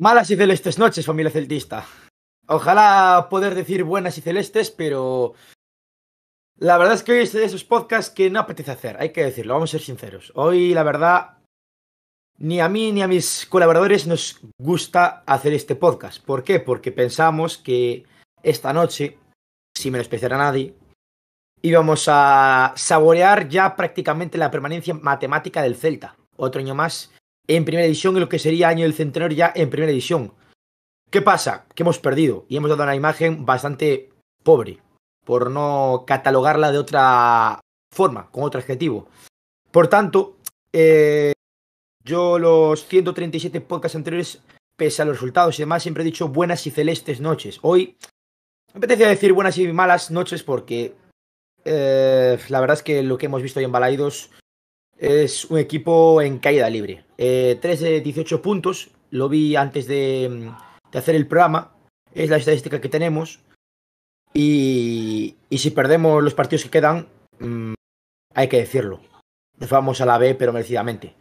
Malas y celestes noches, familia celtista. Ojalá poder decir buenas y celestes, pero la verdad es que hoy es de esos podcasts que no apetece hacer, hay que decirlo, vamos a ser sinceros. Hoy, la verdad, ni a mí ni a mis colaboradores nos gusta hacer este podcast. ¿Por qué? Porque pensamos que esta noche, sin menospreciar a nadie, íbamos a saborear ya prácticamente la permanencia matemática del Celta. Otro año más en primera división y lo que sería año del centenario ya en primera división. ¿Qué pasa? Que hemos perdido y hemos dado una imagen bastante pobre, por no catalogarla de otra forma, con otro adjetivo. Por tanto, eh, yo los 137 podcasts anteriores, pese a los resultados y demás, siempre he dicho buenas y celestes noches. Hoy me apetece decir buenas y malas noches porque eh, la verdad es que lo que hemos visto hoy en Balaidos es un equipo en caída libre. Eh, 3 de 18 puntos, lo vi antes de, de, hacer el programa, es la estadística que tenemos. Y, si perdemos los partidos que quedan, mmm, hay que decirlo. Nos vamos a la B, pero merecidamente.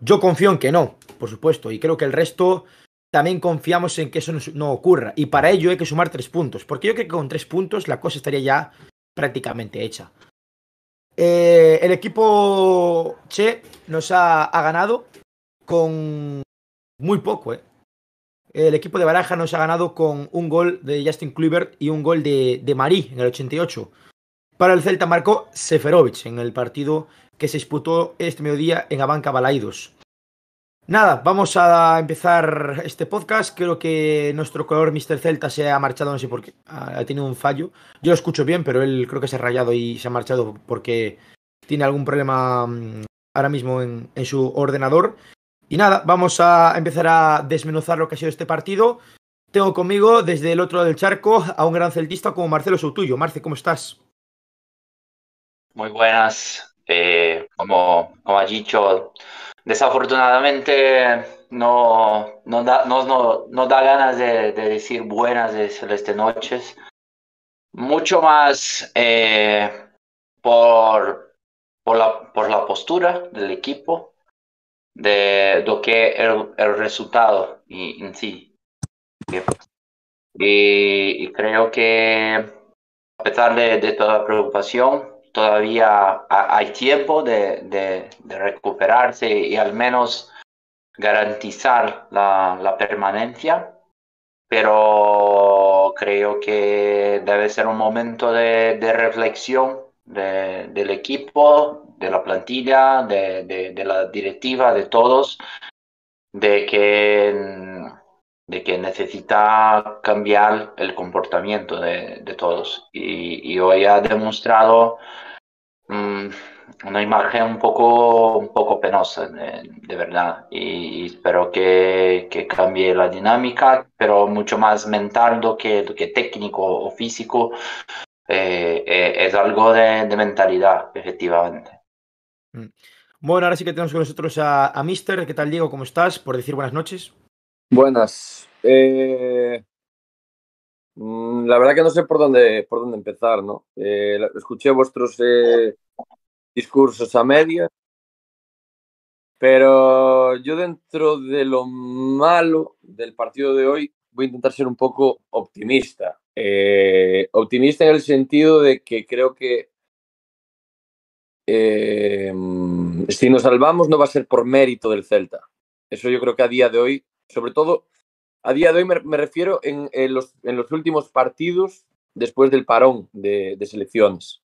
Yo confío en que no, por supuesto, y creo que el resto también confiamos en que eso no, no ocurra. Y para ello hay que sumar tres puntos, porque yo creo que con tres puntos la cosa estaría ya prácticamente hecha. Eh, el equipo Che nos ha, ha, ganado con muy poco. ¿eh? El equipo de Baraja nos ha ganado con un gol de Justin Kluivert y un gol de, de Marí en el 88. Para el Celta marcó Seferovic en el partido que se disputó este mediodía en Abanca Balaidos. Nada, vamos a empezar este podcast. Creo que nuestro color Mr. Celta se ha marchado, no sé por qué, ha tenido un fallo. Yo lo escucho bien, pero él creo que se ha rayado y se ha marchado porque tiene algún problema mm, ahora mismo en, su ordenador. Y nada, vamos a empezar a desmenuzar lo que ha sido este partido. Tengo conmigo desde el otro lado del charco a un gran celtista como Marcelo Soutuyo. Marce, ¿cómo estás? Muy buenas. Eh, como, como dicho, desafortunadamente no, no, da, no, no, no da ganas de, de, decir buenas de Celeste Noches. Mucho más eh, por, por, la, por la postura del equipo, de lo que el, el resultado en sí. Y, y, creo que a pesar de, de toda preocupación, todavía hay tiempo de, recuperarse y al menos garantizar la, permanencia, pero creo que debe ser un momento de, reflexión del equipo, de la plantilla, de, la directiva, de todos, de que, de que necesita cambiar el comportamiento de, todos. Y, hoy ha demostrado una imagen un poco, un poco penosa, de, de verdad. Y, espero que, que, cambie la dinámica, pero mucho más mental do que, do que técnico o físico. Eh, eh, es algo de, de, mentalidad, efectivamente. Mm. Bueno, ahora sí que tenemos con nosotros a, a Mister. ¿Qué tal, Diego? ¿Cómo estás? Por decir buenas noches. Buenas. Eh, la verdad que no sé por dónde, por dónde empezar, ¿no? Eh, escuché vuestros eh, discursos a media, pero yo dentro de lo malo del partido de hoy voy a intentar ser un poco optimista. Eh, optimista en el sentido de que creo que eh, si nos salvamos no va a ser por mérito del Celta. Eso yo creo que a día de hoy, sobre todo a día de hoy me, refiero en, en, los, en, los, últimos partidos después del parón de, de, selecciones.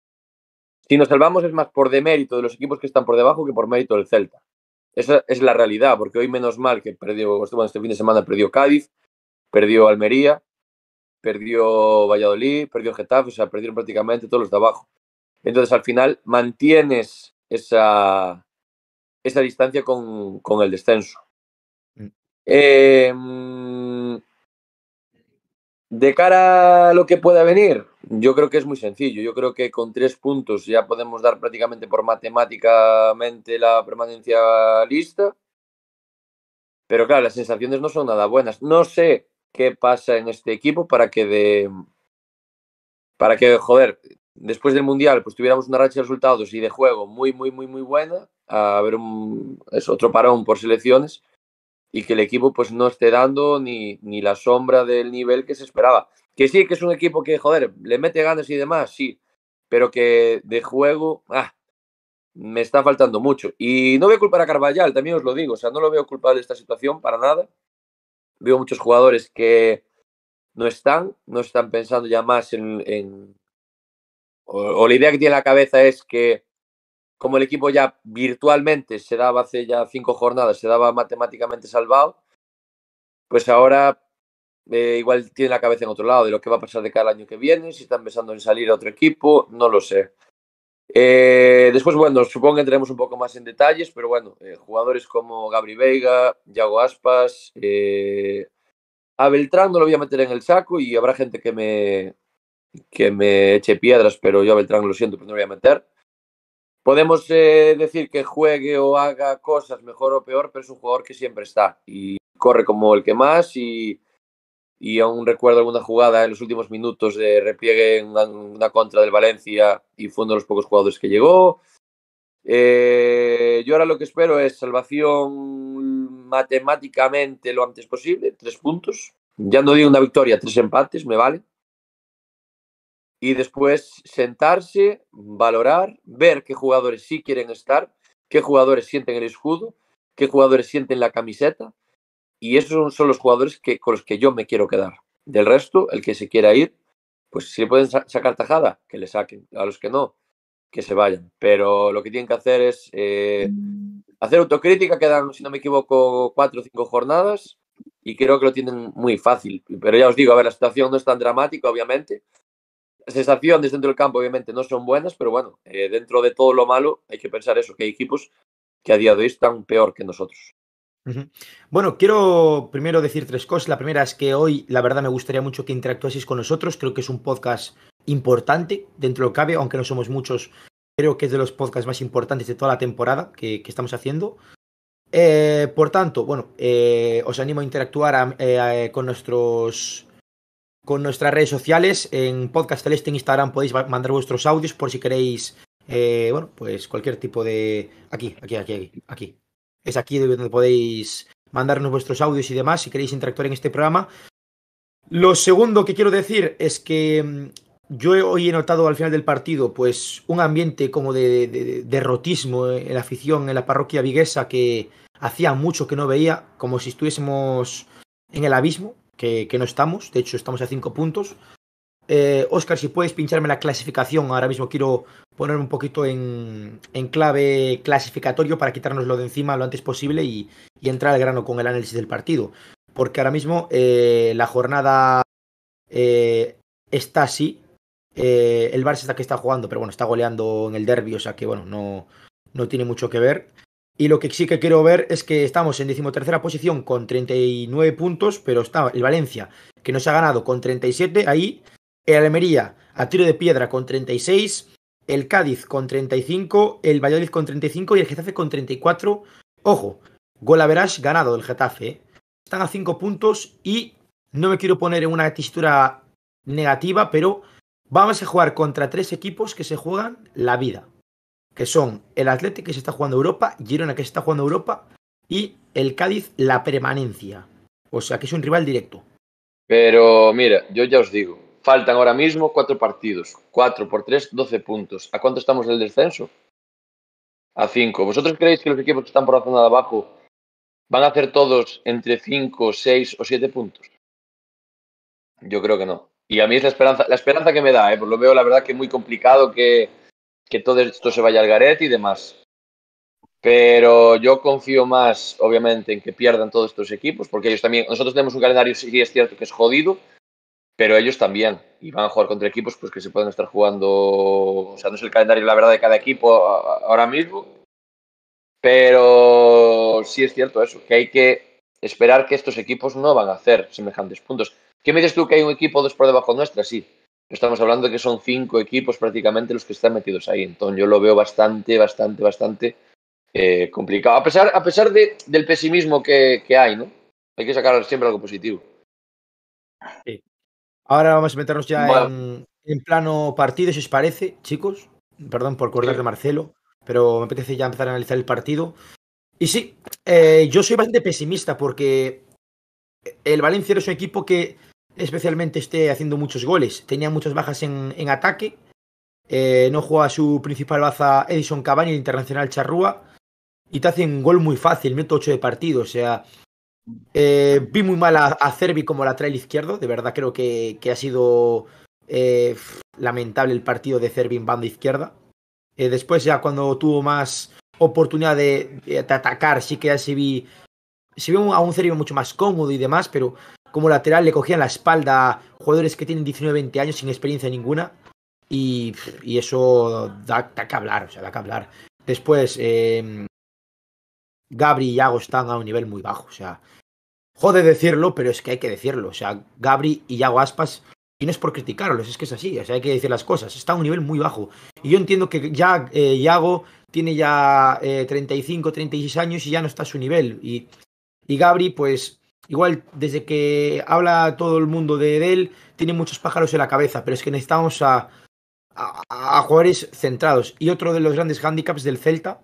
Si nos salvamos es más por demérito de los equipos que están por debajo que por mérito del Celta. Esa es la realidad, porque hoy menos mal que perdió, este fin de semana perdió Cádiz, perdió Almería, perdió Valladolid, perdió Getafe, o sea, perdieron prácticamente todos los de abajo. Entonces al final mantienes esa, esa distancia con, con el descenso. Eh, de cara a lo que pueda venir, yo creo que es muy sencillo. Yo creo que con tres puntos ya podemos dar prácticamente por matemáticamente la permanencia lista. Pero claro, las sensaciones no son nada buenas. No sé qué pasa en este equipo para que de. Para que, joder, después del Mundial, pues tuviéramos una racha de resultados y de juego muy, muy, muy, muy buena. A ver, es otro parón por selecciones y que el equipo pues no esté dando ni, ni la sombra del nivel que se esperaba. Que sí, que es un equipo que, joder, le mete ganas y demás, sí, pero que de juego, ah, me está faltando mucho. Y no voy a culpar a Carvallal, también os lo digo, o sea, no lo veo culpable de esta situación para nada. Veo muchos jugadores que no están, no están pensando ya más en... O, la idea que tiene en la cabeza es que como el equipo ya virtualmente se daba hace ya cinco jornadas, se daba matemáticamente salvado, pues ahora eh, igual tiene la cabeza en otro lado de lo que va a pasar de cada año que viene, si están pensando en salir a otro equipo, no lo sé. Eh, después, bueno, supongo que entraremos un poco más en detalles, pero bueno, eh, jugadores como Gabri Veiga, Yago Aspas, a Beltrán no lo voy a meter en el saco y habrá gente que me, que me eche piedras, pero yo a Beltrán lo siento, pero no lo voy a meter. Podemos decir que juegue o haga cosas mejor o peor, pero es un jugador que siempre está y corre como el que más y y aún recuerdo alguna jugada en los últimos minutos de repliegue en una, contra del Valencia y fue uno de los pocos jugadores que llegó. Eh, yo ahora lo que espero es salvación matemáticamente lo antes posible, tres puntos. Ya no digo una victoria, tres empates, me vale. Y después sentarse, valorar, ver qué jugadores sí quieren estar, qué jugadores sienten el escudo, qué jugadores sienten la camiseta y esos son los jugadores que, con los que yo me quiero quedar. Del resto, el que se quiera ir, pues si pueden sacar tajada, que le saquen. A los que no, que se vayan. Pero lo que tienen que hacer es eh, hacer autocrítica. Quedan, si no me equivoco, cuatro o cinco jornadas y creo que lo tienen muy fácil. Pero ya os digo, a ver, la situación no es tan dramática, obviamente. Sensaciones dentro del campo, obviamente, no son buenas, pero bueno, eh, dentro de todo lo malo, hay que pensar eso, que hay equipos que a día de hoy están peor que nosotros. Bueno, quiero primero decir tres cosas. La primera es que hoy, la verdad, me gustaría mucho que interactuaseis con nosotros. Creo que es un podcast importante dentro de lo que cabe, aunque no somos muchos. Creo que es de los podcasts más importantes de toda la temporada que, estamos haciendo. Eh, por tanto, bueno, eh, os animo a interactuar con nuestros con nuestras redes sociales. En Podcast Celeste en Instagram podéis mandar vuestros audios por si queréis, bueno, pues cualquier tipo de... Aquí, aquí, aquí, aquí es aquí donde podéis mandarnos vuestros audios y demás si queréis interactuar en este programa. Lo segundo que quiero decir es que mm, yo hoy he notado al final del partido pues un ambiente como de, derrotismo en la afición, en la parroquia viguesa que hacía mucho que no veía, como si estuviésemos en el abismo, que, no estamos, de hecho estamos a cinco puntos. Eh, Oscar, si puedes pincharme la clasificación, ahora mismo quiero poner un poquito en, clave clasificatorio para quitárnoslo de encima lo antes posible y, entrar al grano con el análisis del partido. Porque ahora mismo eh, la jornada eh, está así. el Barça está que está jugando, pero bueno, está goleando en el derby, o sea que bueno, no, no tiene mucho que ver. Y lo que sí que quiero ver es que estamos en decimotercera posición con 39 puntos, pero está el Valencia, que nos ha ganado con 37 ahí el Almería a tiro de piedra con 36, el Cádiz con 35, el Valladolid con 35 y el Getafe con 34. Ojo, Golaveras ganado del Getafe. ¿eh? Están a 5 puntos y no me quiero poner en una textura negativa, pero vamos a jugar contra tres equipos que se juegan la vida. Que son el Atlético que se está jugando Europa, Girona que se está jugando Europa y el Cádiz la permanencia. O sea que es un rival directo. Pero mira, yo ya os digo, Faltan ahora mismo cuatro partidos. Cuatro por tres, doce puntos. ¿A cuánto estamos del descenso? A cinco. ¿Vosotros creéis que los equipos que están por la zona de abajo van a hacer todos entre cinco, seis o siete puntos? Yo creo que no. Y a mí es la esperanza, la esperanza que me da, ¿eh? pues lo veo la verdad que muy complicado que, que todo esto se vaya al garete y demás. Pero yo confío más, obviamente, en que pierdan todos estos equipos, porque ellos también, nosotros tenemos un calendario, sí es cierto que es jodido, pero ellos también. Y van a jugar contra equipos pues, que se pueden estar jugando. O sea, no es el calendario, la verdad, de cada equipo ahora mismo. Pero sí es cierto eso, que hay que esperar que estos equipos no van a hacer semejantes puntos. ¿Qué me dices tú que hay un equipo dos por debajo nuestra? Sí. Estamos hablando de que son cinco equipos prácticamente los que están metidos ahí. Entonces yo lo veo bastante, bastante, bastante eh, complicado. A pesar, a pesar de, del pesimismo que, que hay, ¿no? Hay que sacar siempre algo positivo. Sí. Ahora vamos a meternos ya en, plano partido, si os parece, chicos. Perdón por cortar de Marcelo, pero me apetece ya empezar a analizar el partido. Y sí, eh, yo soy bastante pesimista porque el Valencia es un equipo que especialmente esté haciendo muchos goles. Tenía muchas bajas en, en ataque. Eh, no juega su principal baza Edison Cavani, el internacional Charrúa. Y te hace un gol muy fácil, minuto 8 de partido. O sea, eh, vi muy mal a, a, Cervi como lateral izquierdo. De verdad creo que, que ha sido eh, lamentable el partido de Cervi en banda izquierda. Después ya cuando tuvo más oportunidad de, de, atacar, sí que ya se vi, se vio a un Cervi mucho más cómodo y demás, pero como lateral le cogían la espalda jugadores que tienen 19-20 años sin experiencia ninguna. Y, eso da, que hablar, o sea, da que hablar. Después, eh, Gabri y Yago están a un nivel muy bajo, o sea, jode decirlo, pero es que hay que decirlo. O sea, Gabri y Yago Aspas, y no es por criticarlos, es que es así, o sea, hay que decir las cosas. Está a un nivel muy bajo. Y yo entiendo que ya eh, Yago tiene ya eh, 35, 36 años y ya no está a su nivel. Y, y Gabri, pues, igual desde que habla todo el mundo de él, tiene muchos pájaros en la cabeza, pero es que necesitamos a, jugadores centrados. Y otro de los grandes handicaps del Celta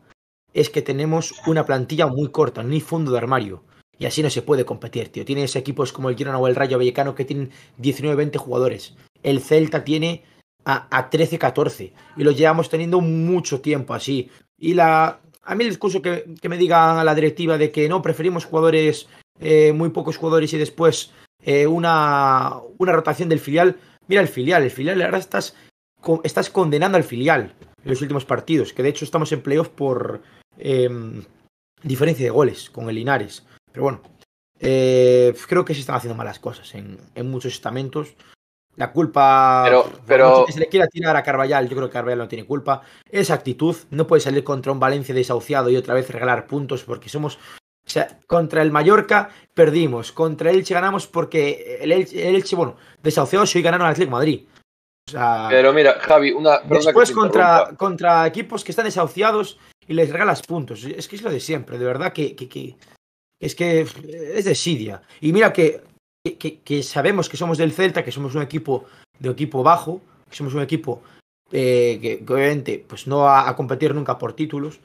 es que tenemos una plantilla muy corta, hay fondo de armario. Y así no se puede competir, tío. Tienes equipos como el Girona o el Rayo Vallecano que tienen 19-20 jugadores. El Celta tiene a, a 13-14. Y lo llevamos teniendo mucho tiempo así. Y la. A mí el discurso que, que me digan a la directiva de que no, preferimos jugadores, eh, muy pocos jugadores y después eh, una, una rotación del filial. Mira el filial, el filial ahora estás, estás condenando al filial en los últimos partidos. Que de hecho estamos en playoff por eh, diferencia de goles con el Linares. Pero bueno, eh, creo que se están haciendo malas cosas en, en muchos estamentos. La culpa pero, se le quiera tirar a Carballal, yo creo que Carballal no tiene culpa. Esa actitud no puede salir contra un Valencia desahuciado y otra vez regalar puntos porque somos. Sea, contra el Mallorca perdimos, contra el Elche ganamos porque el Elche, el Elche bueno, desahuciados hoy ganaron al Atlético Madrid. O sea, pero mira, Javi, una. Después contra, contra equipos que están desahuciados y les regalas puntos. Es que es lo de siempre, de verdad que, que, que es que es desidia. Y mira que, que, sabemos que somos del Celta, que somos un equipo de equipo bajo, que somos un equipo eh, que, que, obviamente pues no va a competir nunca por títulos,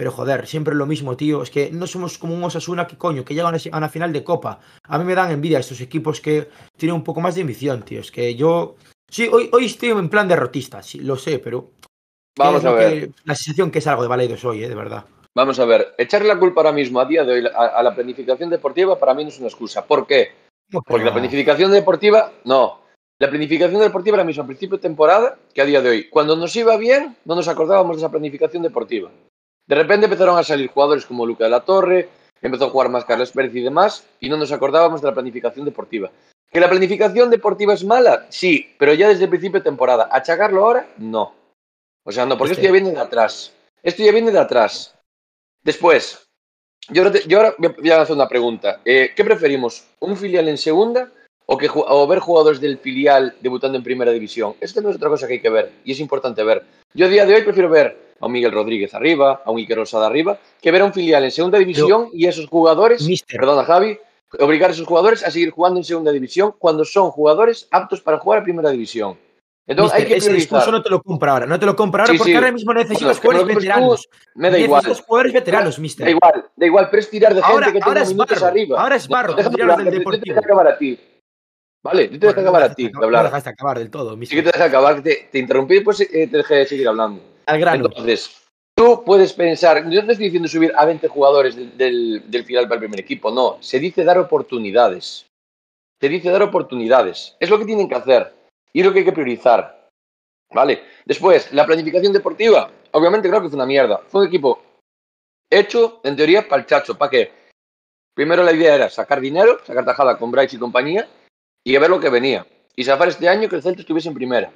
pero joder, siempre lo mismo, tío. Es que no somos como un Osasuna que coño, que llegan a una final de Copa. A mí me dan envidia estos equipos que tienen un poco más de ambición, tío. Es que yo... Sí, hoy, hoy estoy en plan derrotista, sí, lo sé, pero... Vamos a ver. la sensación que es algo de Valeidos hoy, eh, de verdad. Vamos a ver, echarle la culpa ahora mismo a día de hoy a, a, la planificación deportiva para mí no es una excusa. ¿Por qué? No, Porque la planificación deportiva, no. La planificación deportiva era mismo a principio de temporada que a día de hoy. Cuando nos iba bien, no nos acordábamos de esa planificación deportiva. De repente empezaron a salir jugadores como Luca de la Torre, empezó a jugar más Carlos Pérez y demás, y no nos acordábamos de la planificación deportiva. ¿Que la planificación deportiva es mala? Sí, pero ya desde el principio de temporada. ¿Achacarlo ahora? No. O sea, no, porque esto ya viene de atrás. Esto ya viene de atrás. Después, yo ahora, te, yo ahora voy a hacer una pregunta. Eh, ¿Qué preferimos? ¿Un filial en segunda o, que, o ver jugadores del filial debutando en primera división? Esto no es otra cosa que hay que ver y es importante ver. Yo a día de hoy prefiero ver a un Miguel Rodríguez arriba, a un Iker Rosada arriba, que ver a un filial en segunda división Yo, y esos jugadores, mister. perdona Javi, obligar a esos jugadores a seguir jugando en segunda división cuando son jugadores aptos para jugar a primera división. Entonces Mister, hay que ese discurso no te lo compra ahora, no te lo compra ahora sí, porque sí. ahora mismo necesitas jugadores veteranos. Me da igual. Necesitas jugadores veteranos, mister. Da igual, da igual, pero es tirar de ahora, gente que ahora tenga minutos barro, arriba. Ahora es barro, déjame tirar hablar, del yo deportivo. te acabar a ti. Vale, yo te dejo Bueno, acabar a ti de hablar. No dejaste acabar del todo, Sí mister. que te dejo acabar, te, te interrumpí y después eh, te dejé de seguir hablando. Entonces, tú puedes pensar, yo no estoy diciendo subir a 20 jugadores del, final para el primer equipo, no. Se dice dar oportunidades. Se dice dar oportunidades. Es lo que tienen que hacer. Y es lo que hay que priorizar. ¿Vale? Después, la planificación deportiva. Obviamente creo que fue una mierda. Fue un equipo hecho, en teoría, para el chacho. ¿Para qué? Primero la idea era sacar dinero, sacar tajada con Bryce y compañía, y ver lo que venía. Y zafar este año que el Celta estuviese en primera.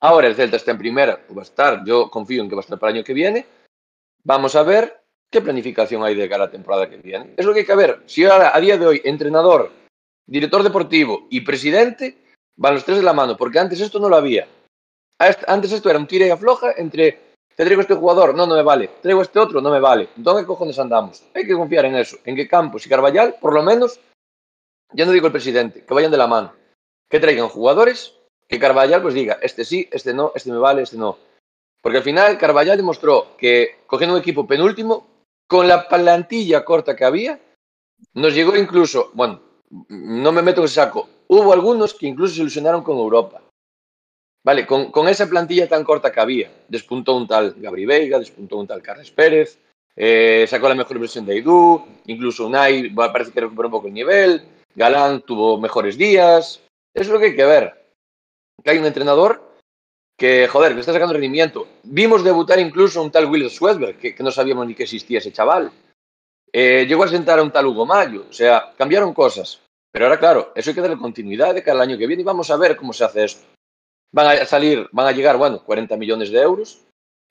Ahora el Celta está en primera, va a estar, yo confío en que va a estar para el año que viene. Vamos a ver qué planificación hay de cara a la temporada que viene. Es lo que hay que ver. Si ahora, a día de hoy, entrenador, director deportivo y presidente van los tres de la mano, porque antes esto no lo había. Antes esto era un tira y afloja entre te traigo este jugador, no, no me vale, traigo este otro, no me vale. Entonces, ¿qué cojones andamos? Hay que confiar en eso, en que Campos y Carballal, por lo menos, ya no digo el presidente, que vayan de la mano, que traigan jugadores, que Carballal pues diga, este sí, este no, este me vale, este no. Porque al final Carballal demostró que cogiendo un equipo penúltimo, con la plantilla corta que había, nos llegó incluso, bueno, no me meto en ese saco, hubo algunos que incluso se ilusionaron con Europa. Vale, con, con, esa plantilla tan corta que había, despuntó un tal Gabri Veiga, despuntó un tal Carles Pérez, eh, sacó la mejor versión de Aidú, incluso Unai parece que recuperó un poco el nivel, Galán tuvo mejores días, es lo que hay que ver. Que hay un entrenador que, joder, que está sacando rendimiento. Vimos debutar incluso un tal Will Swedberg, que, no sabíamos ni que existía ese chaval. Eh, llegó a sentar a un tal Hugo Mayo, o sea, cambiaron cosas. Pero ahora, claro, eso hay que darle continuidad de cada año que viene y vamos a ver cómo se hace esto. Van a salir, van a llegar, bueno, 40 millones de euros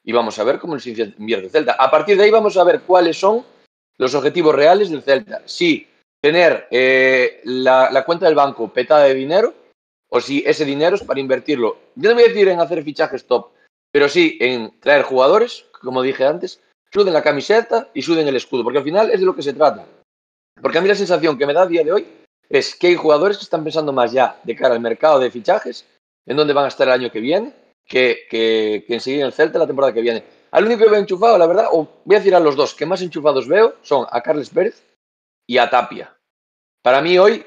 y vamos a ver cómo se invierte el Celta. A partir de ahí vamos a ver cuáles son los objetivos reales del Celta. Si tener eh, la, la, cuenta del banco petada de dinero o si ese dinero es para invertirlo. Yo no voy a decir en hacer fichajes top, pero sí en traer jugadores, como dije antes, suden la camiseta y suden el escudo, porque al final es de lo que se trata. Porque a mí la sensación que me da día de hoy es que hay jugadores que están pensando más ya de cara al mercado de fichajes en dónde van a estar el año que viene, que, que, que en seguir en el Celta la temporada que viene. Al único que veo enchufado, la verdad, o voy a decir a los dos que más enchufados veo, son a Carles Pérez y a Tapia. Para mí hoy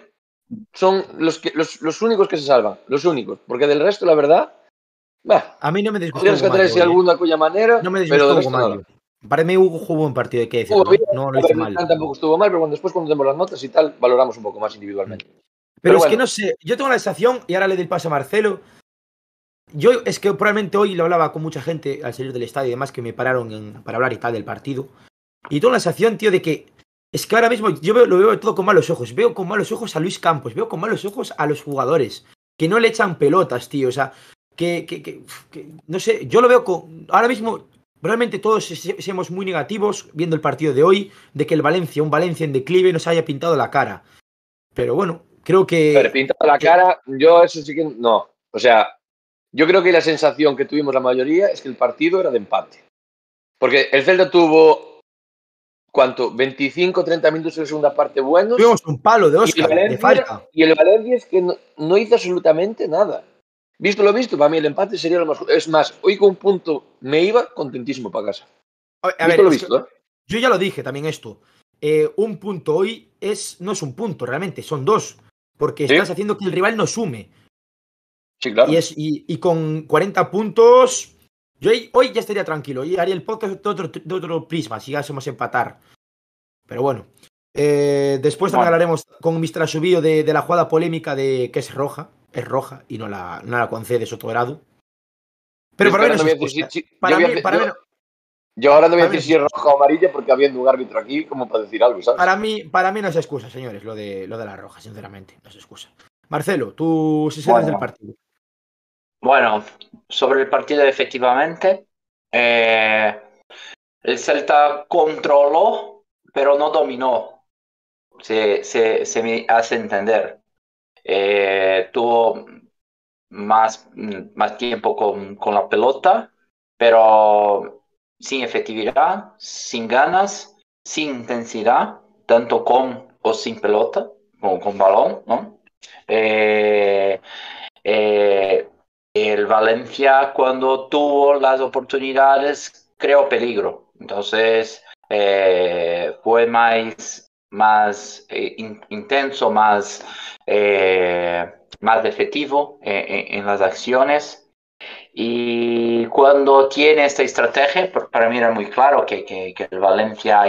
son los, que, los, los únicos que se salvan, los únicos, porque del resto, la verdad, bah, a mí no me disgustó. Tienes que traer si alguno a cuya manera, no me pero disgustó mal. Para mí Hugo jugó un partido de que decir, Hugo, ¿no? no lo hizo mal. Tampoco estuvo mal, pero cuando después cuando tenemos las notas y tal, valoramos un poco más individualmente. Pero, pero es bueno. que no sé, yo tengo la sensación, y ahora le doy el paso a Marcelo, yo es que probablemente hoy lo hablaba con mucha gente al salir del estadio y demás que me pararon en, para hablar y tal del partido. Y tengo la sensación, tío, de que es que ahora mismo yo lo veo todo con malos ojos. Veo con malos ojos a Luis Campos, veo con malos ojos a los jugadores. Que no le echan pelotas, tío. O sea, que no sé, yo lo veo con. Ahora mismo, realmente todos somos muy negativos viendo el partido de hoy, de que el Valencia, un Valencia en declive, nos haya pintado la cara. Pero bueno, creo que. Pero pintado la cara, yo eso sí que. No. O sea, yo creo que la sensación que tuvimos la mayoría es que el partido era de empate. Porque el Celta tuvo, ¿cuánto? 25, 30 minutos en la segunda parte buenos. Tuvimos un palo de Oscar, y Valencia, de falta. Y el Valencia es que no, no, hizo absolutamente nada. Visto lo visto, para mí el empate sería lo más... Es más, hoy con un punto me iba contentísimo para casa. A, a ver, lo visto, ¿eh? Yo ya lo dije también esto. Eh, un punto hoy es no es un punto, realmente, son dos. Porque ¿Sí? estás haciendo que el rival no sume. Sí, claro. Y, es, y, y, con 40 puntos, yo hoy ya estaría tranquilo y haría el podcast de otro, de otro prisma si a empatar. Pero bueno, eh, después también bueno. hablaremos con Mr. Asubío de, de, la jugada polémica de que es roja, es roja y no la, no la concede. Pero para mí, no para, mí, para yo, mí, yo ahora no voy a decir si es roja o amarilla porque habiendo un árbitro aquí como para decir algo, ¿sabes? Para mí, para mí no es excusa, señores, lo de, lo de la roja, sinceramente, no es excusa. Marcelo, tú si bueno. del partido. Bueno, sobre el partido efectivamente, eh, el Celta controló, pero no dominó, se, se, se me hace entender. Eh, tuvo más, más tiempo con, con, la pelota, pero sin efectividad, sin ganas, sin intensidad, tanto con o sin pelota, o con balón, ¿no? Eh, eh, el Valencia cuando tuvo las oportunidades creó peligro. Entonces eh, fue más, más eh, in, intenso, más, eh, más efectivo en, las acciones. Y cuando tiene esta estrategia, para mí era muy claro que, que, el Valencia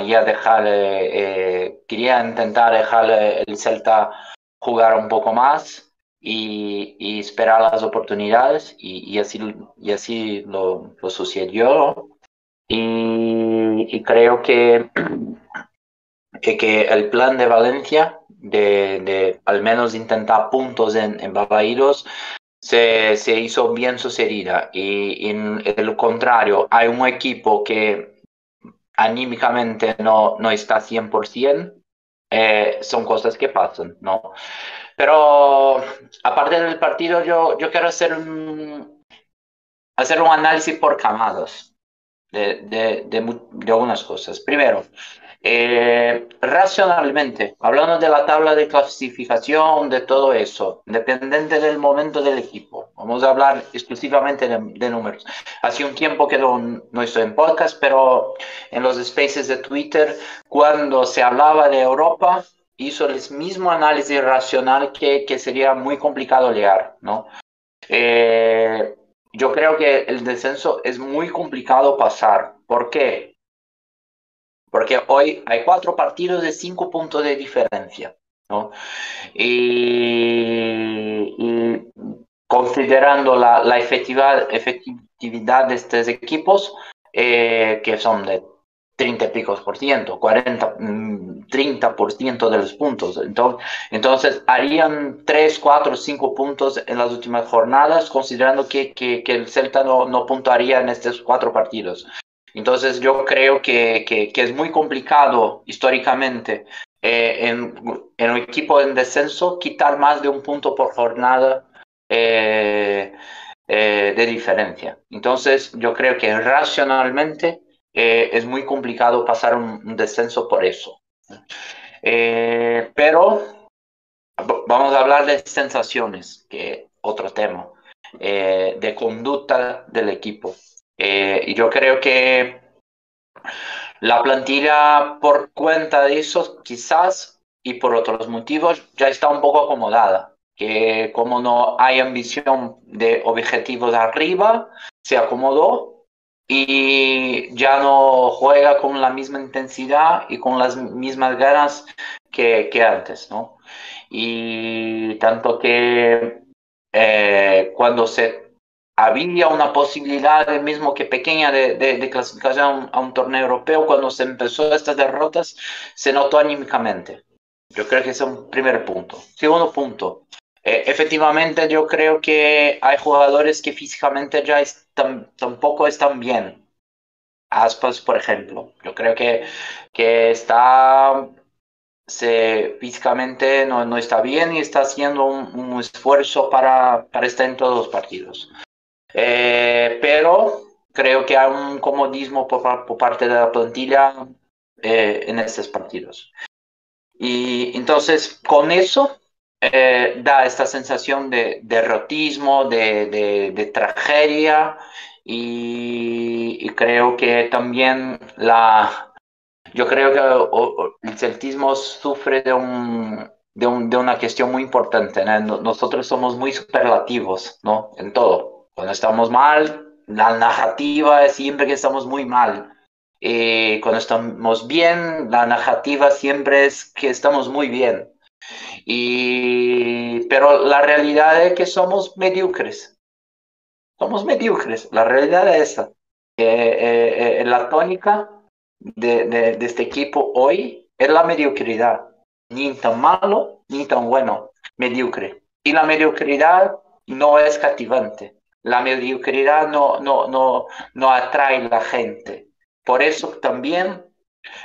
quería intentar dejarle el Celta jugar un poco más y, y esperar las oportunidades y, y, así, y así lo, lo sucedió. Y, y, creo que, que, el plan de Valencia de, de al menos intentar puntos en, en Barbados se, se, hizo bien sucedida. Y en el contrario, hay un equipo que anímicamente no, no está 100%, eh, son cosas que pasan, ¿no? Pero aparte del partido, yo, yo quiero hacer un, hacer un análisis por camadas de, de, de, de algunas cosas. Primero, eh, racionalmente, hablando de la tabla de clasificación, de todo eso, dependiente del momento del equipo, Vamos a hablar exclusivamente de, de números. Hace un tiempo que no, no, estoy en podcast, pero en los spaces de Twitter, cuando se hablaba de Europa, hizo el mismo análisis racional que, que sería muy complicado llegar, ¿no? Eh, yo creo que el descenso es muy complicado pasar. ¿Por qué? Porque hoy hay cuatro partidos de cinco puntos de diferencia. ¿no? Y, considerando la, la efectividad, efectividad, de estos equipos, eh, que son de 30 y picos por ciento, 40, 30 por ciento de los puntos. Entonces, harían 3, 4, 5 puntos en las últimas jornadas, considerando que, el Celta no, no puntuaría en estos cuatro partidos. Entonces yo creo que, es muy complicado históricamente eh, en, un equipo en descenso quitar más de un punto por jornada eh, eh, de diferencia. Entonces yo creo que racionalmente es muy complicado pasar un descenso por eso. Pero vamos a hablar de sensaciones, que otro tema, de conducta del equipo. Eh, y yo creo que la plantilla, por cuenta de eso, quizás, y por otros motivos, ya está un poco acomodada. Que como no hay ambición de objetivos arriba, se acomodó y ya no juega con la misma intensidad y con las mismas ganas que, que antes, ¿no? Y tanto que eh, cuando se había una posibilidad, mismo que pequeña, de, de, de clasificación a un, a un, torneo europeo. Cuando se empezó estas derrotas, se notó anímicamente. Yo creo que es un primer punto. Segundo punto, eh, efectivamente yo creo que hay jugadores que físicamente ya están, tampoco están bien. Aspas, por ejemplo. Yo creo que, que está se, físicamente no, no, está bien y está haciendo un, un esfuerzo para, para estar en todos los partidos. Eh, pero creo que hay un comodismo por, por parte de la plantilla eh, en estos partidos. Y entonces con eso eh, da esta sensación de derrotismo, de, de, tragedia y, creo que también la... Yo creo que el celtismo sufre de un, de, un, de, una cuestión muy importante. ¿no? Nosotros somos muy superlativos, ¿no? En todo. Cuando estamos mal, la narrativa es siempre que estamos muy mal. Eh, cuando estamos bien, la narrativa siempre es que estamos muy bien. Y, pero la realidad es que somos mediocres. Somos mediocres. La realidad es esa. Eh, eh, la tónica de, este equipo hoy es la mediocridad. Ni tan malo, ni tan bueno. Mediocre. Y la mediocridad no es cativante la mediocridad no, no, no, no atrae a la gente. Por eso también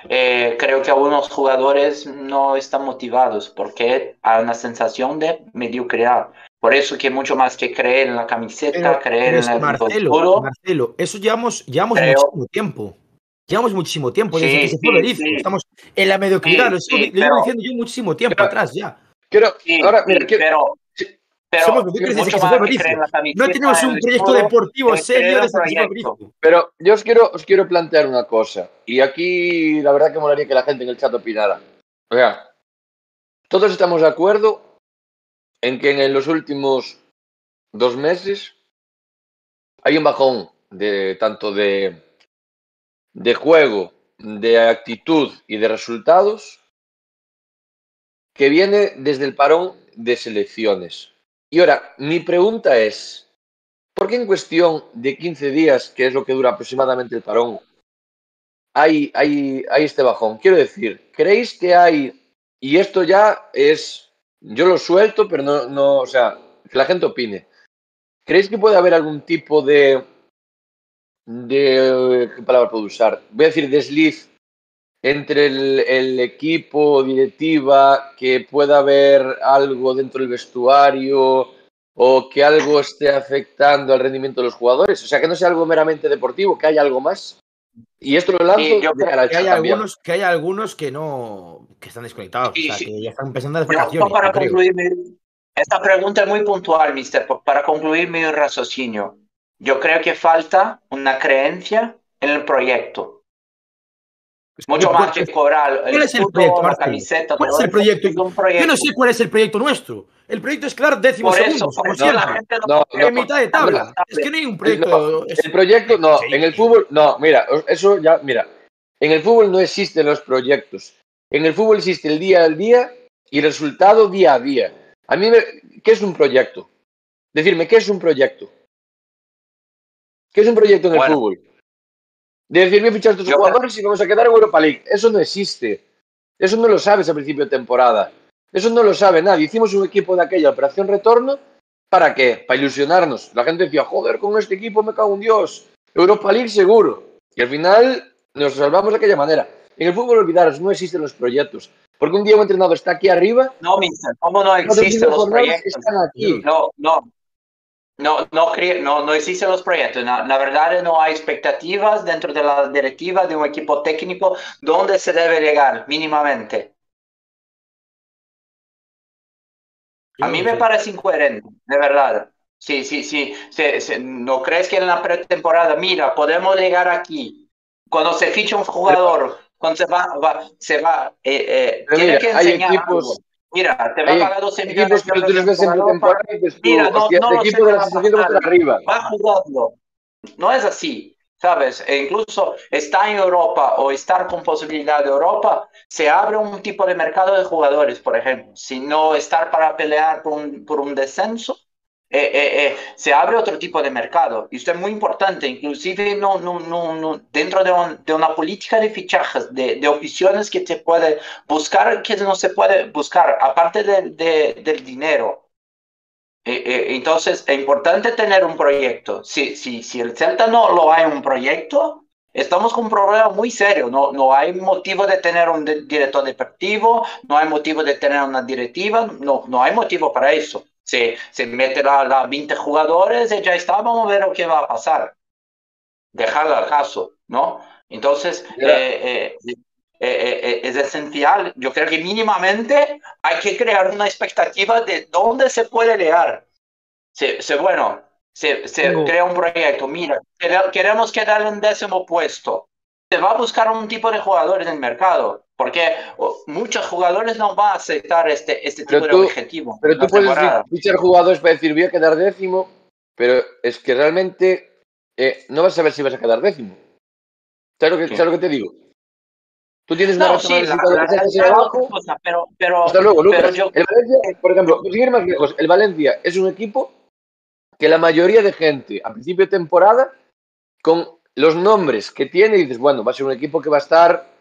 eh, creo que algunos jugadores no están motivados porque hay una sensación de mediocridad. Por eso que mucho más que creer en la camiseta, pero, creer pero en el Marcelo, futuro, Marcelo, eso llevamos, llevamos creo, muchísimo tiempo. Llevamos muchísimo tiempo desde sí, que se fue sí, sí. Estamos en la mediocridad, lo, llevo diciendo yo muchísimo tiempo pero, atrás ya. Quiero, ahora, mira, quiero, pero pero Somos desde que se fue Berizzo. No tenemos un proyecto deportivo serio desde que se fue Berizzo. Pero yo os quiero, os quiero plantear una cosa. Y aquí la verdad que molaría que la gente en el chat opinara. O sea, todos estamos de acuerdo en que en los últimos dos meses hay un bajón de tanto de, de juego, de actitud y de resultados que viene desde el parón de selecciones. Y ahora, mi pregunta es, ¿por qué en cuestión de 15 días, que es lo que dura aproximadamente el parón, hay, hay, hay este bajón? Quiero decir, ¿creéis que hay, y esto ya es, yo lo suelto, pero no, no o sea, que la gente opine, ¿creéis que puede haber algún tipo de, de, ¿qué palabra puedo usar? Voy a decir desliz entre el, el, equipo, directiva, que pueda haber algo dentro del vestuario o que algo esté afectando al rendimiento de los jugadores. O sea, que no sea algo meramente deportivo, que haya algo más. Y esto lo lanzo sí, yo de cara que, hay algunos, que hay algunos que no que están desconectados, sí, o sea, que ya están empezando a vacaciones. Para concluir, esta pregunta es muy puntual, mister. Para concluir mi raciocinio, yo creo que falta una creencia en el proyecto. Mucho más que cobrar ¿Cuál es el proyecto, la camiseta. ¿Cuál es el proyecto? Yo no sé cuál es el proyecto nuestro. El proyecto es claro, décimo por segundo. Eso, por eso la gente no, no, no, en mitad de tabla. Es que no hay un proyecto. el proyecto, no. En el fútbol, no. Mira, eso ya, mira. En el fútbol no existen los proyectos. En el fútbol existe el día al día y el resultado día a día. A mí, me, ¿qué es un proyecto? Decirme, ¿qué es un proyecto? ¿Qué es un proyecto en el bueno, fútbol? De decirme fichar estos jugadores y vamos a quedar en Europa League. Eso no existe. Eso no lo sabes a principio de temporada. Eso no lo sabe nadie. Hicimos un equipo de aquella operación retorno. ¿Para qué? Para ilusionarnos. La gente decía, joder, con este equipo me cago en Dios. Europa League seguro. Y al final nos salvamos de aquella manera. En el fútbol, olvidaros, no existen los proyectos. Porque un día un entrenador está aquí arriba. No, mister, ¿cómo no existen los proyectos? Están aquí. No, no. No, no, no, no existen los proyectos. La, la, verdad no hay expectativas dentro de la directiva de un equipo técnico donde se debe llegar mínimamente. A mí me parece incoherente, de verdad. Sí, sí, sí. ¿No crees que en la pretemporada, mira, podemos llegar aquí? Cuando se ficha un jugador, cuando se va, va se va, eh, eh, tiene mira, que hay enseñar equipos, algo. Mira, te va a pagar 12 millones dices tú, Mira, no, no lo equipo sé de va está arriba. Va jugando. No es así, ¿sabes? E incluso estar en Europa o estar con posibilidad de Europa, se abre un tipo de mercado de jugadores, por ejemplo. Si no estar para pelear por un, por un descenso, eh, eh, eh, se abre otro tipo de mercado. Esto es muy importante, inclusive no, no, no, no, dentro de, un, de, una política de fichajes, de, de, opciones que se puede buscar, que no se puede buscar, aparte de, de, del dinero. entonces, es importante tener un proyecto. Si, si, si el Celta no lo hay un proyecto, estamos con un problema muy serio. No, no hay motivo de tener un director deportivo, no hay motivo de tener una directiva, no, no hay motivo para eso se, se mete la, la 20 jugadores y ya está, vamos a ver lo que va a pasar. Dejarlo al caso, ¿no? Entonces, eh, eh, eh, es esencial, yo creo que mínimamente hay que crear una expectativa de dónde se puede llegar. Se, se, bueno, se, se crea un proyecto, mira, queremos quedar en décimo puesto. Se va a buscar un tipo de jugadores en el mercado, porque muchos jugadores no van a aceptar este, este tipo tú, de objetivo. Pero tú puedes fichar jugadores para decir, voy a quedar décimo, pero es que realmente eh, no vas a saber si vas a quedar décimo. ¿Sabes lo que, ¿sabes lo que te digo? Tú tienes una sí, la, la, la, abajo. Cosa, pero, pero, Hasta luego, Lucas. pero yo... El Valencia, por ejemplo, seguir más lejos, el Valencia es un equipo que la mayoría de gente a principio de temporada, con los nombres que tiene, dices, bueno, va a ser un equipo que va a estar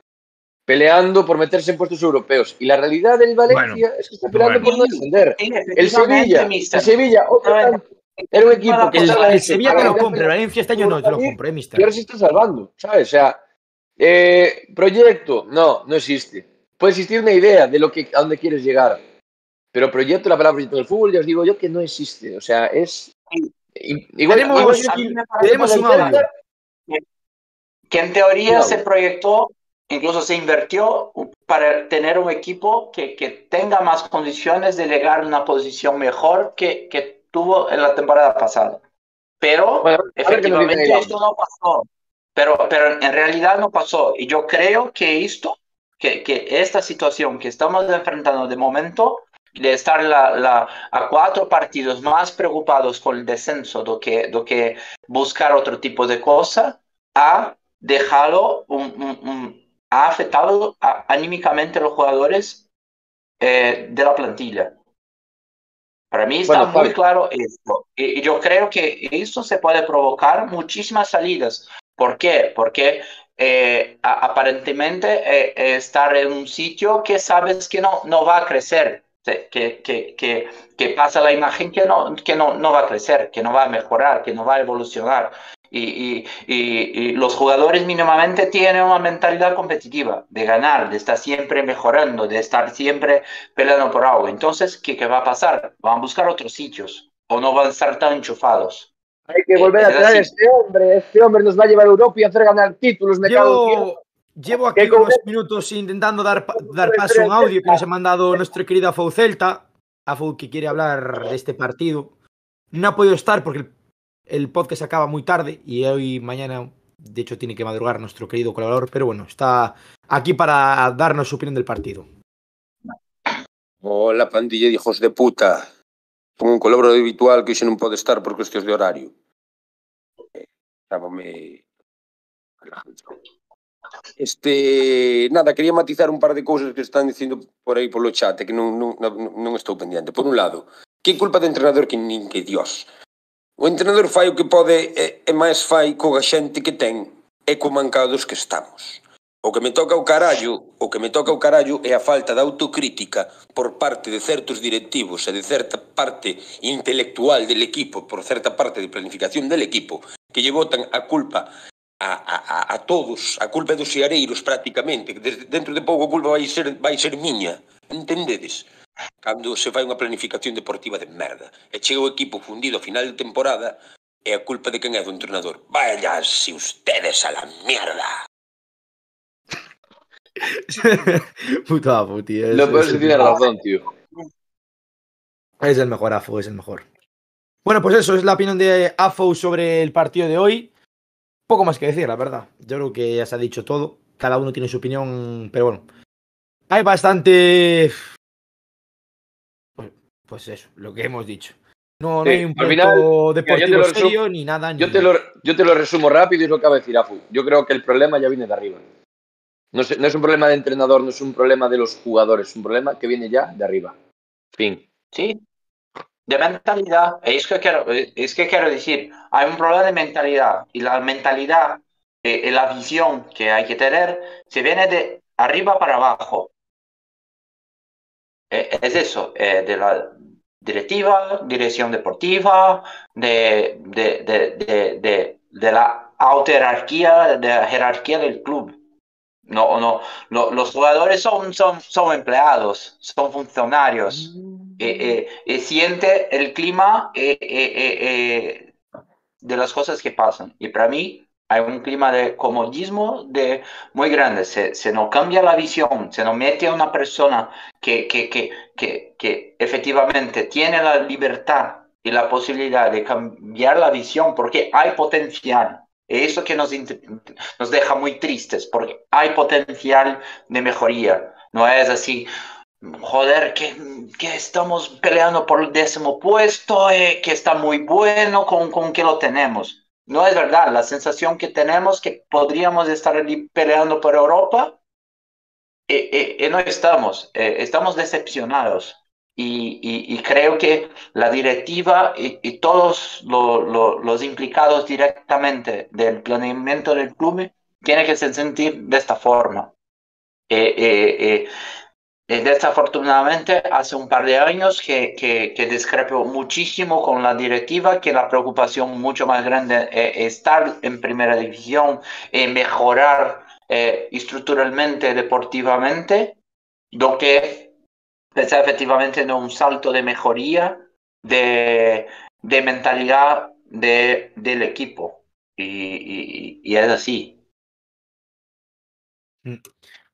peleando por meterse en puestos europeos. Y la realidad del Valencia Bueno, es que está peleando bueno. por no descender. El Sevilla, el Sevilla, otro Bueno, tanto. Era un equipo que El, Sevilla te lo el Valencia este año no te lo compré, y mister. ahora se está salvando, ¿sabes? O sea, eh, proyecto, no, no existe. Puede existir una idea de lo que, a dónde quieres llegar, pero proyecto, la palabra proyecto del fútbol, ya os digo yo que no existe. O sea, es... Igual, Tenemos- que Tenemos un audio. Que en teoría Claro. se proyectó, incluso se invirtió para tener un equipo que, que tenga más condiciones de llegar a una posición mejor que, que tuvo en la temporada pasada. Pero Bueno, a efectivamente esto no pasó. Pero, pero en realidad no pasó. Y yo creo que esto, que, que esta situación que estamos enfrentando de momento, de estar la, la, a cuatro partidos más preocupados con el descenso do que, do que buscar otro tipo de cosa, ha dejado, un, un- un- ha afectado a- anímicamente a los jugadores eh, de la plantilla. Para mí está Bueno, muy claro esto. Y y yo creo que esto se puede provocar muchísimas salidas. ¿Por qué? Porque eh, a- aparentemente eh, estar en un sitio que sabes que no, no va a crecer, que, que, que, que pasa la imagen que, no, que no, no va a crecer, que no va a mejorar, que no va a evolucionar. Y, y, y, y los jugadores mínimamente tienen una mentalidad competitiva, de ganar, de estar siempre mejorando, de estar siempre peleando por algo. Entonces, ¿qué, qué va a pasar? Van a buscar otros sitios o no van a estar tan enchufados. Hay que volver a Es traer a este hombre. Este hombre nos va a llevar a Europa y hacer ganar títulos. Me Dios. Llevo, aquí unos minutos intentando dar, dar paso a un audio que nos ha mandado nuestro querido Faucelta. Afu que quiere hablar de este partido. No ha podido estar porque el, el podcast acaba muy tarde y hoy, mañana, de hecho, tiene que madrugar nuestro querido colaborador, pero bueno, está aquí para darnos su opinión del partido. Hola, pandilla de hijos de puta. Son un colaborador habitual que hoxe non pode estar por cuestións de horario. Estábame. Este, nada, quería matizar un par de cousas que están dicindo por aí polo chat que non, non, non, non estou pendiente. Por un lado, que culpa do entrenador que nin que Dios. O entrenador fai o que pode e, e máis fai coa xente que ten e co mancados que estamos. O que me toca o carallo, o que me toca o carallo é a falta de autocrítica por parte de certos directivos e de certa parte intelectual del equipo, por certa parte de planificación del equipo, que lle botan a culpa a, a, a todos, a culpa dos xeareiros prácticamente, desde, dentro de pouco a culpa vai ser, vai ser miña, entendedes? Cando se fai unha planificación deportiva de merda e chega o equipo fundido a final de temporada é a culpa de quen é do entrenador. Vaya si ustedes a la mierda. Puto Afu, tío. es- el tienes mejor. razón, tío. Es el mejor Afu, es el mejor. Bueno, pues eso es la opinión de Afu sobre el partido de hoy. Poco más que decir, la verdad. Yo creo que ya se ha dicho todo. Cada uno tiene su opinión, pero bueno. Hay bastante. Pues, eso, lo que hemos dicho. No, no Sí, hay un proyecto deportivo resumo- serio ni nada. Ni... Yo te, lo, yo te lo resumo rápido y es lo que va a decir Afu. Yo creo que el problema ya viene de arriba. No es, no es un problema de entrenador, no es un problema de los jugadores, es un problema que viene ya de arriba. Fin. Sí, de mentalidad. Es que quiero, es que quiero decir, hay un problema de mentalidad y la mentalidad eh, y la visión que hay que tener se viene de arriba para abajo. Eh, es eso, eh, de la directiva, dirección deportiva, de, de, de, de, la autorarquía, de la jerarquía del club. No, no, lo- los jugadores son, son, son empleados, son funcionarios eh, eh, eh, siente el clima eh, de las cosas que pasan. Y para mí hay un clima de comodismo de, muy grande. Se, se nos cambia la visión, se nos mete a una persona que, que, que, que, que efectivamente tiene la libertad y la posibilidad de cambiar la visión porque hay potencial. Eso que nos, nos deja muy tristes porque hay potencial de mejoría. No es así, joder, que, que estamos peleando por el décimo puesto, eh, que está muy bueno, con, con que lo tenemos. No es verdad, la sensación que tenemos que podríamos estar peleando por Europa eh, eh, eh, no estamos, estamos decepcionados. Y, creo que la directiva y, todos lo- lo- los implicados directamente del planeamiento del club tienen que se sentir de esta forma. Eh, eh, eh, eh, desafortunadamente, hace un par de años que, que, discrepo muchísimo con la directiva, que la preocupación mucho más grande es estar en primera división, eh, mejorar eh, estructuralmente, deportivamente, lo que pensar efectivamente en un salto de mejoría de, de mentalidad de, del equipo. Y, es así.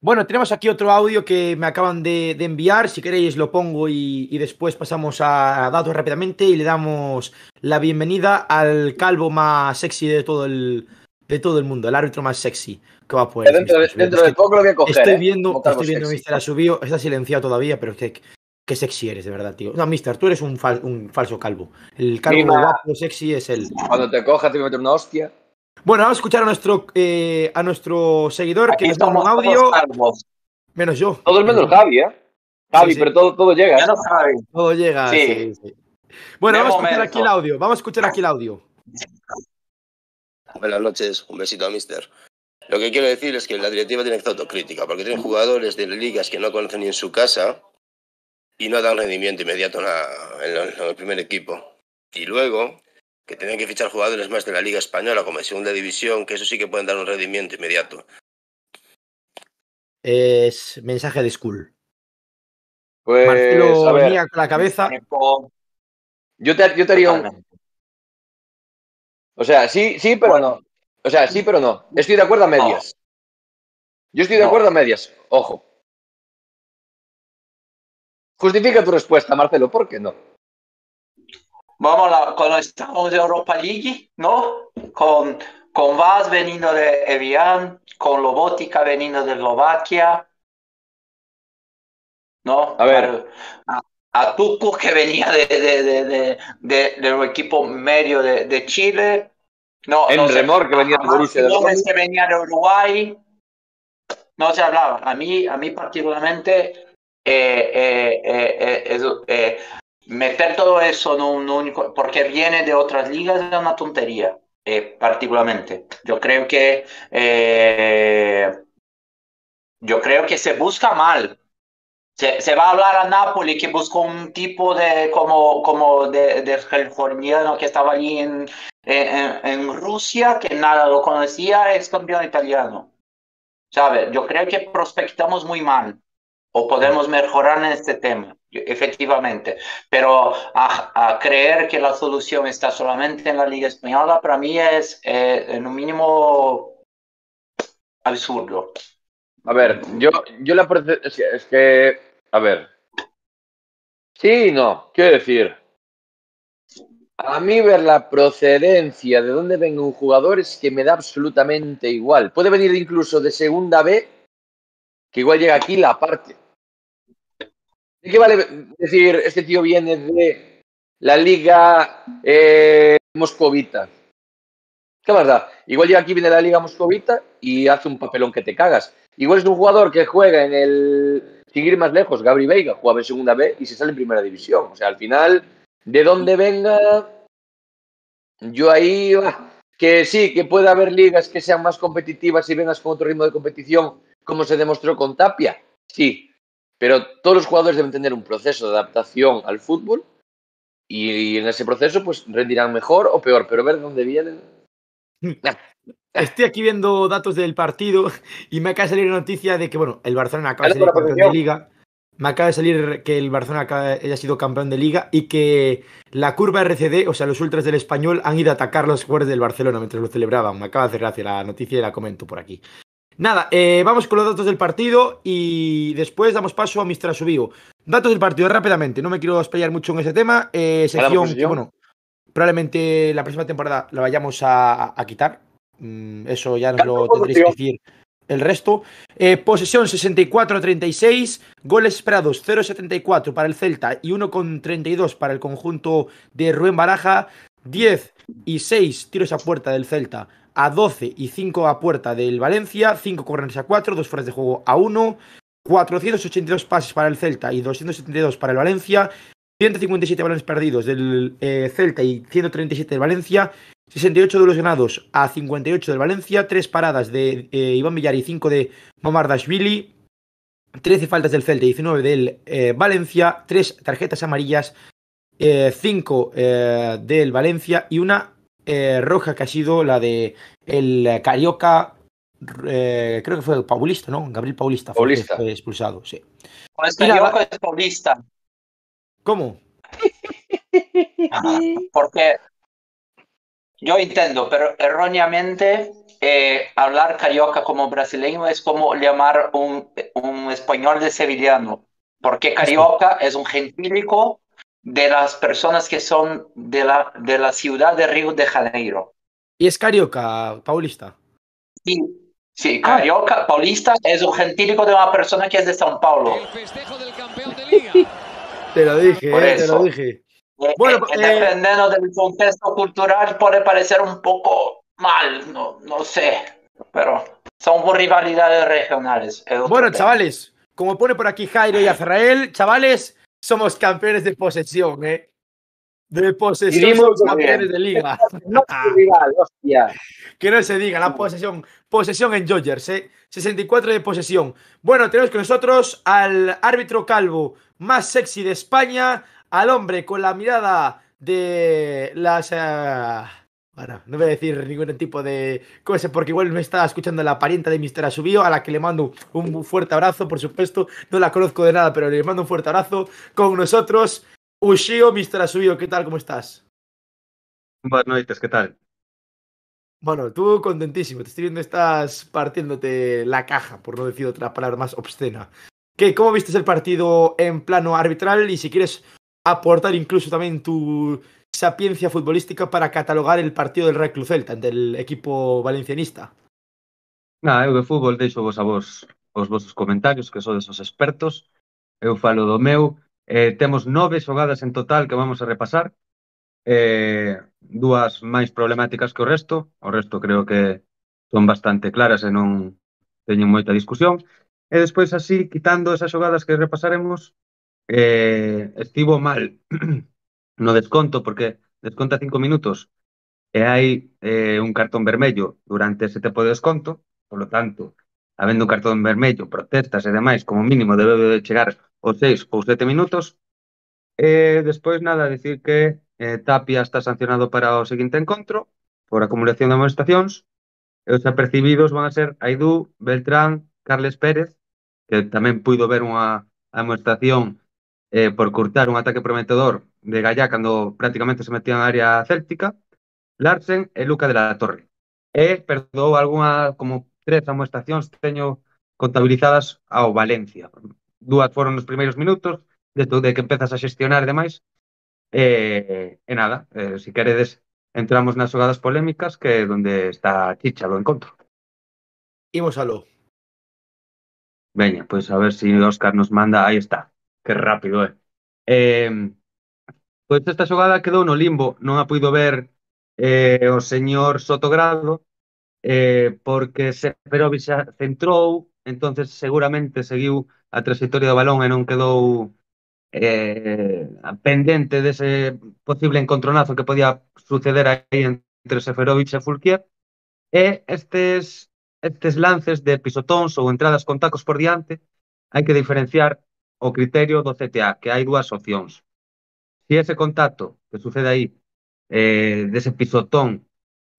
Bueno, tenemos aquí otro audio que me acaban de, de enviar. Si queréis lo pongo y, y después pasamos a datos rápidamente y le damos la bienvenida al calvo más sexy de todo el, de todo el mundo, el árbitro más sexy que va a poder. dentro, de, dentro de poco lo voy a coger. Estoy ¿eh? viendo, calvo estoy viendo. Mister, ha subido, está silenciado todavía, pero es que qué sexy eres, de verdad, tío. No, Mister, tú eres un, fal- un falso calvo. El calvo Mima. guapo, sexy es él. Cuando te coja te voy a meter una hostia. Bueno, vamos a escuchar a nuestro, eh, a nuestro seguidor que nos da un audio, menos yo. Todo el menos Javi, ¿eh? Javi, Sí, sí. pero todo, todo llega. Ya no saben. Todo llega. Sí. sí, sí. Bueno, De vamos a escuchar aquí el audio. Vamos a escuchar aquí el audio. Buenas noches, un besito a Mister. Lo que quiero decir es que la directiva tiene que hacer autocrítica, porque tienen jugadores de ligas que no conocen ni en su casa y no dan rendimiento inmediato en, la- en la- en el primer equipo. Y luego, que tienen que fichar jugadores más de la Liga Española, como en Segunda División, que eso sí que pueden dar un rendimiento inmediato. Es mensaje de school. Pues, a Marcelo ver, niega con la cabeza. yo te, yo te haría un... O sea, sí, sí, pero no. O sea, sí, pero no. Estoy de acuerdo a medias. Yo estoy de No. acuerdo a medias. Ojo. Justifica tu respuesta, Marcelo, ¿por qué no? Vamos a, cuando estamos de Europa League, ¿no? Con, con Vaz veniendo de Evian, con Lobótica veniendo de Eslovaquia, ¿no? A ver. A, a Tucu que venía de, de, de, de, de, del equipo medio de, de Chile. No, En no. Remor, que venía de Borussia que venía de Uruguay. No se hablaba. A mí, a mí particularmente, eh, eh, eh, eh, eh, meter todo eso en un único, porque viene de otras ligas, es una tontería, eh, particularmente. Yo creo que, eh, yo creo que se busca mal. Se, se va a hablar a Napoli que buscó un tipo de como, como de, de californiano que estaba allí en, en, en Rusia, que nada lo conocía, es campeón italiano. ¿Sabe? Yo creo que prospectamos muy mal o podemos mejorar en este tema, efectivamente. Pero a, creer que la solución está solamente en la Liga Española, para mí es eh, en un mínimo absurdo. A ver, yo, yo la es que, es que, a ver. Sí, no, quiero decir. A mí ver la procedencia de dónde venga un jugador es que me da absolutamente igual. Puede venir incluso de segunda B, que igual llega aquí la parte. ¿De qué vale decir, este tío viene de la liga eh, moscovita? ¿Qué más da? Igual llega aquí, viene la liga moscovita y hace un papelón que te cagas. Igual es un jugador que juega en el. Sin ir más lejos, Gabri Veiga jugaba en segunda B y se sale en primera división. O sea, al final, de dónde venga, yo ahí. ah, Que sí, que puede haber ligas que sean más competitivas y vengas con otro ritmo de competición, como se demostró con Tapia. Sí, pero todos los jugadores deben tener un proceso de adaptación al fútbol y, en ese proceso, pues rendirán mejor o peor. Pero ver de dónde vienen. Estoy aquí viendo datos del partido y me acaba de salir la noticia de que, bueno, el Barcelona acaba de salir campeón de liga. Me acaba de salir que el Barcelona acaba- haya sido campeón de liga y que la curva RCD, o sea, los ultras del español, han ido a atacar los jugadores del Barcelona mientras lo celebraban. Me acaba de hacer gracia la noticia y la comento por aquí. Nada, eh, vamos con los datos del partido y después damos paso a Mr. Asubío. Datos del partido rápidamente, no me quiero explayar mucho en ese tema. Eh, sección que, posición. bueno, probablemente la próxima temporada la vayamos a, a quitar. Mm, Eso ya nos lo tendréis que decir el resto. Eh, posesión 64-36, goles esperados 0-74 para el Celta y 1-32 para el conjunto de Rubén Baraja. 10 y 6 tiros a puerta del Celta a 12 y 5 a puerta del Valencia, 5 corners a 4, 2 fueras de juego a 1, 482 pases para el Celta y 272 para el Valencia, 157 balones perdidos del eh, Celta y 137 del Valencia, 68 duelos ganados a 58 del Valencia, 3 paradas de eh, Iván Villar y 5 de Mamardashvili, 13 faltas del Celta y 19 del eh, Valencia, 3 tarjetas amarillas, 5 del Valencia y una eh, roja que ha sido la de el Carioca, eh, creo que fue Paulista, ¿no? Gabriel Paulista fue, Paulista. fue expulsado, sí. Carioca es paulista, ¿Cómo? porque yo entiendo, pero erróneamente eh, hablar carioca como brasileño es como llamar un, un español de sevillano, porque carioca es un gentílico de las personas que son de la, de la ciudad de Río de Janeiro. Y es Carioca, Paulista. Sí, sí, carioca, paulista es un gentílico de una persona que es de São Paulo. El festejo del campeón de liga. Te lo dije, Por eh, te lo eso. dije. Eh, Bueno, eh, eh, dependiendo del contexto cultural puede parecer un poco mal, no, no sé, pero son por rivalidades regionales. Bueno, tema. chavales, como pone por aquí Jairo y Azrael, chavales, somos campeones de posesión, ¿eh? De posesión somos campeones bien. de liga. No rival, hostia. Que no se diga, la posesión. Posesión en Dodgers, ¿eh? 64 de posesión. Bueno, tenemos con nosotros al árbitro calvo más sexy de España, al hombre con la mirada de las... eh, Bueno, no voy a decir ningún tipo de cosa porque igual me está escuchando la parienta de Mr. Asubio, a la que le mando un fuerte abrazo, por supuesto. No la conozco de nada, pero le mando un fuerte abrazo. Con nosotros, Ushio, Mr. Asubio, ¿qué tal? ¿Cómo estás? Buenas noites, que tal? Bueno, tú contentísimo. Te estoy viendo, estás partiéndote la caja, por no decir otra palabra más obscena. ¿Qué, ¿Cómo viste el partido en plano arbitral? Y si quieres aportar incluso también tu sapiencia futbolística para catalogar el partido del Real Club Celta, del equipo valencianista? Nada, eu de fútbol deixo vos a vos os vosos comentarios, que sodes os expertos. Eu falo do meu. Eh, temos nove xogadas en total que vamos a repasar. Eh, dúas máis problemáticas que o resto. O resto creo que son bastante claras e non teñen moita discusión. E despois así, quitando esas xogadas que repasaremos, eh, estivo mal no desconto, porque desconta cinco minutos e hai eh, un cartón vermello durante ese tempo de desconto, polo tanto, habendo un cartón vermello, protestas e demais, como mínimo debe de chegar aos seis ou sete minutos, e despois nada, decir que eh, Tapia está sancionado para o seguinte encontro, por acumulación de amonestacións, e os apercibidos van a ser Aidú, Beltrán, Carles Pérez, que tamén puido ver unha amonestación eh, por curtar un ataque prometedor de Gallá cando prácticamente se metían na área céltica, Larsen e Luca de la Torre. E perdou algunha, como tres amoestacións teño contabilizadas ao Valencia. Dúas foron nos primeiros minutos, desde que empezas a xestionar e demais. E, e nada, e, si queredes, entramos nas xogadas polémicas que é onde está chicha do encontro. Imos aló. Veña, pois a ver se si Óscar nos manda, aí está. Que rápido, eh. eh Pois esta xogada quedou no limbo, non a puido ver eh, o señor Sotogrado, eh, porque Seferovic xa centrou, entonces seguramente seguiu a trayectoria do balón e non quedou eh, pendente dese posible encontronazo que podía suceder aí entre Seferovic e Fulquier. E estes, estes lances de pisotóns ou entradas con tacos por diante hai que diferenciar o criterio do CTA, que hai dúas opcións si ese contacto que sucede aí, eh, dese pisotón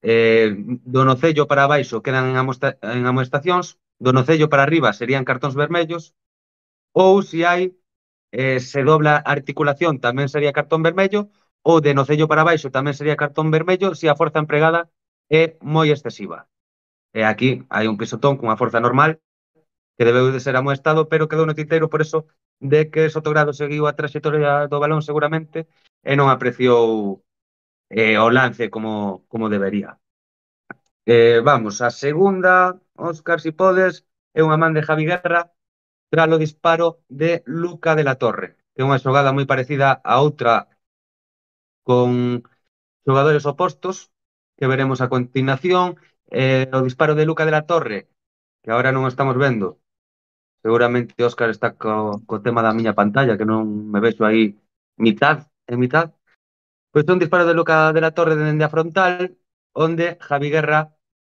eh, do nocello para baixo quedan en, amosta, en amoestacións, do nocello para arriba serían cartóns vermellos, ou se hai eh, se dobla articulación tamén sería cartón vermello, ou de nocello para baixo tamén sería cartón vermello se a forza empregada é moi excesiva. E aquí hai un pisotón cunha forza normal que debeu de ser amoestado, pero quedou no titeiro, por eso de que Sotogrado seguiu a trayectoria do balón seguramente e non apreciou eh, o lance como, como debería. Eh, vamos, a segunda, Óscar, si podes, é unha man de Javi Guerra tras o disparo de Luca de la Torre, que é unha xogada moi parecida a outra con xogadores opostos que veremos a continuación. Eh, o disparo de Luca de la Torre, que agora non estamos vendo, Seguramente Óscar está co, co tema da miña pantalla, que non me vexo aí mitad en mitad. Pois un disparo de Luca de la Torre dende a frontal, onde Javi Guerra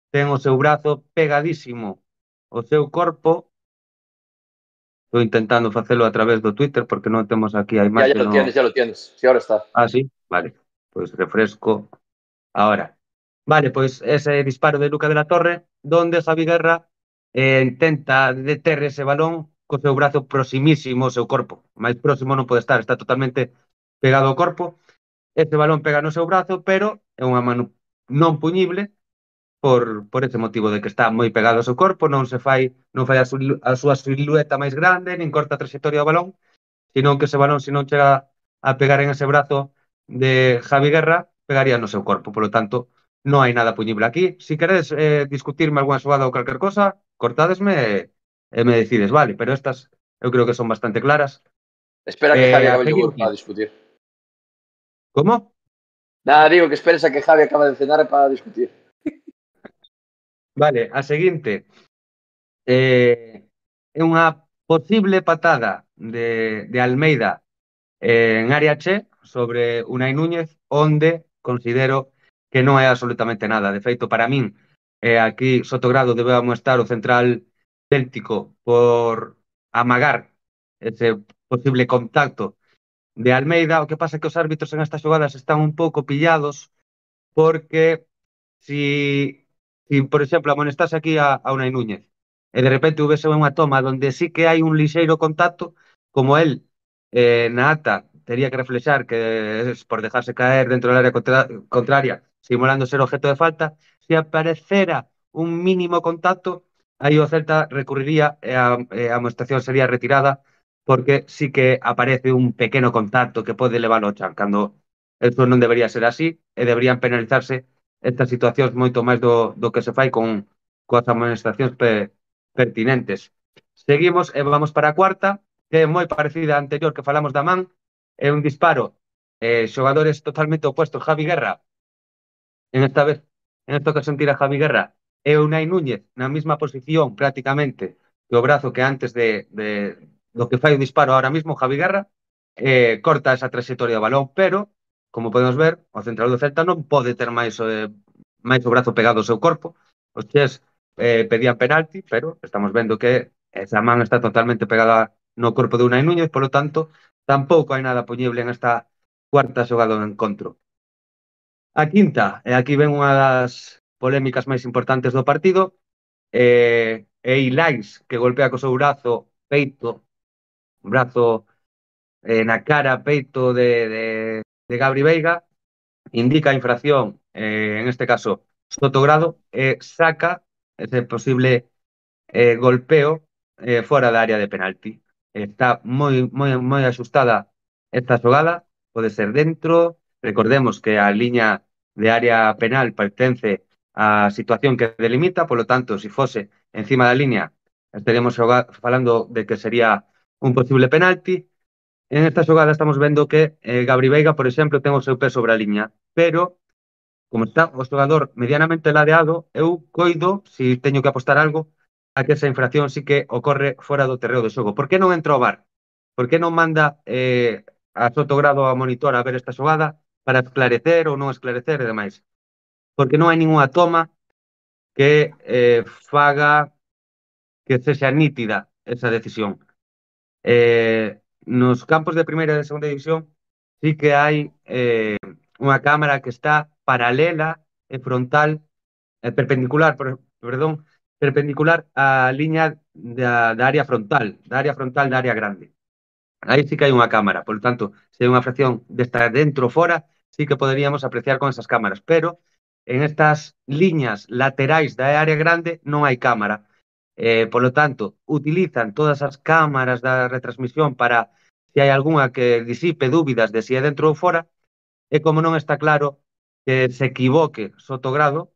ten o seu brazo pegadísimo o seu corpo Estou intentando facelo a través do Twitter porque non temos aquí a imaxe. Ya, ya lo no... tienes, ya lo tienes. Si sí, ahora está. Ah, sí? Vale. Pois pues refresco ahora. Vale, pois ese disparo de Luca de la Torre, donde Javi Guerra eh, intenta deter ese balón co seu brazo proximísimo ao seu corpo. Mais próximo non pode estar, está totalmente pegado ao corpo. Ese balón pega no seu brazo, pero é unha mano non puñible por, por ese motivo de que está moi pegado ao seu corpo, non se fai non fai a, su, a súa silueta máis grande, nin corta a trayectoria do balón, senón que ese balón, se non chega a pegar en ese brazo de Javi Guerra, pegaría no seu corpo. Por lo tanto, non hai nada puñible aquí. Si queredes eh, discutirme algunha xogada ou calquer cosa, cortadesme e me decides, vale, pero estas eu creo que son bastante claras. Espera que eh, Javi acabe o para discutir. Como? Nada, digo que esperes a que Javi acaba de cenar para discutir. Vale, a seguinte. Eh, é unha posible patada de, de Almeida eh, en área che sobre Unai Núñez, onde considero que non é absolutamente nada. De feito, para min, E aquí Sotogrado debemos estar o central céltico por amagar ese posible contacto de Almeida. O que pasa é que os árbitros en estas xogadas están un pouco pillados porque si, si por exemplo, amonestase aquí a, a Unai Núñez e de repente houvese unha toma donde sí que hai un lixeiro contacto, como el eh, na ata tería que reflexar que es por dejarse caer dentro del área contra, contraria simulando ser objeto de falta, se aparecera un mínimo contacto, aí o Celta recurriría e a, e a amonestación sería retirada porque sí que aparece un pequeno contacto que pode levar ao chan, cando eso non debería ser así e deberían penalizarse estas situacións moito máis do, do que se fai con coas amonestacións pe, pertinentes. Seguimos e vamos para a cuarta, que é moi parecida á anterior que falamos da man, é un disparo, eh, xogadores totalmente opuestos, Javi Guerra, en esta vez en esta ocasión tira Javi Guerra e Unai Núñez na mesma posición prácticamente que o brazo que antes de, de do que fai o disparo ahora mismo Javi Guerra eh, corta esa trayectoria do balón pero como podemos ver o central do Celta non pode ter máis eh, máis o brazo pegado ao seu corpo. Os chés eh, pedían penalti pero estamos vendo que esa man está totalmente pegada no corpo de Unai Núñez polo tanto tampouco hai nada poñible en esta cuarta xogada do encontro. A quinta, e aquí ven unha das polémicas máis importantes do partido, eh, e Ilais, que golpea co seu brazo, peito, brazo eh, na cara, peito de, de, de Gabri Veiga, indica a infracción, eh, en este caso, Sotogrado, eh, saca ese posible eh, golpeo eh, fora da área de penalti. Está moi, moi, moi axustada esta xogada, pode ser dentro, recordemos que a liña de área penal pertence á situación que delimita, polo tanto, se si fose encima da liña, estaríamos falando de que sería un posible penalti. En esta xogada estamos vendo que eh, Gabri Veiga, por exemplo, ten o seu pé sobre a liña, pero como está o xogador medianamente ladeado, eu coido, se si teño que apostar algo, a que esa infracción sí que ocorre fora do terreo de xogo. Por que non entra o bar? Por que non manda eh, a Sotogrado a monitor a ver esta xogada para esclarecer ou non esclarecer e demais. Porque non hai ninguna toma que eh, faga que sexa nítida esa decisión. Eh, nos campos de primeira e de segunda división sí que hai eh, unha cámara que está paralela e frontal, eh, perpendicular, per, perdón, perpendicular á liña da, da área frontal, da área frontal da área grande. Aí sí que hai unha cámara, por lo tanto, se hai unha fracción de estar dentro ou fora, sí que poderíamos apreciar con esas cámaras, pero en estas liñas laterais da área grande non hai cámara. Eh, polo tanto, utilizan todas as cámaras da retransmisión para se hai algunha que disipe dúbidas de se si é dentro ou fora, e como non está claro que se equivoque Sotogrado,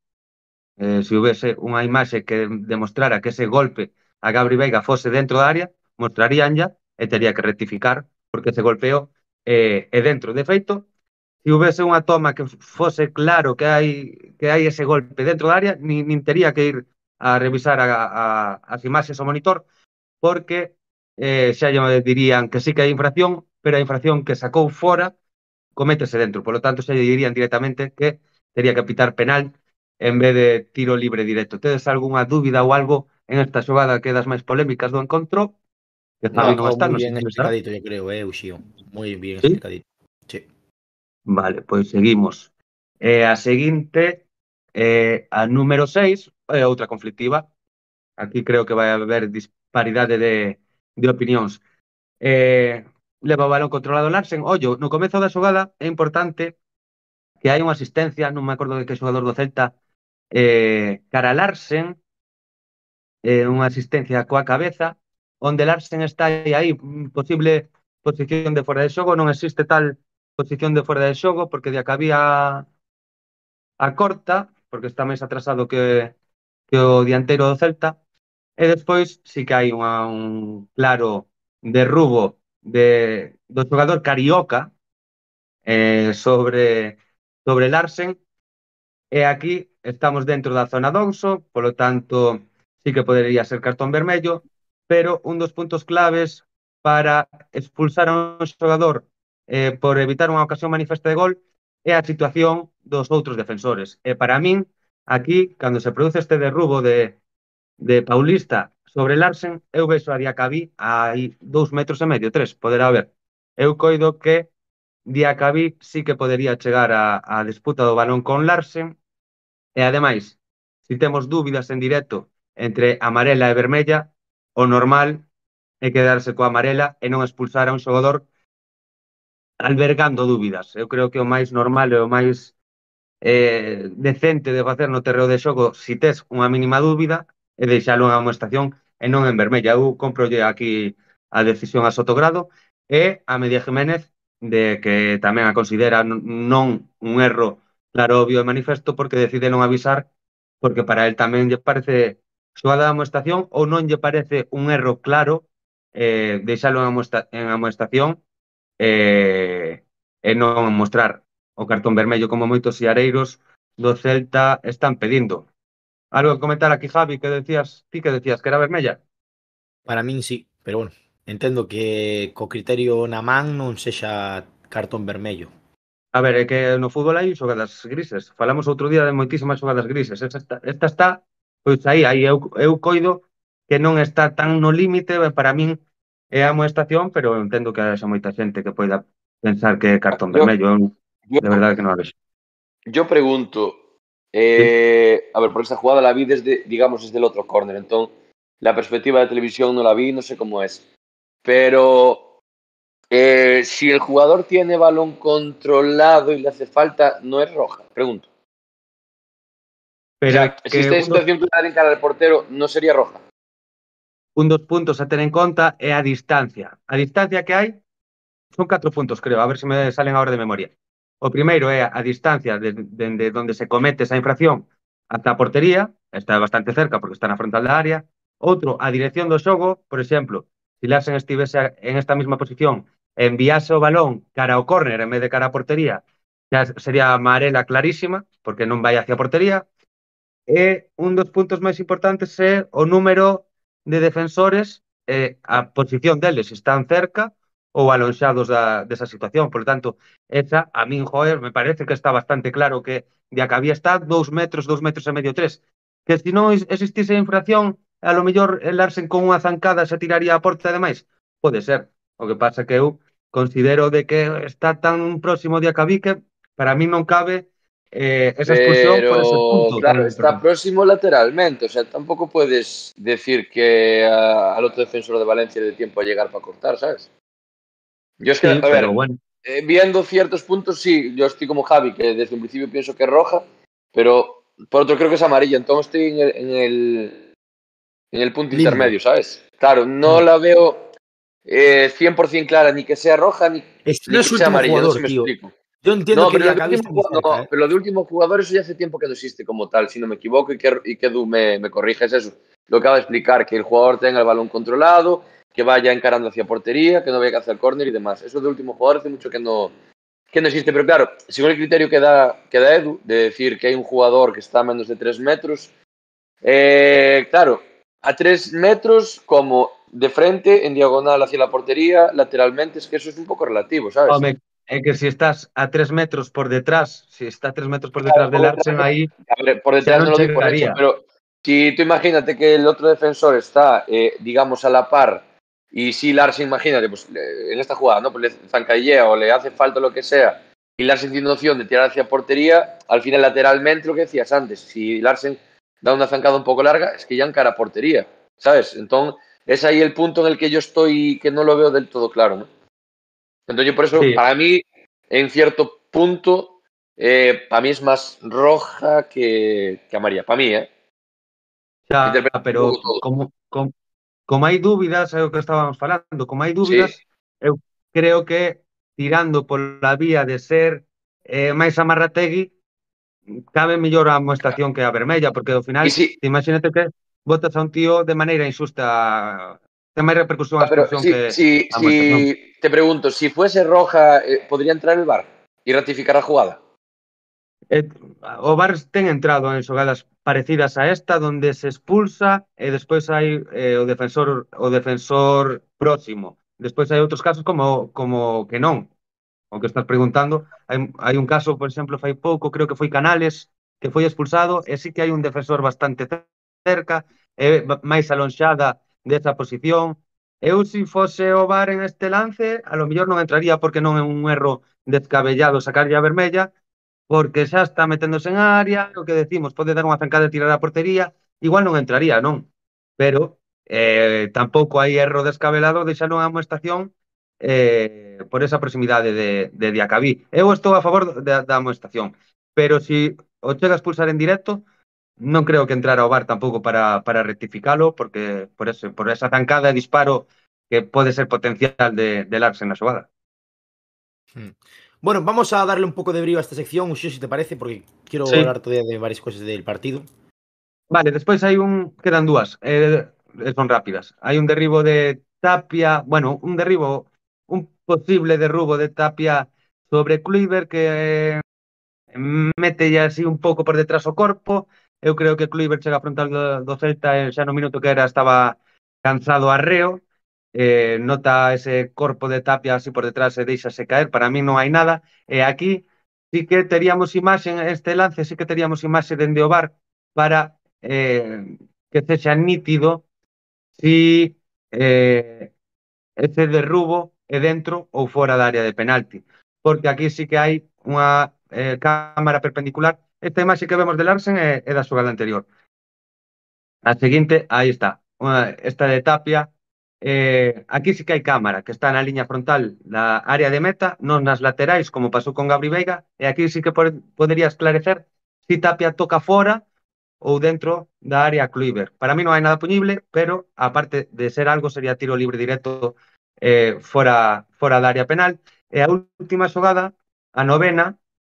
eh, se houvese unha imaxe que demostrara que ese golpe a Gabri Veiga fose dentro da área, mostrarían ya e tería que rectificar porque ese golpeo eh, é dentro. De feito, se houvese unha toma que fose claro que hai que hai ese golpe dentro da área, nin, nin tería que ir a revisar a, a, as imaxes ao monitor, porque eh, xa lle dirían que sí que hai infracción, pero a infracción que sacou fora cométese dentro. Por lo tanto, xa lle dirían directamente que tería que pitar penal en vez de tiro libre directo. Tedes algunha dúbida ou algo en esta xogada que das máis polémicas do encontro? Que no, non está, non sei. Moi ben explicadito, eu creo, eh, Uxío. Moi bien ¿Sí? explicadito. Vale, pois seguimos. Eh, a seguinte, eh, a número 6, é eh, outra conflictiva. Aquí creo que vai haber disparidade de, de opinións. Eh, leva o balón controlado Larsen. Ollo, no comezo da xogada é importante que hai unha asistencia, non me acordo de que xogador do Celta, eh, cara a Larsen, eh, unha asistencia coa cabeza, onde Larsen está aí, posible posición de fora de xogo, non existe tal posición de fora de xogo, porque de que había a corta, porque está máis atrasado que, que o dianteiro do Celta, e despois sí que hai unha, un claro derrubo de, do xogador carioca eh, sobre, sobre Larsen, e aquí estamos dentro da zona Donso, polo tanto, sí que podería ser cartón vermello, pero un dos puntos claves para expulsar a un xogador eh, por evitar unha ocasión manifesta de gol é a situación dos outros defensores. E para min, aquí, cando se produce este derrubo de, de Paulista sobre Larsen, eu vexo a Diacabí aí dous metros e medio, tres, poderá haber. Eu coido que Diacabí sí que podería chegar a, a disputa do balón con Larsen e ademais, se temos dúbidas en directo entre amarela e vermella, o normal é quedarse coa amarela e non expulsar a un xogador albergando dúbidas. Eu creo que o máis normal e o máis eh, decente de facer no terreo de xogo se si tes unha mínima dúbida é deixalo en amoestación e non en vermella. Eu comprolle aquí a decisión a Sotogrado e a Media Jiménez de que tamén a considera non un erro claro obvio e manifesto porque decide non avisar porque para el tamén lle parece xogada de amoestación ou non lle parece un erro claro eh, deixalo en, amoesta en amoestación e, e non mostrar o cartón vermello como moitos iareiros do Celta están pedindo. Algo que comentar aquí, Javi, que decías, ti que decías que era vermella? Para min sí, pero bueno, entendo que co criterio na man non sexa cartón vermello. A ver, é que no fútbol hai xogadas grises. Falamos outro día de moitísimas xogadas grises. Esta está, esta está pois aí, aí eu, eu coido que non está tan no límite, para min é a amoestación, pero entendo que haxa moita xente que poida pensar que é cartón Yo- vermello. Eu, yo- de verdade que non vexo. Yo pregunto, eh, a ver, porque esta jugada la vi desde, digamos, desde el otro córner, entonces la perspectiva de televisión no la vi, no sé cómo es. Pero eh, si el jugador tiene balón controlado y le hace falta, no es roja, pregunto. Pero o é sea, que si esta un dos, situación clara en cara al portero, no sería roja. un dos puntos a ter en conta é a distancia. A distancia que hai son catro puntos, creo, a ver se me salen agora de memoria. O primeiro é a distancia dende de, de donde se comete esa infracción ata a portería, está bastante cerca porque está na frontal da área. Outro, a dirección do xogo, por exemplo, se Larsen estivese en esta mesma posición, enviase o balón cara ao córner en vez de cara á portería, xa sería amarela clarísima, porque non vai hacia a portería. E un dos puntos máis importantes é o número de defensores eh, a posición deles están cerca ou alonxados da, desa situación. Por tanto, esa, a min, joder, me parece que está bastante claro que de a que había está dous metros, dous metros e medio, tres. Que se non existise a infracción, a lo mellor el Larsen con unha zancada se tiraría a porta ademais. Pode ser. O que pasa que eu considero de que está tan próximo de Acabí que para mí non cabe eh, esa expulsión por ese punto. claro, está próximo lateralmente, o sea, tampoco puedes decir que al otro defensor de Valencia le dé tiempo a llegar para cortar, ¿sabes? Yo es que, Sí, a ver, pero bueno. eh, viendo ciertos puntos, sí, yo estoy como Javi, que desde un principio pienso que es roja, pero por otro creo que es amarilla, entonces estoy en el, en el, en el punto intermedio, ¿sabes? Claro, no la veo eh, 100% clara, ni que sea roja, ni, Es que ni no que es sea amarilla, no sé jugador, si me tío. explico. Yo entiendo No, que pero lo, de no, ¿eh? pero lo de último jugador, eso ya hace tiempo que no existe como tal, si no me equivoco, y que, y que Edu me, me corrige, es eso. Lo acaba de explicar, que el jugador tenga el balón controlado, que vaya encarando hacia portería, que no vaya que hacia el córner y demás. Eso de último jugador hace mucho que no, que no existe. Pero claro, según el criterio que da, que da Edu, de decir que hay un jugador que está a menos de 3 metros, eh, claro, a 3 metros como de frente, en diagonal hacia la portería, lateralmente, es que eso es un poco relativo, ¿sabes? É que se estás a tres metros por detrás, se está a tres metros por detrás del Larsen, aí A ver, por detrás no lo por hecho, pero si tú imagínate que el otro defensor está, eh, digamos, a la par, y si Larsen, imagínate, pues eh, en esta jugada, ¿no? Pues le zancadillea o le hace falta lo que sea, y Larsen tiene opción de tirar hacia portería, al final lateralmente lo que decías antes, si Larsen da una zancada un poco larga, es que ya encara portería, ¿sabes? Entonces, es ahí el punto en el que yo estoy, que no lo veo del todo claro, ¿no? Entón, por eso, sí. para mí, en cierto punto, eh, para mí es más roja que, que amarilla. Para mí, eh? Xa, pero como, como, como hai dúbidas, é o que estábamos falando, como hai dúbidas, sí. eu creo que tirando pola vía de ser eh, máis amarrategui, cabe mellor a amoestación que a vermella, porque ao final, si... imagínate que votas a un tío de maneira insusta ten máis repercusión ah, pero, a expulsión si, que si, a si, Manchester. Te pregunto, si fuese roja, eh, podría entrar el VAR e ratificar a jugada? Eh, o VAR ten entrado en xogadas parecidas a esta onde se expulsa e despois hai eh, o defensor o defensor próximo. Despois hai outros casos como como que non. O que estás preguntando, hai, hai un caso, por exemplo, fai pouco, creo que foi Canales, que foi expulsado, e sí que hai un defensor bastante cerca, e máis alonxada desa posición. Eu, se fose o VAR en este lance, a lo mellor non entraría porque non é un erro descabellado sacarlle a vermella, porque xa está meténdose en área, o que decimos, pode dar unha zancada e tirar a portería, igual non entraría, non. Pero eh, tampouco hai erro descabelado de xa non é unha eh, por esa proximidade de, de Diacabí. Eu estou a favor da, da amoestación, pero se si o chega a expulsar en directo, non creo que entrara ao bar tampouco para, para rectificalo, porque por, ese, por esa zancada de disparo que pode ser potencial de, de Larsen na xogada. Hmm. Bueno, vamos a darle un poco de brío a esta sección, Uxo, si te parece, porque quiero Sí. hablar todavía de varias cosas del partido. Vale, despois hai un, quedan dúas, eh, son rápidas. Hai un derribo de Tapia, bueno, un derribo, un posible derrubo de Tapia sobre Kluivert que eh, mete ya así un pouco por detrás o corpo. Eu creo que Kluivert chega a frontal do, do Celta e xa no minuto que era estaba cansado arreo. Eh, nota ese corpo de tapia así por detrás e deixase caer. Para mí non hai nada. E aquí sí que teríamos imaxe, este lance sí que teríamos imaxe dende o bar para eh, que sexa nítido si eh, ese derrubo é dentro ou fora da área de penalti. Porque aquí sí que hai unha eh, cámara perpendicular Esta imaxe que vemos de Larsen é, é da xogada anterior. A seguinte, aí está. Esta de Tapia. Eh, aquí sí que hai cámara, que está na liña frontal da área de meta, non nas laterais, como pasou con Gabri Veiga, e aquí sí que podería esclarecer si Tapia toca fora ou dentro da área Kluivert. Para mí non hai nada puñible, pero aparte de ser algo sería tiro libre directo eh, fora, fora da área penal. E a última xogada, a novena,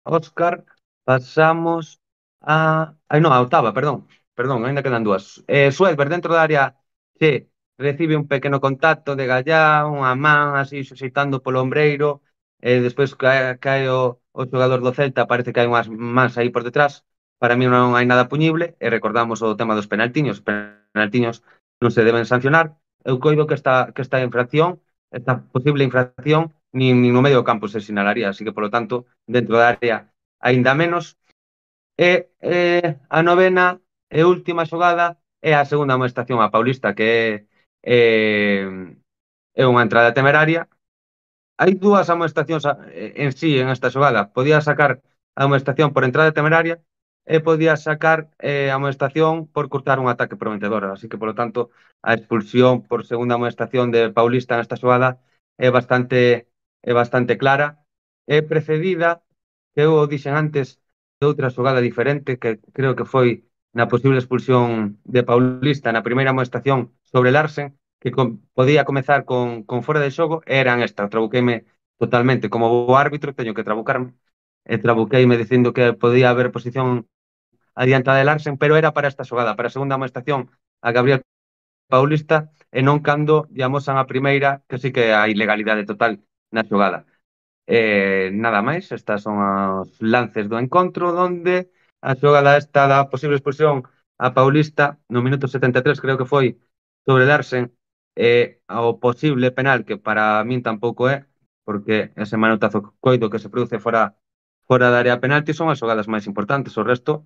Óscar Pasamos a... Ai, non, a octava, perdón. Perdón, ainda quedan dúas. Eh, Suelver, dentro da área che, recibe un pequeno contacto de Gallá, unha man así xoxitando polo ombreiro, e despois cae, cae o, o xogador do Celta, parece que hai unhas mans aí por detrás, para mí non hai nada puñible, e recordamos o tema dos penaltiños, penaltiños non se deben sancionar, eu coido que esta, que esta infracción, esta posible infracción, nin, nin no medio do campo se sinalaría, así que, polo tanto, dentro da área aínda menos. E eh, a novena e última xogada é a segunda amonestación a Paulista, que é, é, é unha entrada temeraria. Hai dúas amonestacións eh, en sí en esta xogada. Podía sacar a amonestación por entrada temeraria e podía sacar eh, a amonestación por cortar un ataque prometedor. Así que, polo tanto, a expulsión por segunda amonestación de Paulista nesta xogada é bastante é bastante clara. É precedida que eu o dixen antes de outra xogada diferente que creo que foi na posible expulsión de Paulista na primeira amonestación sobre Larsen, que com, podía comezar con, con fora de xogo, eran esta, trabuqueime totalmente. Como bo árbitro teño que trabucarme, e trabuqueime dicindo que podía haber posición adiantada de Larsen, pero era para esta xogada, para a segunda amonestación a Gabriel Paulista, e non cando llamosan a primeira, que sí que hai legalidade total na xogada. Eh, nada máis, estas son os lances do encontro onde a xogada esta da posible expulsión a Paulista no minuto 73 creo que foi sobre Larsen eh, ao posible penal que para min tampouco é porque ese manotazo coido que se produce fora fora da área penalti son as xogadas máis importantes. O resto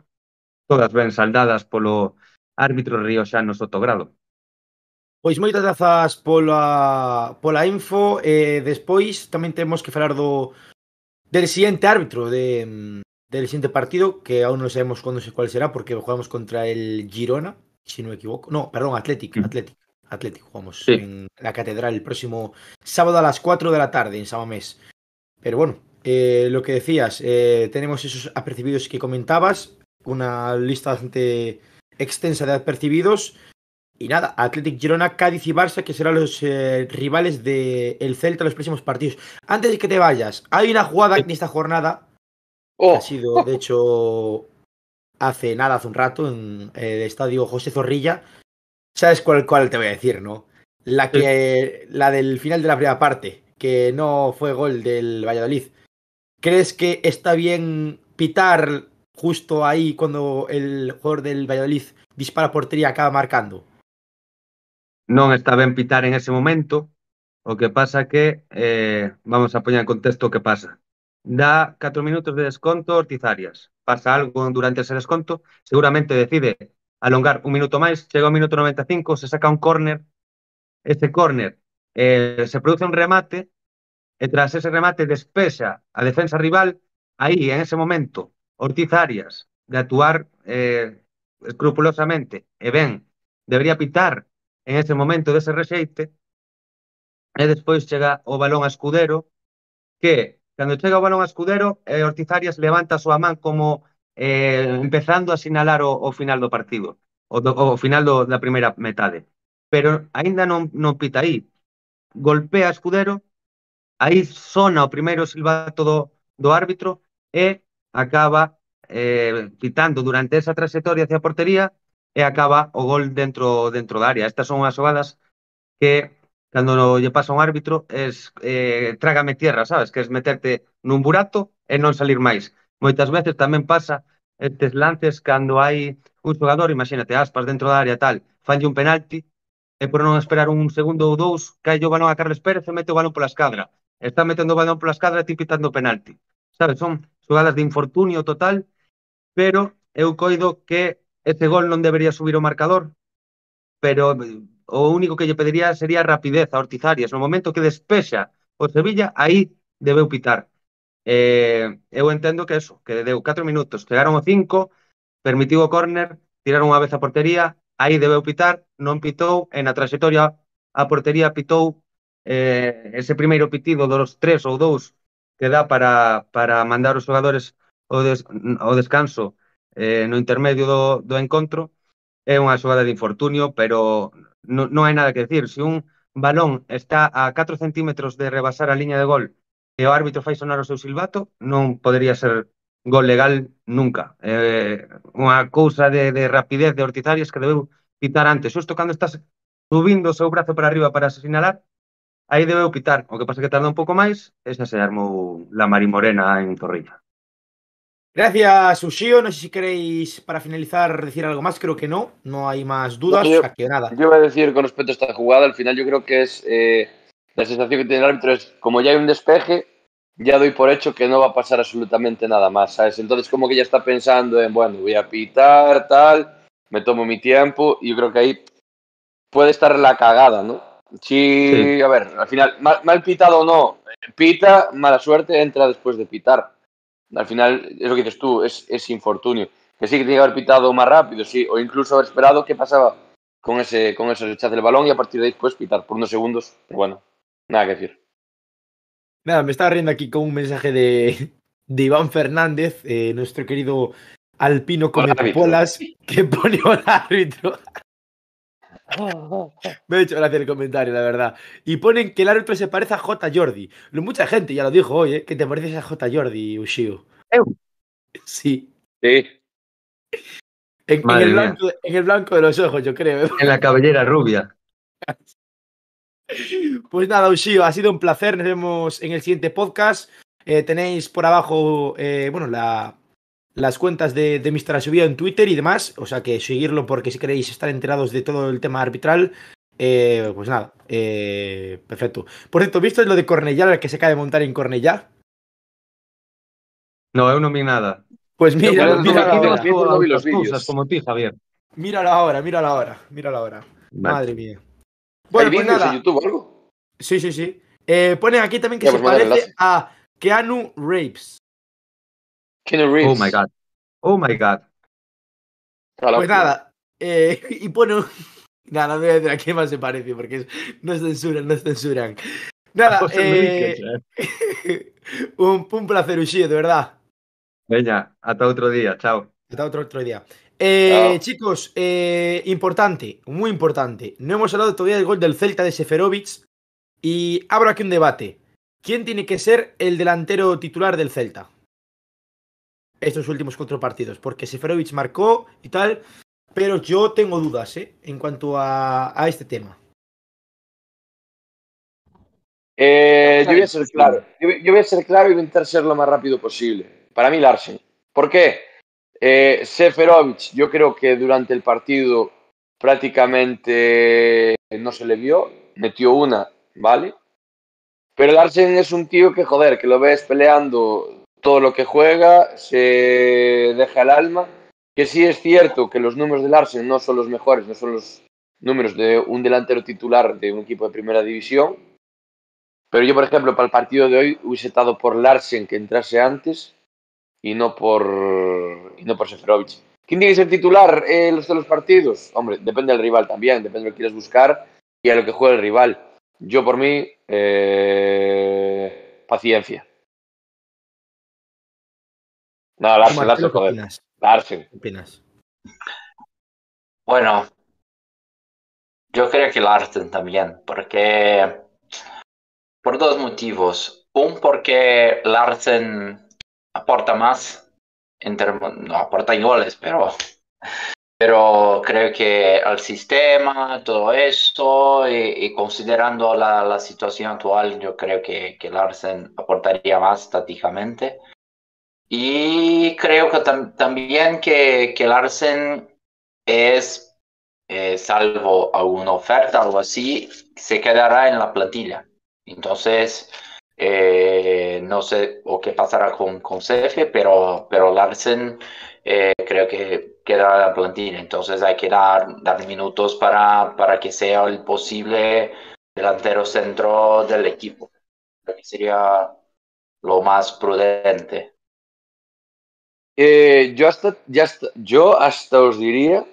todas ben saldadas polo árbitro rioxano Sotogrado. Pois moitas grazas pola, pola info e despois tamén temos que falar do del siguiente árbitro de, del siguiente partido que aún non sabemos cuándo se cuál será porque jugamos contra el Girona, si no me equivoco. No, perdón, Athletic, Mm. Athletic. Athletic jugamos Sí. en la catedral el próximo sábado a las 4 de la tarde en Samamés. Pero bueno, eh, lo que decías, eh, tenemos esos apercibidos que comentabas, una lista bastante extensa de apercibidos. Y nada, Athletic Girona, Cádiz y Barça, que serán los eh, rivales del el Celta en los próximos partidos. Antes de que te vayas, hay una jugada en esta jornada que Oh, ha sido, de hecho, hace nada, hace un rato, en el estadio José Zorrilla. ¿Sabes cuál, cuál te voy a decir, no? La, que, la del final de la primera parte, que no fue gol del Valladolid. ¿Crees que está bien pitar justo ahí cuando el jugador del Valladolid dispara portería acaba marcando? non está ben pitar en ese momento, o que pasa que, eh, vamos a poñer en contexto o que pasa. Dá 4 minutos de desconto Ortizarias. Pasa algo durante ese desconto, seguramente decide alongar un minuto máis, chega ao minuto 95, se saca un córner, ese córner eh, se produce un remate, e tras ese remate despexa a defensa rival, aí, en ese momento, Ortiz Arias, de actuar eh, escrupulosamente, e ben, debería pitar en ese momento dese rexeite, e despois chega o balón a Escudero, que cando chega o balón a Escudero, eh, Ortizarias levanta a súa man como eh, empezando a sinalar o, o final do partido, o, do, o final do, da primeira metade. Pero aínda non, non pita aí. Golpea a Escudero, aí sona o primeiro silbato do, do árbitro e acaba eh, pitando durante esa trayectoria hacia a portería e acaba o gol dentro dentro da área. Estas son as xogadas que cando no lle pasa un árbitro es eh, trágame tierra, sabes? Que es meterte nun burato e non salir máis. Moitas veces tamén pasa estes lances cando hai un xogador, imagínate, aspas dentro da área tal, fanlle un penalti e por non esperar un segundo ou dous, cae o balón a Carles Pérez e mete o balón pola escadra. Está metendo o balón pola escadra e ti pitando o penalti. Sabes, son xogadas de infortunio total, pero eu coido que ese gol non debería subir o marcador, pero eh, o único que lle pediría sería rapidez a Ortizarias. No momento que despexa o Sevilla, aí debeu pitar. Eh, eu entendo que eso, que deu 4 minutos, chegaron o 5, permitiu o córner, tiraron unha vez a portería, aí debeu pitar, non pitou, en a trayectoria a portería pitou eh, ese primeiro pitido dos tres ou dous que dá para, para mandar os xogadores o, des, o descanso eh, no intermedio do, do encontro. É unha xogada de infortunio, pero non, non hai nada que decir. Se un balón está a 4 centímetros de rebasar a liña de gol e o árbitro fai sonar o seu silbato, non podería ser gol legal nunca. Eh, unha cousa de, de rapidez de Ortizarias que debeu pitar antes. Xusto cando estás subindo o seu brazo para arriba para asinalar, aí debeu pitar. O que pasa que tarda un pouco máis, esa se armou la Mari Morena en Torrilla. Gracias, Ushio. No sé si queréis, para finalizar, decir algo más. Creo que no. No hay más dudas. No, yo- nada. Yo iba a decir con respecto a esta jugada, al final yo creo que es eh, la sensación que tiene el árbitro es como ya hay un despeje, ya doy por hecho que no va a pasar absolutamente nada más, ¿sabes? Entonces como que ya está pensando en, bueno, voy a pitar, tal, me tomo mi tiempo y yo creo que ahí puede estar la cagada, ¿no? Sí, Sí. a ver, al final, mal, mal pitado o no, pita, mala suerte, entra después de pitar. Al final, es lo que dices tú, es, es infortunio. Que sí que tiene que haber pitado más rápido, sí, o incluso haber esperado qué pasaba con ese, con ese rechazo del balón y a partir de ahí pues pitar por unos segundos. Pero bueno, nada que decir. Nada, me estaba riendo aquí con un mensaje de, de Iván Fernández, eh, nuestro querido alpino árbitro. popolas, que pone al árbitro. Me ha hecho gracia el comentario, la verdad. Y ponen que el árbitro se parece a J. Jordi. Mucha gente ya lo dijo hoy, ¿eh? Que te pareces a J. Jordi, Ushio. Sí. Sí, En, el blanco, en el blanco de los ojos, yo creo. ¿eh? En la cabellera rubia. Pues nada, Ushio, ha sido un placer. Nos vemos en el siguiente podcast. Eh, tenéis por abajo, eh, bueno, la, las cuentas de, de Mr. Asubio en Twitter y demás. O sea que seguirlo porque si queréis estar enterados de todo el tema arbitral. eh, pues nada, eh, perfecto. Por cierto, ¿viste lo de Cornellá, el que se acaba de montar en Cornellá? No, eu non vi nada. Pues mira, mira, no, vi los vídeos. como ti, Javier. míralo ahora, míralo ahora, míralo ahora. Vale. Madre mía. ¿Hay Bueno, pues vídeos nada. en YouTube o algo? Sí, sí, sí. Eh, ponen aquí también que Ya, se pues parece a Keanu Rapes. Keanu Reeves. Oh my god. Oh my god. Pues nada, eh, y pone un... Nada, no voy a decir a quién más se parece porque es- no es censuran, no es censuran. Nada, eh, eh. un, un placer, Ushio, de verdad. Veña, ata outro día, chao. Hasta otro, otro día. Eh, Chao. chicos, eh, importante, muy importante. No hemos hablado todavía del gol del Celta de Seferovic y abro aquí un debate. ¿Quién tiene que ser el delantero titular del Celta? Estos últimos cuatro partidos, porque Seferovic marcó y tal, pero yo tengo dudas ¿eh? en cuanto a, a este tema. Eh, yo voy a ser claro. Yo, voy a ser claro y voy a intentar ser lo más rápido posible. Para mí, Larsen. ¿Por qué? Eh, Seferovic, yo creo que durante el partido prácticamente no se le vio. Metió una, ¿vale? Pero Larsen es un tío que, joder, que lo ves peleando todo lo que juega, se deja el alma. Que sí es cierto que los números de Larsen no son los mejores, no son los números de un delantero titular de un equipo de primera división. Pero yo, por ejemplo, para el partido de hoy hubiese estado por Larsen que entrase antes y no por y no por Seferovic. ¿Quién tiene que ser titular en los de los partidos? Hombre, depende del rival también, depende de lo que quieras buscar y a lo que juegue el rival. Yo por mí, eh, paciencia. Nada, Larsen, Larsen, ¿qué joder. opinas? Larsen. ¿Qué opinas? Bueno, yo creo que Larsen también, porque por dos motivos. Un, porque Larsen aporta más, en termo- no aporta en goles, pero, pero creo que al sistema, todo esto, y, y considerando la, la situación actual, yo creo que, que Larsen aportaría más tácticamente. Y creo que tam- también que, que Larsen es, eh, salvo alguna oferta o algo así, se quedará en la plantilla. Entonces, eh, no sé o qué pasará con, con Cefe, pero, pero Larsen eh, creo que quedará en la plantilla. Entonces hay que dar, dar minutos para, para que sea el posible delantero centro del equipo. Creo que sería lo más prudente. Eh, yo, hasta, ya hasta- yo hasta os diría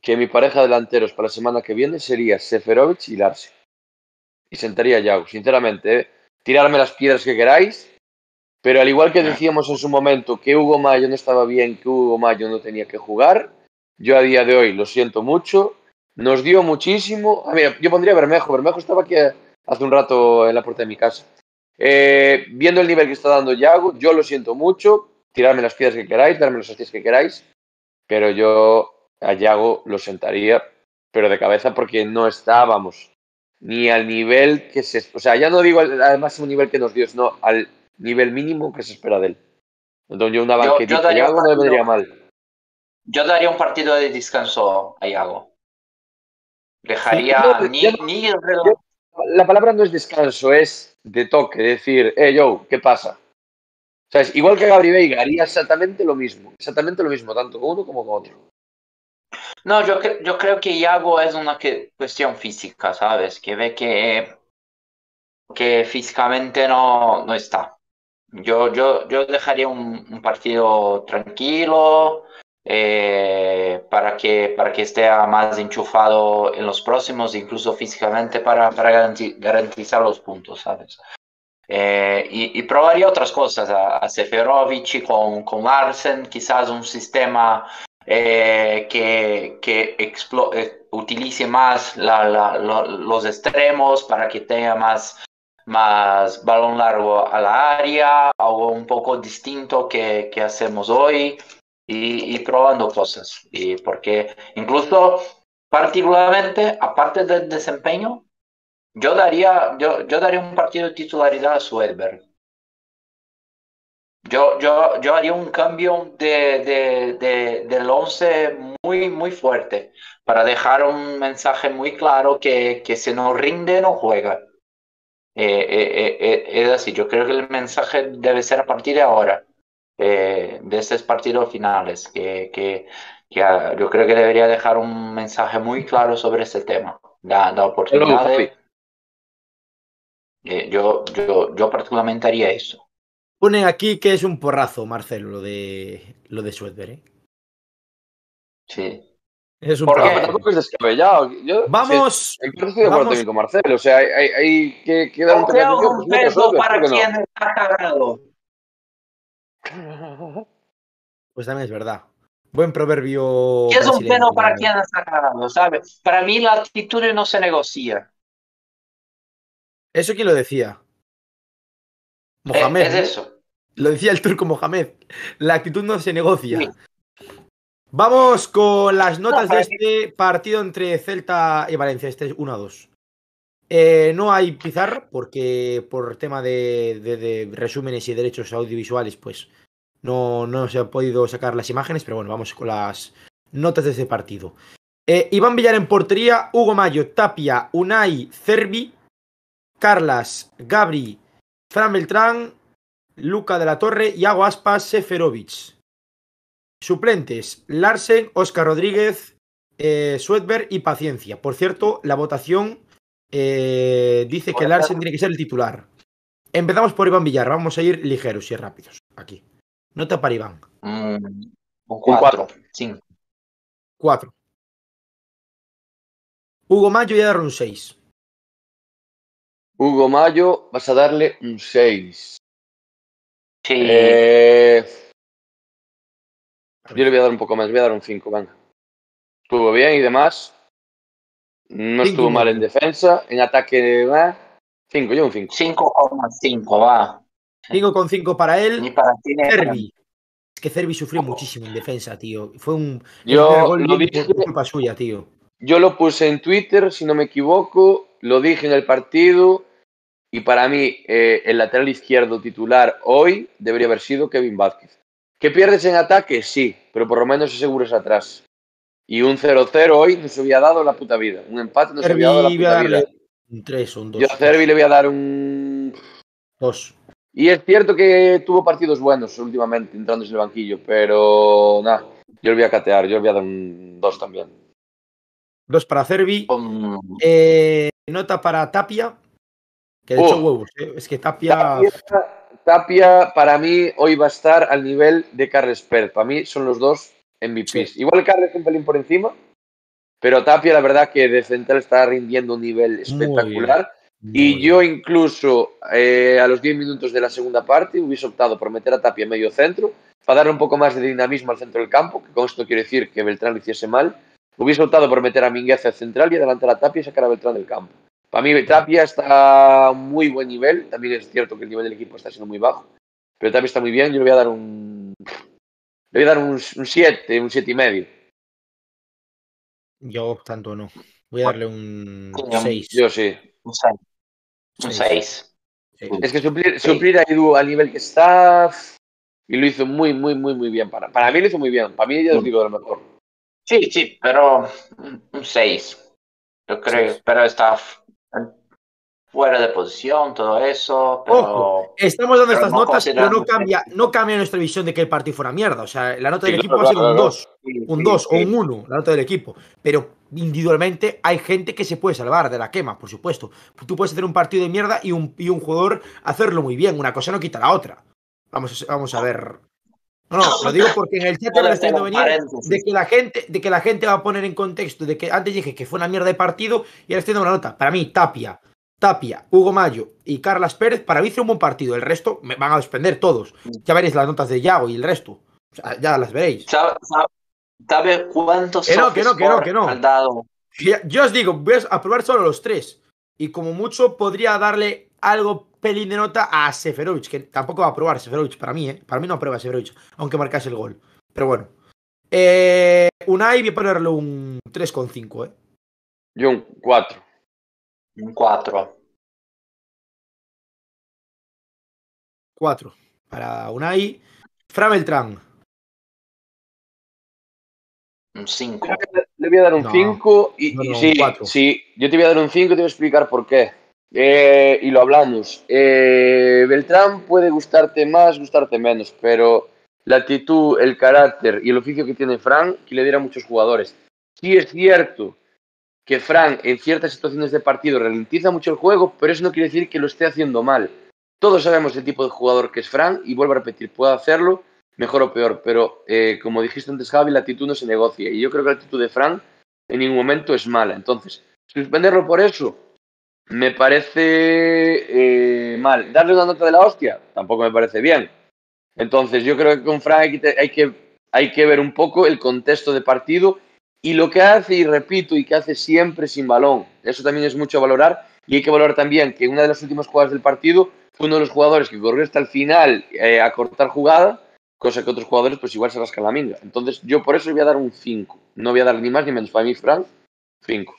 que mi pareja de delanteros para la semana que viene sería Seferovic y Larsen. Y sentaría a Yago, sinceramente. ¿eh? Tirarme las piedras que queráis, pero al igual que decíamos en su momento que Hugo Mayo no estaba bien, que Hugo Mayo no tenía que jugar, yo a día de hoy lo siento mucho. Nos dio muchísimo. Ah, mira, yo pondría a Bermejo. Bermejo estaba aquí eh, hace un rato en la puerta de mi casa. Eh, viendo el nivel que está dando Yago, yo lo siento mucho. Tirarme las piedras que queráis, darme los hostias que queráis, pero yo a Yago lo sentaría, pero de cabeza porque no estábamos ni al nivel que se. O sea, ya no digo al, al máximo nivel que nos dio, sino al nivel mínimo que se espera de él. Entonces, yo una Yo- yo banquetita daría Yago no me vendría mal. Yo daría un partido de descanso a Iago. Dejaría yo- ni, yo- ni el reloj. yo- La palabra no es descanso, es de toque, decir, eh, yo, ¿qué pasa? O sea, es igual que Gabri Veiga, haría exactamente lo mismo, exactamente lo mismo, tanto con uno como con otro. No, yo, cre- yo creo que Iago es una que- cuestión física, ¿sabes? Que ve que, que físicamente no, no está. Yo, yo, yo dejaría un, un partido tranquilo eh, para que, para que esté más enchufado en los próximos, incluso físicamente, para, para garanti- garantizar los puntos, ¿sabes? Eh, y, y probaría otras cosas, a, a Seferovic con, con Larsen, quizás un sistema eh, que, que explo- eh, utilice más la- la- lo- los extremos para que tenga más, más balón largo a la área, algo un poco distinto que, que hacemos hoy y, y probando cosas. Y porque incluso particularmente, aparte del desempeño, yo daría, yo, yo daría un partido de titularidad a Suedberg. Yo, yo, yo haría un cambio de, de, de- del 11 muy, muy fuerte para dejar un mensaje muy claro que, que si no rinde, no juega. Eh, eh, eh, es así, yo creo que el mensaje debe ser a partir de ahora, de estos partidos finales, que, que, que, ah, yo creo que debería dejar un mensaje muy claro sobre este tema. La, la oportunidad. Eh, yo, yo, yo particularmente haría eso. Ponen aquí que es un porrazo, Marcelo, lo de lo de Suedberg, ¿eh? Sí. Es un porrazo. tampoco es descabellado. Yo, Vamos, sí, parte estoy de acuerdo vamos. también con Marcelo. O sea, hay, hay- hay que, que dar un O toque de sea, atención. un Pues para ¿por qué quien está cagado. pues también es verdad. Buen proverbio. ¿Qué es un pedo para quien está cagado? ¿Sabes? Para mí la actitud no se negocia. ¿Eso quién lo decía? Eh, Mohamed. es ¿no? eso. Lo decía el turco Mohamed. La actitud no se negocia. Sí. Vamos con las notas de este partido entre Celta y Valencia. Este es 1 a 2. Eh, no hay pizarra porque por tema de, de- de resúmenes y derechos audiovisuales, pues no, no se han podido sacar las imágenes, pero bueno, vamos con las notas de este partido. Eh, Iván Villar en portería, Hugo Mayo, Tapia, Unai, Cervi, Carlas, Gabri, Fran Beltrán, Luca de la Torre, Iago Aspas, Seferovic. Suplentes, Larsen, Oscar Rodríguez, eh, Suedberg y Paciencia. Por cierto, la votación eh, dice que Larsen tiene que ser el titular. Empezamos por Iván Villar, vamos a ir ligeros y rápidos. Aquí. Nota para Iván. Mm, un Un 4, 5. 4. Hugo Mayo ya darle un 6. Hugo Mayo, vas a darle un 6. Sí, Eh, Yo le voy a dar un poco más, voy a dar un 5, venga. Estuvo bien y demás. No estuvo mal en defensa. En ataque, 5, yo un 5. 5,5, va. 5,5 para él. Ni para ti ni para mí. Cervi. Es que Cervi sufrió muchísimo en defensa, tío. Fue un. Yo gol dije- por culpa suya, tío. Yo lo puse en Twitter, si no me equivoco, lo dije en el partido y para mí eh, el lateral izquierdo titular hoy debería haber sido Kevin Vázquez. ¿Que pierdes en ataque? Sí, pero por lo menos aseguras atrás. Y un 0-0 hoy nos había dado la puta vida. Un empate nos Cervi había dado la puta vida. un 3 o un 2. Yo a Cervi le voy a dar un... 2. Y es cierto que tuvo partidos buenos últimamente entrándose en el banquillo, pero nada, yo le voy a catear, yo le voy a dar un 2 también. 2 para Cervi. Eh, nota para Tapia. Que de Oh. hecho huevos. eh. Es que Tapia. Tapia, Tapia, para mí hoy va a estar al nivel de Carles Pérez. Para mí son los dos MVPs. Igual Carles un pelín por encima, pero Tapia la verdad que de central está rindiendo un nivel espectacular. Y Muy yo incluso eh, a los 10 minutos de la segunda parte hubiese optado por meter a Tapia en medio centro para darle un poco más de dinamismo al centro del campo, que con esto quiero decir que Beltrán lo hiciese mal. Hubiese optado por meter a Minguez al central y adelantar a Tapia y sacar a Beltrán del campo. Para mí Tapia está a muy buen nivel, también es cierto que el nivel del equipo está siendo muy bajo, pero Tapia está muy bien, yo le voy a dar un... Le voy a dar un 7, un 7 y medio. Yo tanto no. Voy a darle un Coño, 6. Yo sí. Un 6. Un 6. Es que suplir, suplir a Edu al nivel que está y lo hizo muy, muy, muy, muy bien. Para, para mí lo hizo muy bien. Para mí ya os digo de lo mejor. Sí, sí, pero un 6. Yo creo, Seis. pero está fuera de posición, todo eso, pero Ojo, estamos dando estas no notas, pero no cambia, no cambia nuestra visión de que el partido fuera mierda. O sea, la nota del Sí, equipo claro, va a ser un claro, 2. sí, un sí, 2 o un 1, la nota del equipo. Pero individualmente hay gente que se puede salvar de la quema, por supuesto. Tú puedes hacer un partido de mierda y un, y un jugador hacerlo muy bien. Una cosa no quita la otra. Vamos vamos a ver. No, no, lo digo porque en el chat estoy viendo venir de que la gente, de que la gente va a poner en contexto de que antes dije que fue una mierda de partido y ahora estoy dando una nota. Para mí, Tapia, Tapia, Hugo Mayo y Carlas Pérez, para mí hizo un buen partido. El resto me van a suspender todos. Ya veréis las notas de Yago y el resto. O sea, ya las veréis. ¿Sabe, sabe- sabe cuántos Que no, que no, que no, que no. han dado? Yo os digo, voy a probar solo los tres. Y como mucho podría darle algo pelín de nota a Seferovic, que tampoco va a probar Seferovic para mí, ¿eh? Para mí no aprueba Seferovic, aunque marcase el gol. Pero bueno. Eh, Unai voy a ponerle un 3,5, ¿eh? Yo un 4. Un 4. 4 para Unai. Fra Beltrán. Un 5. Le voy a dar un No, 5 y, no, y no, un sí, cuatro. sí, yo te voy a dar un 5 y te voy a explicar por qué. Eh, y lo hablamos. Eh, Beltrán puede gustarte más, gustarte menos, pero la actitud, el carácter y el oficio que tiene Fran, que le diera a muchos jugadores. Sí es cierto que Fran en ciertas situaciones de partido ralentiza mucho el juego, pero eso no quiere decir que lo esté haciendo mal. Todos sabemos el tipo de jugador que es Fran y vuelvo a repetir, puede hacerlo mejor o peor, pero eh, como dijiste antes, Javi, la actitud no se negocia y yo creo que la actitud de Fran en ningún momento es mala. Entonces, suspenderlo por eso me parece eh, mal. Darle una nota de la hostia tampoco me parece bien. Entonces, yo creo que con Fran hay que, hay que, ver un poco el contexto de partido y lo que hace, y repito, y que hace siempre sin balón. Eso también es mucho valorar. Y hay que valorar también que una de las últimas jugadas del partido fue uno de los jugadores que corrió hasta el final eh, a cortar jugada, cosa que otros jugadores pues igual se rascan la minga. Entonces yo por eso voy a dar un 5. No voy a dar ni más ni menos. Para mí, Frank, 5.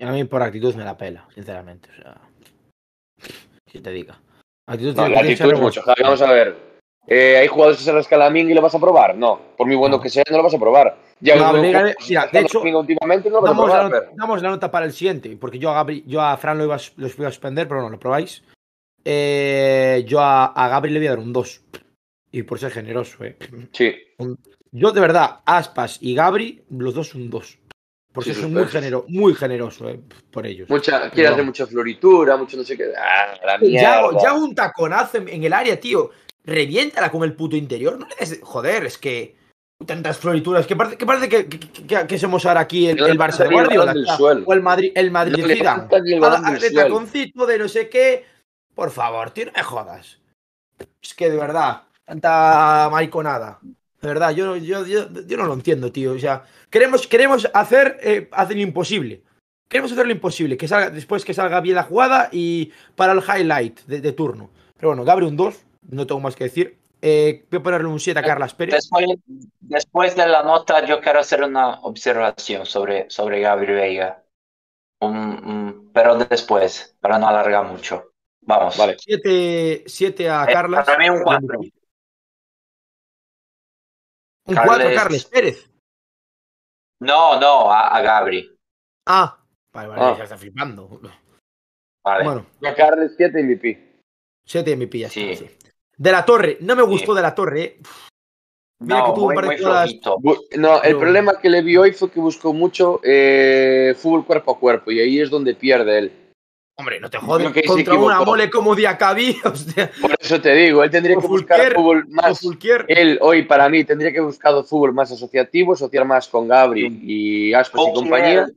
A mí por actitud me la pela, sinceramente. O sea, si te diga. Actitud No, la actitud es mucho. vamos a ver. Eh, ¿Hay jugadores que se rascan la minga y lo vas a probar? No. Por muy bueno No. que sea, no lo vas a probar. Ya No, un- mira, rascando de hecho, últimamente no lo vas a Damos la, nota, pero- damos la nota para el siguiente, porque yo a, Gabri, yo a Fran lo iba, a- los voy a suspender, pero no, lo probáis. Eh, yo a, a Gabri le voy a dar un 2. Y por ser generoso, ¿eh? Sí. Yo de verdad, Aspas y Gabri, los dos un 2. Porque Sí, soy muy, genero, muy generoso ¿eh? por ellos. Mucha, quiere No. hacer mucha floritura, mucho no sé qué. Ah, la Ya, un taconazo en, en el área, tío. Reviéntala con el puto interior. No le des. Joder, es que. Tantas florituras. Que parece que, parece que, que, que- somos ahora aquí el, Barça de Guardiola. O el Madrid, el Madrid No taconcito, de no sé qué. Por favor, tío, no me jodas. Es que de verdad, tanta mariconada. De verdad, yo, yo, yo, yo no lo entiendo, tío. O sea, queremos, queremos hacer, eh, hacer lo imposible. Queremos hacer lo imposible, que salga, después que salga bien la jugada y para el highlight de, de turno. Pero bueno, Gabri un 2, no tengo más que decir. Eh, voy a ponerle un 7 a Carlas Pérez. Después, después de la nota, yo quiero hacer una observación sobre, sobre Gabriel Veiga. Un- un- pero después, para no alargar mucho. Vamos. Vale. 7, 7 a Eh, Carlas. para mí un cuatro. Un 4 a Carles- Pérez. No, no, a, a Gabri. Ah, vale, vale, Ah. ya está flipando. Vale. Bueno, A Carles 7 MVP. 7 MVP ya está, Sí. De la Torre, no me gustó Sí. de la Torre, eh. Mira no, que tuvo un muy, par de muy. Bu- No, el No. problema que le vi hoy fue que buscó mucho eh, fútbol cuerpo a cuerpo y ahí es donde pierde él. Hombre, no te jodes que contra una mole como Diacabí. Por eso te digo, él tendría O que buscar Fulquier, fútbol más. Él hoy para mí tendría que buscado fútbol más asociativo, asociar más con Gabri y Aspas y compañía.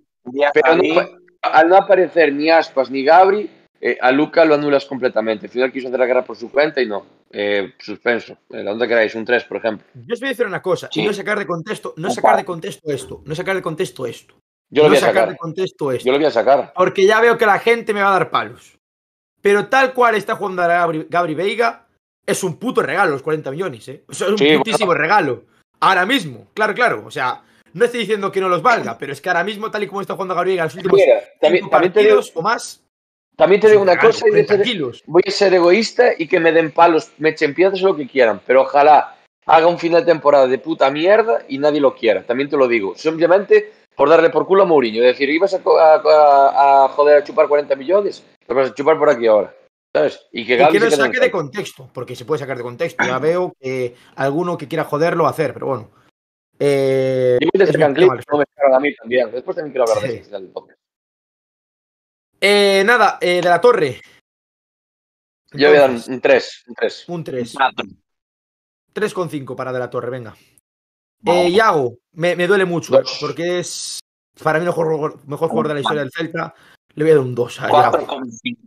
Pero no, al no aparecer ni Aspas ni Gabri, eh, a Luca lo anulas completamente. Al final quiso hacer la guerra por su cuenta y no. Eh, suspenso. Eh, ¿Dónde queráis? Un 3, por ejemplo. Yo os voy a decir una cosa, y Sí. no sacar de contexto, no sacar de contexto esto, no sacar de contexto esto. Yo lo no voy a sacar sacar. de contexto esto. Yo lo voy a sacar. Porque ya veo que la gente me va a dar palos. Pero tal cual está jugando a Gabri, Gabri Veiga, es un puto regalo los 40 millones, ¿eh? O sea, es un Sí, putísimo regalo. Ahora mismo, claro, claro. O sea, no estoy diciendo que no los valga, pero es que ahora mismo, tal y como está jugando Gabri Veiga en los últimos Mira, también, también te digo, partidos o más, también te digo un una regalo, cosa y voy a 40 ser- voy a ser egoísta y que me den palos, me echen piedras o lo que quieran, pero ojalá haga un final de temporada de puta mierda y nadie lo quiera, también te lo digo. Simplemente por darle por culo a Mourinho, decir, ibas a, a- a- a joder a chupar 40 millones, lo vas a chupar por aquí ahora, ¿sabes? Y que Y que en saque de contexto, porque se puede sacar de contexto. Ya veo que alguno que quiera joderlo va a hacer, pero bueno. Eh, Y me es sacan tema, no me a mí también. Después también quiero hablar de Sí. eso del podcast. eh, nada, eh, de la torre. Yo voy a dar un 3, un 3. un 3. cuatro. 3,5 para de la torre, venga. Eh, Iago, me, me duele mucho, porque es para mí el mejor, mejor jugador de la historia del Celta. Le voy a dar un 2 a cinco.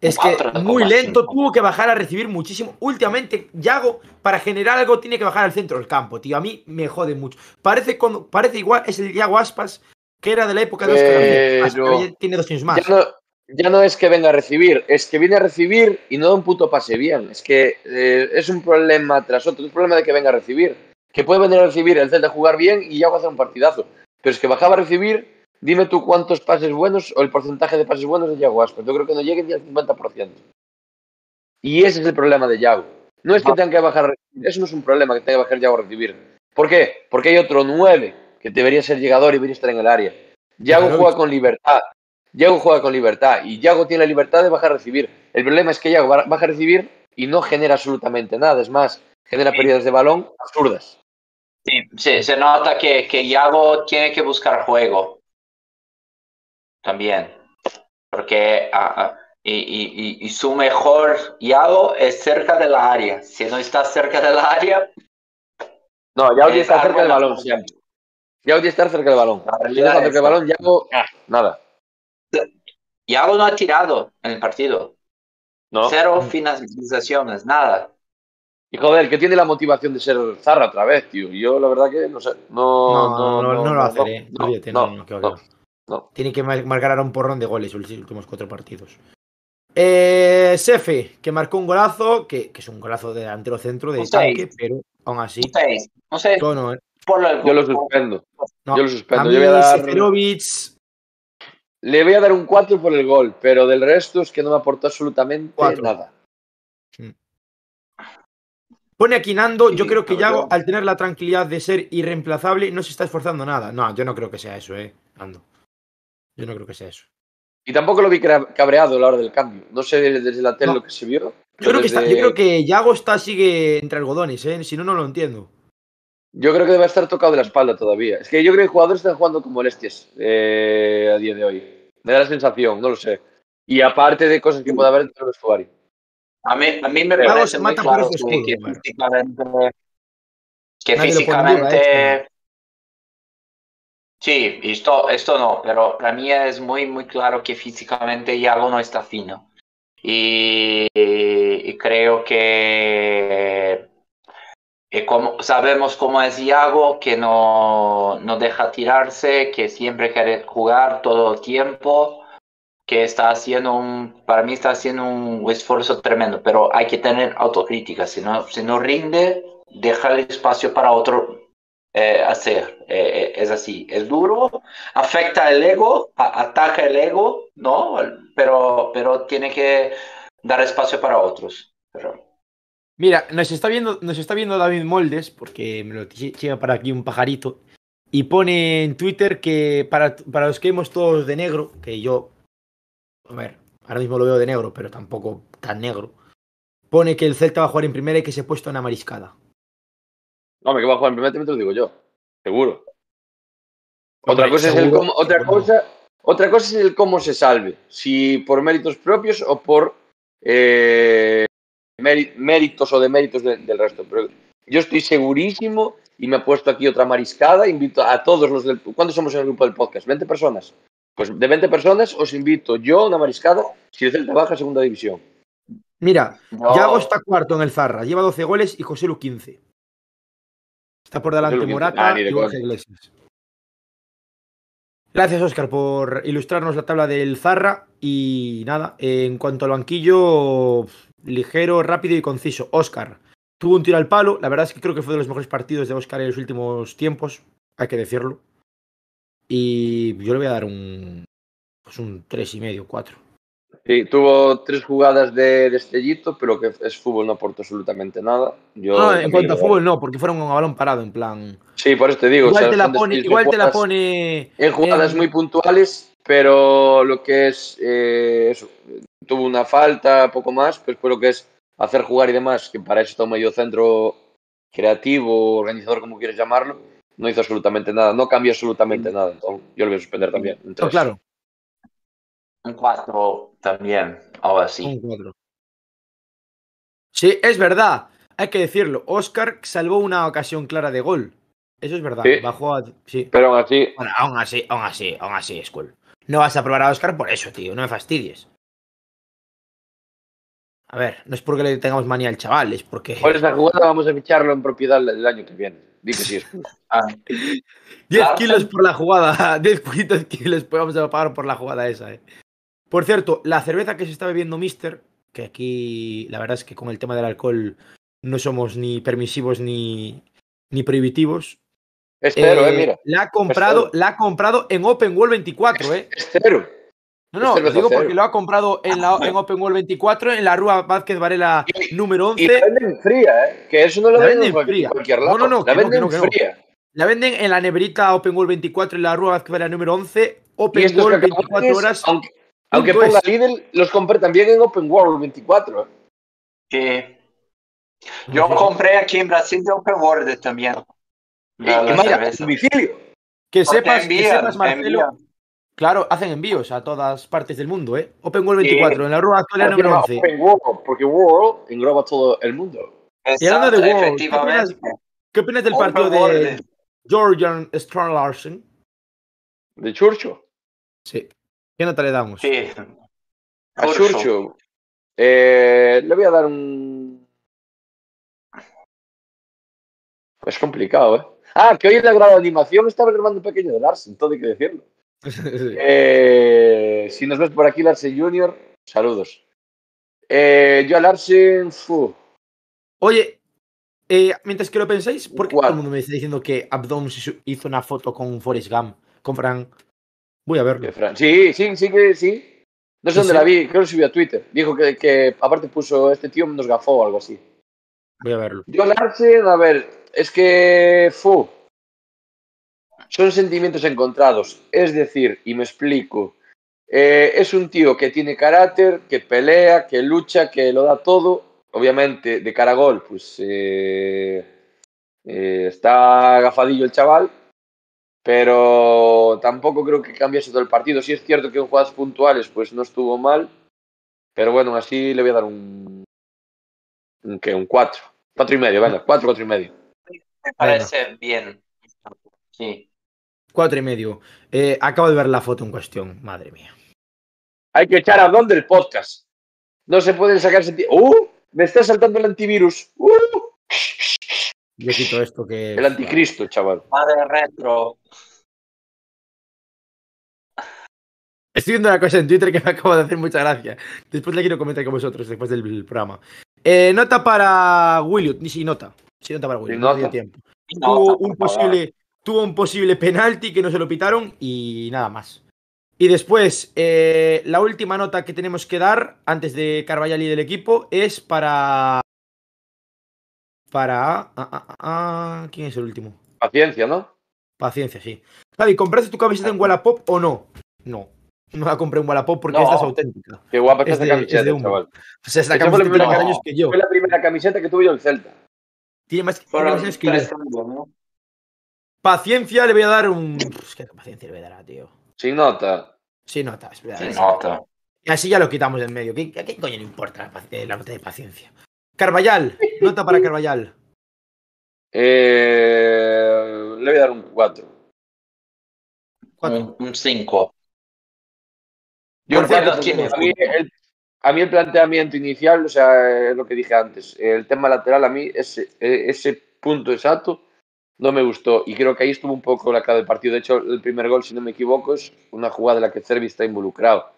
Es que muy lento, tuvo que bajar a recibir muchísimo. Últimamente, Yago, para generar algo, tiene que bajar al centro del campo, tío. A mí me jode mucho. Parece, cuando, parece igual, es el Yago Aspas, que era de la época de Oscar Pero- ya tiene dos años más. Ya no, ya no es que venga a recibir, es que viene a recibir y no da un puto pase bien. Es que eh, es un problema tras otro. Es un problema de que venga a recibir. Que puede venir a recibir el Celta jugar bien y ya va a hacer un partidazo. Pero es que bajaba a recibir, dime tú cuántos pases buenos o el porcentaje de pases buenos de Yago Aspas. Yo creo que no llegue ni al 50%. Y ese es el problema de Yago. No es que tenga que bajar a recibir, eso no es un problema que tenga que bajar Yago a recibir. ¿Por qué? Porque hay otro 9 que debería ser llegador y debería estar en el área. Yago Claro. juega con libertad. Yago juega con libertad y Yago tiene la libertad de bajar a recibir. El problema es que Yago ba- baja a recibir y no genera absolutamente nada. Es más, genera pérdidas de balón absurdas. Sí, sí, se nota que, que Iago tiene que buscar juego. También. Porque ah, ah, y, y- y- su mejor Iago es cerca de la área. Si no está cerca de la área, No, Yago Eh, cerca del balón siempre. Yago tiene estar cerca del balón. Si no está es cerca del balón, Yago, ah, nada. Iago no ha tirado en el partido. No. Cero finalizaciones, nada. Y joder, que tiene la motivación de ser Zarra otra vez, tío. Yo la verdad que no sé. No, No, no, no, lo eh. no, Olvídate, no, no, no, que va, no. que va. Tiene que mar- marcar ahora un porrón de goles los últimos cuatro partidos. Eh, Sefe, que marcó un golazo, que, que es un golazo de delantero centro de tanque, pero aún así. No sé, yo no, eh. Yo lo suspendo. No, Yo lo suspendo. Yo voy a dar- Seferovic, Le voy a dar un 4 por el gol, pero del resto es que no me aportó absolutamente Cuatro. nada. Pone aquí Nando, yo Sí, creo que Yago, al tener la tranquilidad de ser irreemplazable, no se está esforzando nada. No, yo no creo que sea eso, eh, Nando. Yo no creo que sea eso. Y tampoco lo vi cabreado a la hora del cambio. No sé desde la tele No. lo que se vio. Yo creo, que está, yo creo que Yago está, sigue entre algodones, eh. Si no, no lo entiendo. yo creo que debe estar tocado de la espalda todavía. Es que yo creo que los jugadores están jugando con molestias eh, a día de hoy. Me da la sensación, no lo sé. Y aparte de cosas que pueda haber dentro del vestuario. A mí, a mí me parece muy claro que, escudo, que Omar. físicamente, que físicamente esto. sí, esto, esto no, pero para mí es muy, muy claro que físicamente Iago no está fino. Y, y creo que y como sabemos cómo es Iago, que no, no deja tirarse, que siempre quiere jugar todo el tiempo, que está haciendo un, para mí está haciendo un esfuerzo tremendo, pero hay que tener autocrítica, si no, si no rinde, deja el espacio para otro eh, hacer. Eh, es así, es duro, afecta el ego, a- ataca el ego, ¿no? Pero, pero tiene que dar espacio para otros. Pero, Mira, nos está viendo, nos está viendo David Moldes, porque me lo lleva para aquí un pajarito, y pone en Twitter que para, para los que vemos todos de negro, que yo, a ver, ahora mismo lo veo de negro, pero tampoco tan negro, pone que el Celta va a jugar en primera y que se ha puesto una mariscada. Hombre, que va a jugar en primer tiempo, te lo digo yo. Seguro. Otra cosa es el cómo, otra seguro. cosa, otra cosa es el cómo se salve. Si por méritos propios o por eh, méri- méritos o deméritos de- del resto. Pero yo estoy segurísimo y me he puesto aquí otra mariscada. Invito a todos los del. ¿Cuántos somos en el grupo del podcast? ¿20 personas? Pues de 20 personas os invito yo a una mariscada si el Celta baja a segunda división. Mira, Yago está cuarto en el Zarra, lleva 12 goles y José Lu 15. Está por delante Joselu 15. Morata Ah, de y Borja. Iglesias. Gracias, Oscar, por ilustrarnos la tabla del Zarra. Y nada, en cuanto al banquillo, ligero, rápido y conciso. Oscar tuvo un tiro al palo. La verdad es que creo que fue de los mejores partidos de Oscar en los últimos tiempos, hay que decirlo. Y yo le voy a dar un, pues un 3,5, 4. Sí, tuvo tres jugadas de destellito, pero que es fútbol, no aportó absolutamente nada. Yo No, en cuanto a fútbol, no, porque fueron a balón parado, en plan. Sí, por eso te digo. o Igual, sea, te, la pone, igual te la pone. En jugadas en- muy puntuales, pero lo que es eh, eso, tuvo una falta, poco más, pues por lo que es hacer jugar y demás, que para eso está un medio centro creativo, organizador, como quieres llamarlo, no hizo absolutamente nada, no cambió absolutamente nada. Entonces, yo lo voy a suspender también. un No, tres. claro, un 4 también, algo así. un 4. Sí, es verdad. Hay que decirlo. Oscar salvó una ocasión clara de gol. Eso es verdad. Sí. Bajó a. Sí. Pero aún así, Bueno, aún así, aún así, aún así, Skull. No vas a probar a Oscar por eso, tío. No me fastidies. A ver, no es porque le tengamos manía al chaval, es porque. por esa jugada vamos a ficharlo en propiedad el, año que viene. Di que sí. Ah, 10 Larsen. kilos por la jugada. 10 cuitos kilos podemos pagar por la jugada esa, eh. Por cierto, la cerveza que se está bebiendo Mister, que aquí la verdad es que con el tema del alcohol no somos ni permisivos ni, ni prohibitivos. Espero, eh, eh, mira. La ha comprado, la ha comprado en Open World 24, eh. Es cero. No, no, lo digo porque lo ha comprado en, la, en Open World 24, en la Rúa Vázquez Varela Y- número Y la 11. venden fría, ¿eh? Que eso no lo La venden, fría. cualquier No, lado. no, no, la venden no, fría. La venden en la neverita Open World 24 en la Rúa Vázquez Varela número 11. Y Open World 24 cacahuetes, horas. aunque, aunque ponga es. Lidl, los compré también en Open World 24. ¿eh? sí. Yo compré aquí en Brasil de Open World también. Y, La- y la más a cerveza. domicilio. Que sepas, que sepas, Marcelo. Claro, hacen envíos a todas partes del mundo, ¿eh? Open World Sí. 24 en la Varela Porque número no, 11. Open World, porque World engloba todo el mundo. Y hablando de Exacto, World. ¿Qué opinas del Open partido de. Georgian Strong Larsen? De Churcho. Sí. ¿Qué nota le damos? Sí. A Churcho. Eh, le voy a dar un. Es complicado, ¿eh? Ah, que hoy en la grada de animación estaba el hermano pequeño de Larsen, todo hay que decirlo. Eh, si nos ves por aquí, Larsen Junior, saludos. Eh, yo a Larsen, fu, Oye, eh, mientras que lo pensáis, ¿por qué ¿Cuál? todo el mundo me está diciendo que Abdom hizo una foto con Forrest Gump, con Frank? Voy a verlo. Fran- Sí, sí, sí que sí. No sé ¿En dónde la vi, creo que subió a Twitter. Dijo que, que aparte puso este tío nos gafó o algo así. Voy a verlo. Yo Larsen, a ver, es que fu, son sentimientos encontrados. Es decir, y me explico, eh, es un tío que tiene carácter, que pelea, que lucha, que lo da todo. Obviamente, de cara a gol, pues eh, eh, está agafadillo el chaval, pero tampoco creo que cambiase todo el partido. Sí es cierto que en jugadas puntuales pues no estuvo mal, pero bueno, así le voy a dar un, un, ¿qué? un 4. 4 y medio, venga, 4, 4 y medio. Me parece bien. Sí. Cuatro y medio. Eh, acabo de ver la foto en cuestión. Madre mía. Hay que echar a dónde el podcast. No se pueden sacar tío. ¡Uh! Me está saltando el antivirus. ¡Uh! Yo quito esto que. El anticristo, chaval. Madre retro. Estoy viendo una cosa en Twitter que me acaba de hacer mucha gracia. Después la quiero comentar con vosotros, después del programa. Eh, nota para Williot, ni si nota. Sí, nota para Williot. No nota. tiempo. No, tuvo, por un favor. posible, tuvo un posible penalti que no se lo pitaron y nada más. Y después, eh, la última nota que tenemos que dar antes de Carvajal y del equipo es para. Para. ah, ah, ah, ¿Quién es el último? Paciencia, ¿no? Paciencia, sí. Javi, ¿compraste tu camiseta en Wallapop o no? No. No la compré en Wallapop porque No. esta es auténtica. Qué guapa Es de- camiseta, es de humo. chaval. O sea, esta camiseta tiene más primera- años que yo. Fue la primera camiseta que tuve yo en Celta. Tiene más, tiene Fueron más años que yo. Paciencia le voy a dar un. Es que paciencia le voy a dar, tío. Sin nota. Sí, notas. voy a dar Se esa. nota. Y así ya lo quitamos del medio. ¿Qué, ¿A qué coño le importa la, eh, nota de paciencia? Carvallal, nota para Carvallal. Eh, le voy a dar un 4. Cuatro. Un 5. Yo entiendo, cierto, a, mí el, a mí el planteamiento inicial, o sea, es lo que dije antes, el tema lateral, a mí ese, eh, ese punto exacto no me gustó y creo que ahí estuvo un poco la clave del partido. De hecho, el primer gol, si no me equivoco, es una jugada en la que Cervi está involucrado.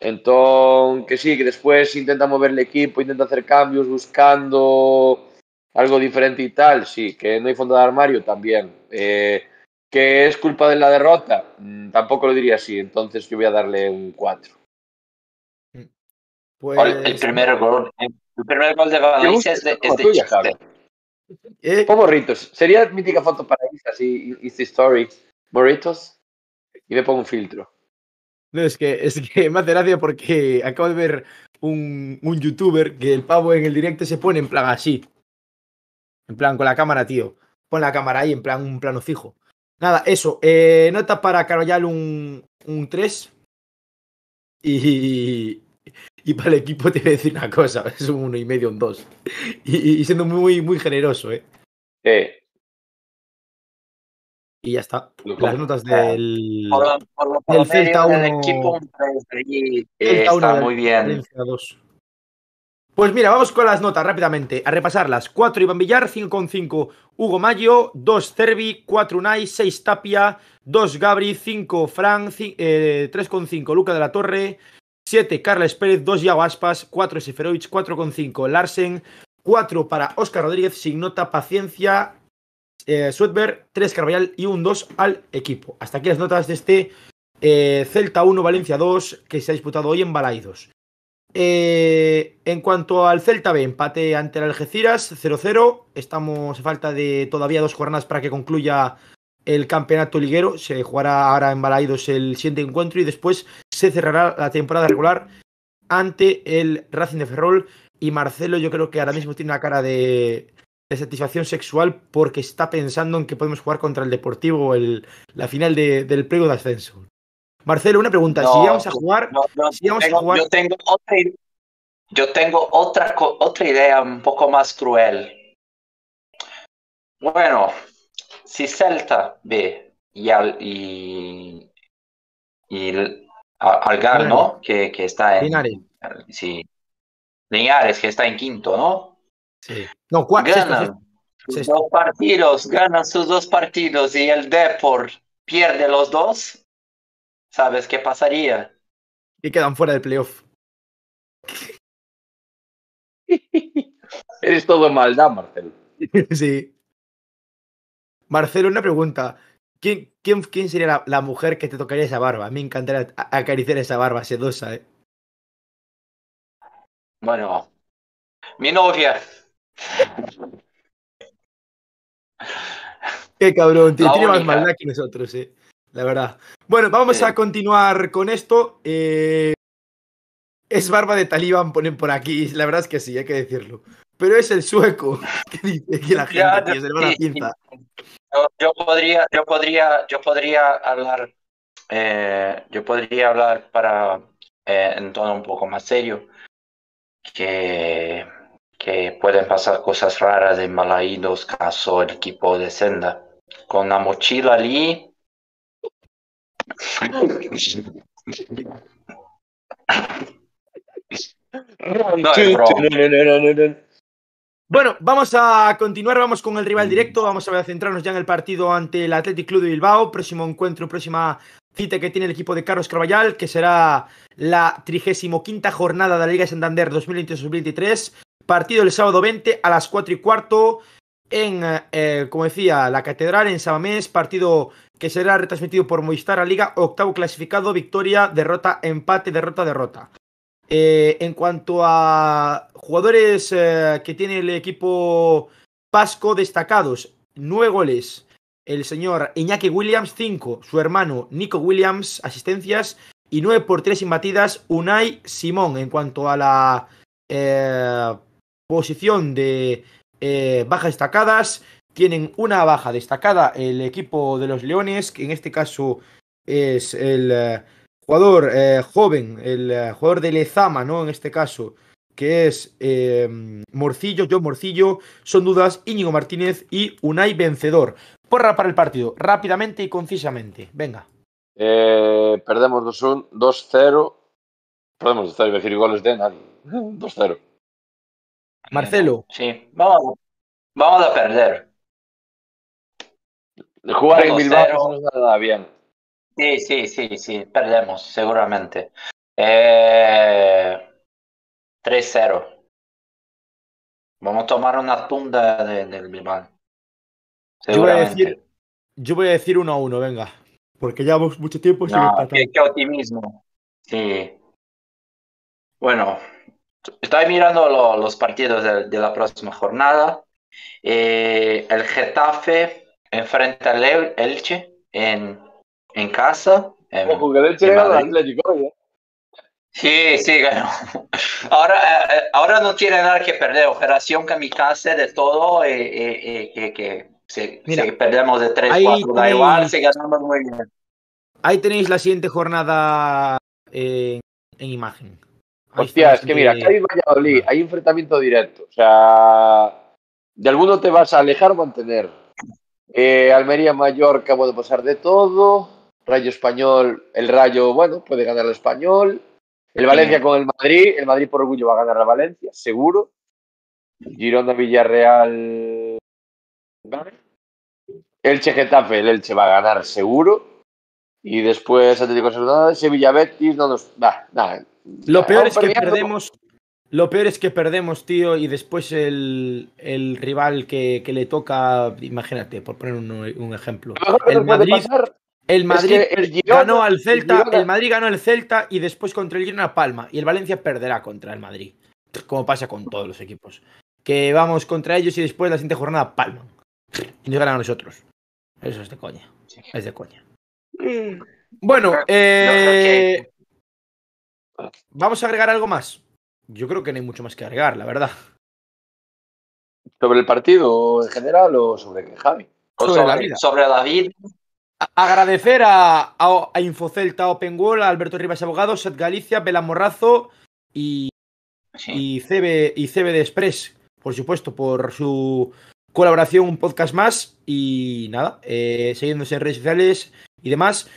Entonces, que sí, que después intenta mover el equipo, intenta hacer cambios buscando algo diferente y tal, sí, que no hay fondo de armario también. Eh, que es culpa de la derrota, Mm, tampoco lo diría así, entonces yo voy a darle un 4. Pues. El, el primer gol, el primer gol de Valencia es de, es de tuya, chiste. Eh, Pon morritos. Sería mítica foto para Insta, así, Insta Story. Morritos. Y me pongo un filtro. No, es que, es que me hace gracia porque acabo de ver un, un youtuber que el pavo en el directo se pone en plan así. En plan con la cámara, tío. Pon la cámara ahí, en plan un plano fijo. Nada, eso. eh, nota para Carvallal un, un 3. Y, y para el equipo te voy a decir una cosa. Es un 1,5, un 2. Y, y siendo muy, muy generoso, ¿eh? Eh, Y ya está. Las notas del. Por, lo- por lo Del Celta del uno- equipo, eh, Celta está del muy bien. Pues mira, vamos con las notas rápidamente, a repasarlas. 4 Iván Villar, 5,5 Hugo Mayo, 2 Cervi, 4 Unai, 6 Tapia, 2 Gabri, 5 Fran, ci- eh, 3,5 Luca de la Torre, 7 Carles Pérez, 2 Iago Aspas, 4 Seferovic, 4,5 Larsen, 4 para Óscar Rodríguez, sin nota, paciencia, eh, Sweatberg, 3 Carvallal y un 2 al equipo. Hasta aquí las notas de este eh, Celta 1, Valencia 2, que se ha disputado hoy en Balaidos. Eh, en cuanto al Celta B, empate ante el Algeciras 0-0. Estamos a falta de todavía dos jornadas para que concluya el campeonato liguero. Se jugará ahora en Balaidos el siguiente encuentro y después se cerrará la temporada regular ante el Racing de Ferrol. Y Marcelo, yo creo que ahora mismo tiene una cara de, de satisfacción sexual porque está pensando en que podemos jugar contra el Deportivo el, la final de- del pliego de ascenso. Marcelo, una pregunta. No, si vamos a jugar, No, no, Si vamos a tengo- jugar- yo tengo otra, i- yo tengo otra, idea un poco más cruel. Bueno, si Celta y al, y, y Algar, ¿no? Que, que está en. Linares. Sí. Linares, que está en quinto, ¿no? Sí. No, cua- sexto, Ganan sexto. sus sexto. dos partidos, ganan sus dos partidos y el Depor pierde los dos. ¿Sabes qué pasaría? y quedan fuera del playoff. eres todo maldad, Marcelo. sí. Marcelo, una pregunta. ¿Quién, quién, quién sería la, la mujer que te tocaría esa barba? A mí me encantaría acariciar esa barba sedosa, ¿eh? Bueno, mi novia. Qué cabrón, tío. Tiene más maldad que nosotros, eh. La verdad. Bueno, vamos Sí. a continuar con esto. Eh, Es barba de talibán, ponen por aquí. La verdad es que sí, hay que decirlo. Pero es el sueco que dice que la gente, Ya, tío, se le va la pinza. Yo, yo podría, yo podría, yo podría hablar, eh, yo podría hablar para eh, en tono un poco más serio, que, que pueden pasar cosas raras en Malaídos caso el equipo de Senda. Con la mochila allí. No. Bueno, vamos a continuar, vamos con el rival directo, vamos a centrarnos ya en el partido ante el Athletic Club de Bilbao, próximo encuentro, próxima cita que tiene el equipo de Carlos Carballal, que será la 35 jornada de la Liga de Santander 2022-2023, partido el sábado 20 a las 4 y cuarto en, eh, como decía, la Catedral en Sabamés, partido que será retransmitido por Movistar a Liga, octavo clasificado, victoria, derrota, empate, derrota, derrota. Eh, en cuanto a jugadores eh, que tiene el equipo Pasco destacados, nueve goles. El señor Iñaki Williams, cinco. Su hermano Nico Williams, asistencias. Y nueve por tres imbatidas, Unai Simón. En cuanto a la eh, posición de bajas destacadas, tienen una baja destacada el equipo de los Leones, que en este caso es el jugador eh, joven, el eh, jugador de Lezama, ¿no? En este caso, que es eh, Morcillo, John Morcillo, son dudas Íñigo Martínez y Unai Vencedor. Porra para el partido, rápidamente y concisamente. Venga. Eh, perdemos 2-1, 2-0. Perdemos 2-0, iba a decir goles de nadie. 2-0. Marcelo. Sí, vamos, vamos a perder. De jugar en 2-0. Bilbao no nos da nada bien. Sí, sí, sí, sí, perdemos, seguramente. Eh, 3-0. Vamos a tomar una tunda de- del Bilbao. Yo voy a decir, yo voy a decir 1 a 1, venga. Porque llevamos mucho tiempo sin No, empatar. qué, qué optimismo. Sí. Bueno, estoy mirando lo- los partidos de, de la próxima jornada. Eh, el Getafe enfrenta al El- Elche en, en casa. en- era el Madrid. Atlético ¿eh? Sí, sí, ganó. Ahora, eh, eh, ahora no tiene nada que perder. Operación kamikaze de todo. eh, eh, eh, que, que si, Mira, si perdemos de 3, ahí 4, da igual, si ganamos muy bien. Ahí tenéis la siguiente jornada en, en imagen. Ahí Hostia, es que mira, bastante- Cádiz Valladolid, hay enfrentamiento directo. O sea, de alguno te vas a alejar o mantener. Eh, Almería Mallorca puede pasar de todo. Rayo Español, el Rayo, bueno, puede ganar el Español. El Valencia con el Madrid, el Madrid por orgullo va a ganar a Valencia, seguro. Girona Villarreal. Elche Getafe, el Elche va a ganar seguro. Y después Atlético Nacional, Sevilla Betis, no nos. Bah, nada. Lo peor es que perdemos. Lo peor es que perdemos, tío, y después el, el rival que, que le toca, imagínate, por poner un, un ejemplo. El Madrid, pasar el Madrid es que el Girona- ganó al Celta, el Madrid ganó al Celta y después contra el Girona Palma. Y el Valencia perderá contra el Madrid. Como pasa con todos los equipos. Que vamos contra ellos y después la siguiente jornada palman. Y nos ganan a nosotros. Eso es de coña. Es de coña. Bueno, creo- eh, ¿vamos a agregar algo más? Yo creo que no hay mucho más que agregar, la verdad. sobre el partido en general o sobre Javi. O Sobre la sobre, vida. sobre. A- Agradecer a, a, a Infocelta Open Wall, a Alberto Rivas Abogados, Set Galicia, Bela Morrazo y, Sí. y, CB, y CBD Express, por supuesto, por su colaboración, un podcast más. Y nada, eh, siguiéndose en redes sociales y demás.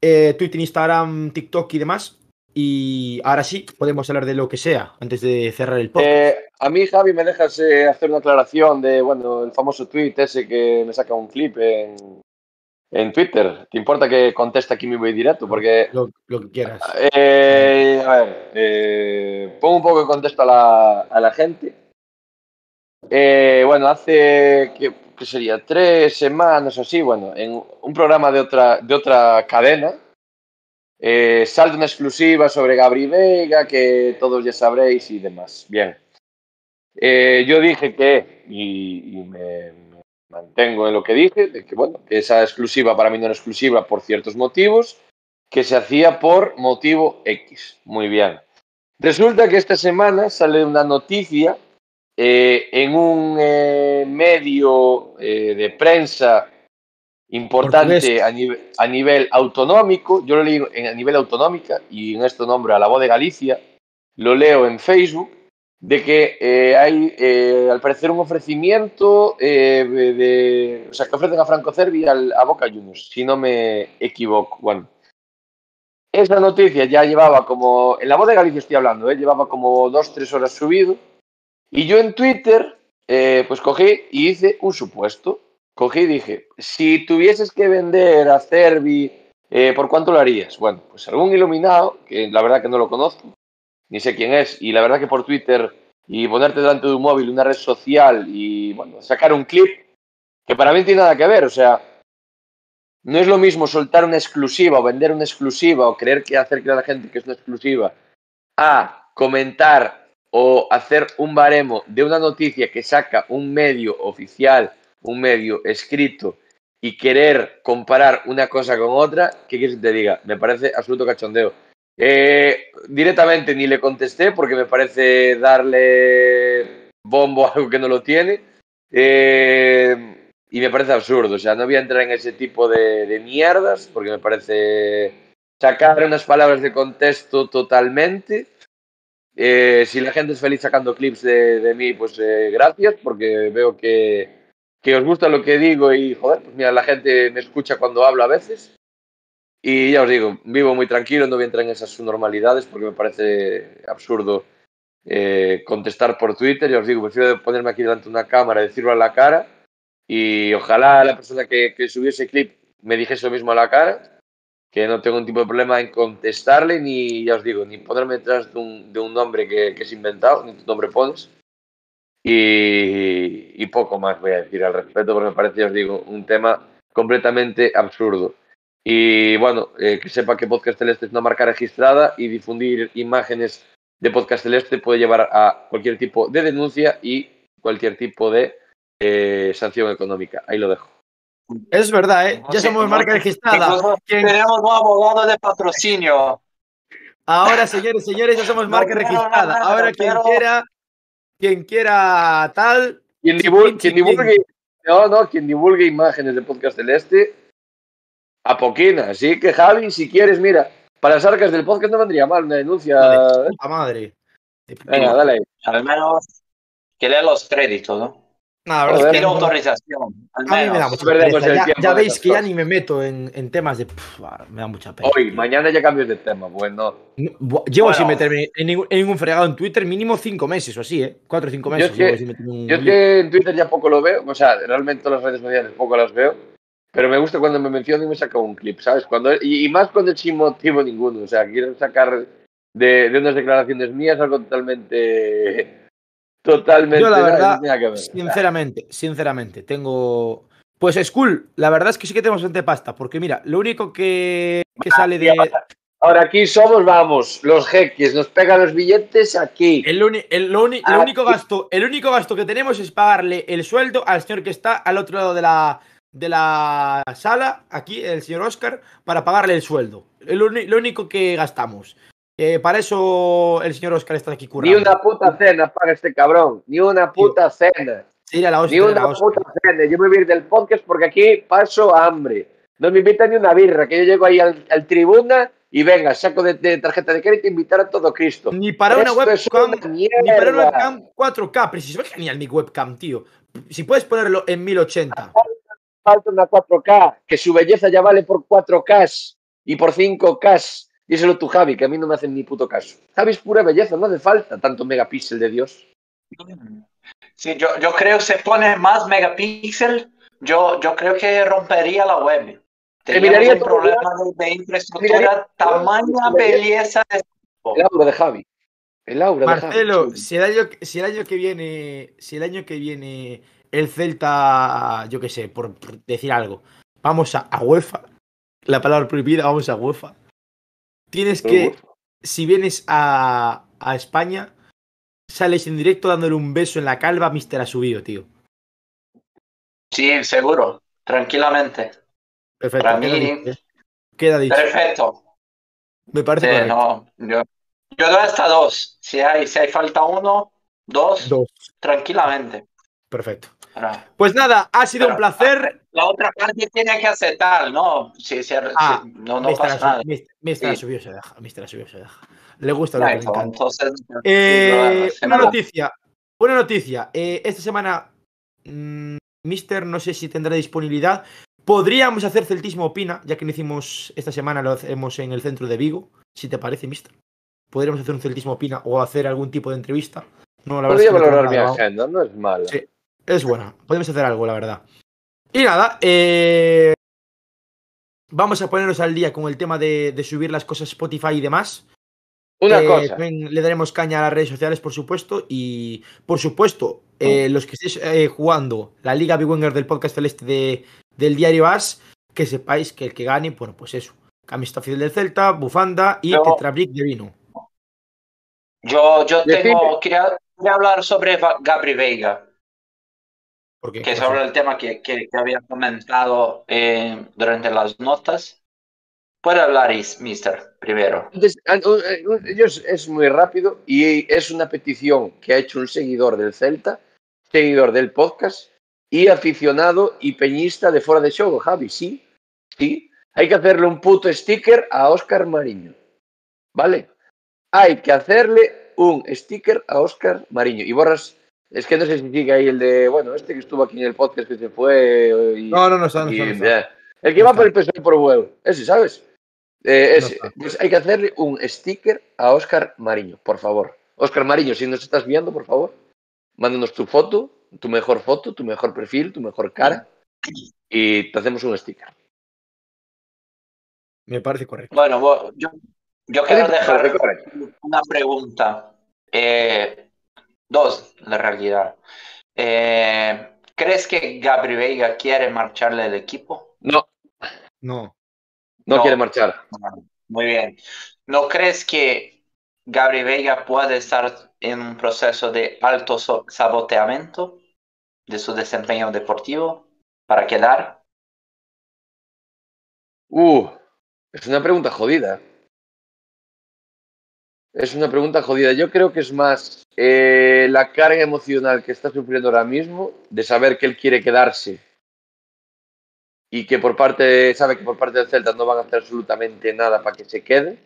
Eh, Twitter, Instagram, TikTok y demás. Y ahora sí, podemos hablar de lo que sea antes de cerrar el podcast. Eh, a mí, Javi, me dejas eh, hacer una aclaración de, bueno, el famoso tweet ese que me saca un clip en, en Twitter. ¿Te importa que conteste aquí mi directo? Porque, lo, lo que quieras. eh, a ver, eh, pongo un poco de contexto a la, a la gente. Eh, bueno, hace, ¿qué, qué sería? Tres semanas o así, bueno, en un programa de otra, de otra cadena, eh, salta una exclusiva sobre Gabri Vega, que todos ya sabréis y demás. Bien. Yo dije que, y, y me mantengo en lo que dije, de que bueno, esa exclusiva para mí no era exclusiva por ciertos motivos, que se hacía por motivo X. Muy bien. Resulta que esta semana sale una noticia eh, en un eh, medio eh, de prensa importante a, nive- a nivel autonómico. Yo lo leí en- a nivel autonómica y en esto nombro a la voz de Galicia. Lo leo en Facebook de que eh, hay, eh, al parecer, un ofrecimiento eh, de, O sea, que ofrecen a Franco Cervi al- a Boca Juniors, si no me equivoco. Bueno, esa noticia ya llevaba como. En la voz de Galicia estoy hablando, ¿eh? llevaba como dos, tres horas subido. Y yo en Twitter pues cogí y hice un supuesto. Cogí y dije, si tuvieses que vender a Cervi, ¿por cuánto lo harías? Bueno, pues algún iluminado, que la verdad que no lo conozco, ni sé quién es, y la verdad que por Twitter y ponerte delante de un móvil, una red social y, bueno, sacar un clip, que para mí no tiene nada que ver, o sea, no es lo mismo soltar una exclusiva o vender una exclusiva o creer que hacer creer a la gente que es una exclusiva a comentar o hacer un baremo de una noticia que saca un medio oficial, un medio escrito y querer comparar una cosa con otra, ¿qué quieres que te diga? Me parece absoluto cachondeo. Eh, directamente ni le contesté porque me parece darle bombo a algo que no lo tiene. Eh, y me parece absurdo. O sea, no voy a entrar en ese tipo de, mierdas porque me parece sacar unas palabras de contexto totalmente. Eh, si la gente es feliz sacando clips de, mí, pues gracias, porque veo que, que os gusta lo que digo y, joder, pues mira, la gente me escucha cuando hablo a veces. Y ya os digo, vivo muy tranquilo, no voy a entrar en esas subnormalidades porque me parece absurdo eh, contestar por Twitter. Ya os digo, prefiero ponerme aquí delante de una cámara decirlo a la cara. Y ojalá la persona que, que subiese el clip me dijese lo mismo a la cara, que no tengo ningún tipo de problema en contestarle, ni, ya os digo, ni ponerme detrás de un, de un nombre que, que es inventado, ni tu nombre pones. Y, y poco más voy a decir al respecto, porque me parece, ya os digo, un tema completamente absurdo. Y bueno, eh, que sepa que Podcast Celeste es una marca registrada y difundir imágenes de Podcast Celeste puede llevar a cualquier tipo de denuncia y cualquier tipo de eh, sanción económica. Ahí lo dejo. Es verdad, ¿eh? Ya somos marca registrada. Tenemos un abogado de patrocinio. Ahora, señores, señores, ya somos No marca registrada. Ahora, quien quiera, quien quiera tal, Quien, divulgue, no, no, quien divulgue imágenes de Podcast Celeste, a poquina. Así que Javi, si quieres, mira, para las arcas del podcast no vendría mal una denuncia. Vale. puta madre. Venga, dale ahí. Al menos que lea los créditos, ¿no? No, la verdad no- autorización. Al a mí me da mucha pereza. Ya, tiempo ya en veis que ya ni me meto en, en temas de. pff, me da mucha pena. Hoy, mañana ya cambios de tema. Bueno, No, buah, Llevo Bueno. sin meterme en ningún, en ningún fregado en Twitter mínimo cinco meses o así, ¿eh? Cuatro o cinco meses. es que- llevo sin meterme en yo es que en Twitter ya poco lo veo, o sea, realmente todas las redes sociales poco las veo, pero me gusta cuando me mencionan y me saca un clip, ¿sabes? Cuando, y, y más cuando es sin motivo ninguno, o sea, quiero sacar de, de unas declaraciones mías algo totalmente. Totalmente. Yo, la verdad, ver. Sinceramente, sinceramente, tengo. Pues Skull, la verdad es que sí que tenemos bastante pasta, porque mira, lo único que, que sale de. Ahora aquí somos, vamos, los jeques, nos pegan los billetes aquí. El, uni- el- lo, uni- lo único gasto, el único gasto que tenemos es pagarle el sueldo al señor que está al otro lado de la, de la sala, aquí, el señor Oscar, para pagarle el sueldo. El uni- lo único que gastamos. Eh, para eso el señor Oscar está aquí Ni currando. una puta cena paga este cabrón, ni una puta cena. Sería la hostia, Ni la una puta cena. Yo me voy a ir del podcast porque aquí paso hambre. No me invitan ni una birra, que yo llego ahí al, al tribuna y venga, saco de, de tarjeta de crédito e invitar a todo Cristo. Ni para una Esto es webcam, una ni para una webcam 4K, pero si se ve genial mi webcam, tío. Si puedes ponerlo en 1080. Falta una 4K, que su belleza ya vale por 4K y por 5K. Díselo tú, Javi, que a mí no me hacen ni puto caso. Javi es pura belleza, no hace falta tanto megapíxel de Dios. Sí, yo, yo creo que se pone más megapíxel, yo, yo creo que rompería la web. Miraría un problema de, de infraestructura, miraría todo tamaña el- belleza de El aura de Javi. El aura de Marcelo, Javi. si el, año, si el año que viene, si el año que viene el Celta, yo qué sé, por, por decir algo, vamos a, a UEFA, la palabra prohibida, vamos a UEFA. Tienes que, si vienes a, a España, sales en directo dándole un beso en la calva a Mister Asubío, tío. Sí, seguro, tranquilamente. Perfecto. Para queda mí- dicho, ¿eh? Queda dicho. Perfecto. Me parece Sí, no, yo, yo doy hasta dos. Si hay, si hay falta uno, dos, Dos. tranquilamente. Perfecto. Pues nada, ha sido Pero- un placer. la otra parte tiene que aceptar, ¿no? Si, si- Ah, si- no, no Mister pasa nada. Mister- Sí. Asubío se deja. Mister Asubío se deja. Le gusta lo que le Exacto, encanta. entonces, Eh, una no, noticia. Una noticia. Eh, esta semana, mm, Mister, no sé si tendrá disponibilidad. Podríamos hacer Celtismo Opina, ya que lo hicimos esta semana, lo hacemos en el centro de Vigo. Si te parece, Mister. Podríamos hacer un Celtismo Opina o hacer algún tipo de entrevista. No, la verdad Podría es que no tengo valorar mi agenda, no es mala. Sí. Es buena. Podemos hacer algo, la verdad. Y nada, eh, vamos a ponernos al día con el tema de, de subir las cosas a Spotify y demás. Una Eh, cosa. le daremos caña a las redes sociales, por supuesto. Y, por supuesto, eh, los que estéis eh, jugando la Liga Big Wenger del podcast celeste de, del diario As, que sepáis que el que gane, bueno, pues eso. Camiseta oficial del Celta, bufanda y tetrabric de vino. Yo, yo tengo, quería, quería hablar sobre Gabri Veiga, Porque, que sobre el tema que, que, que había comentado eh, durante las notas. Puede hablar, is- mister, primero. Entonces, u- eh, es muy rápido y es una petición que ha hecho un seguidor del Celta, seguidor del podcast y aficionado y peñista de Fuera de Show, Javi. Sí, sí. Hay que hacerle un puto sticker a Oscar Mariño. ¿Vale? Hay que hacerle un sticker a Oscar Mariño. Y borras. Es que no sé si sigue ahí el de. Bueno, este que estuvo aquí en el podcast que se fue. y- No, no, no está, no y- está, no está. ya. El que No va está. por el PSOE por huevo. Ese, ¿sabes? Eh, ese. Pues hay que hacerle un sticker a Oscar Mariño, por favor. Oscar Mariño, si nos estás viendo, por favor, mándanos tu foto, tu mejor foto, tu mejor perfil, tu mejor cara y te hacemos un sticker. Me parece correcto. Bueno, yo, yo quiero dejar una pregunta. Eh, dos, en realidad. Eh, ¿crees que Gabri Veiga quiere marcharle del equipo? No, No. no, No. quiere marchar. Muy bien. ¿No crees que Gabri Veiga puede estar en un proceso de alto so- saboteamiento de su desempeño deportivo para quedar? Uh, es una pregunta jodida. Es una pregunta jodida. Yo creo que es más eh, la carga emocional que está sufriendo ahora mismo de saber que él quiere quedarse y que por parte, sabe que por parte del Celta no van a hacer absolutamente nada para que se quede.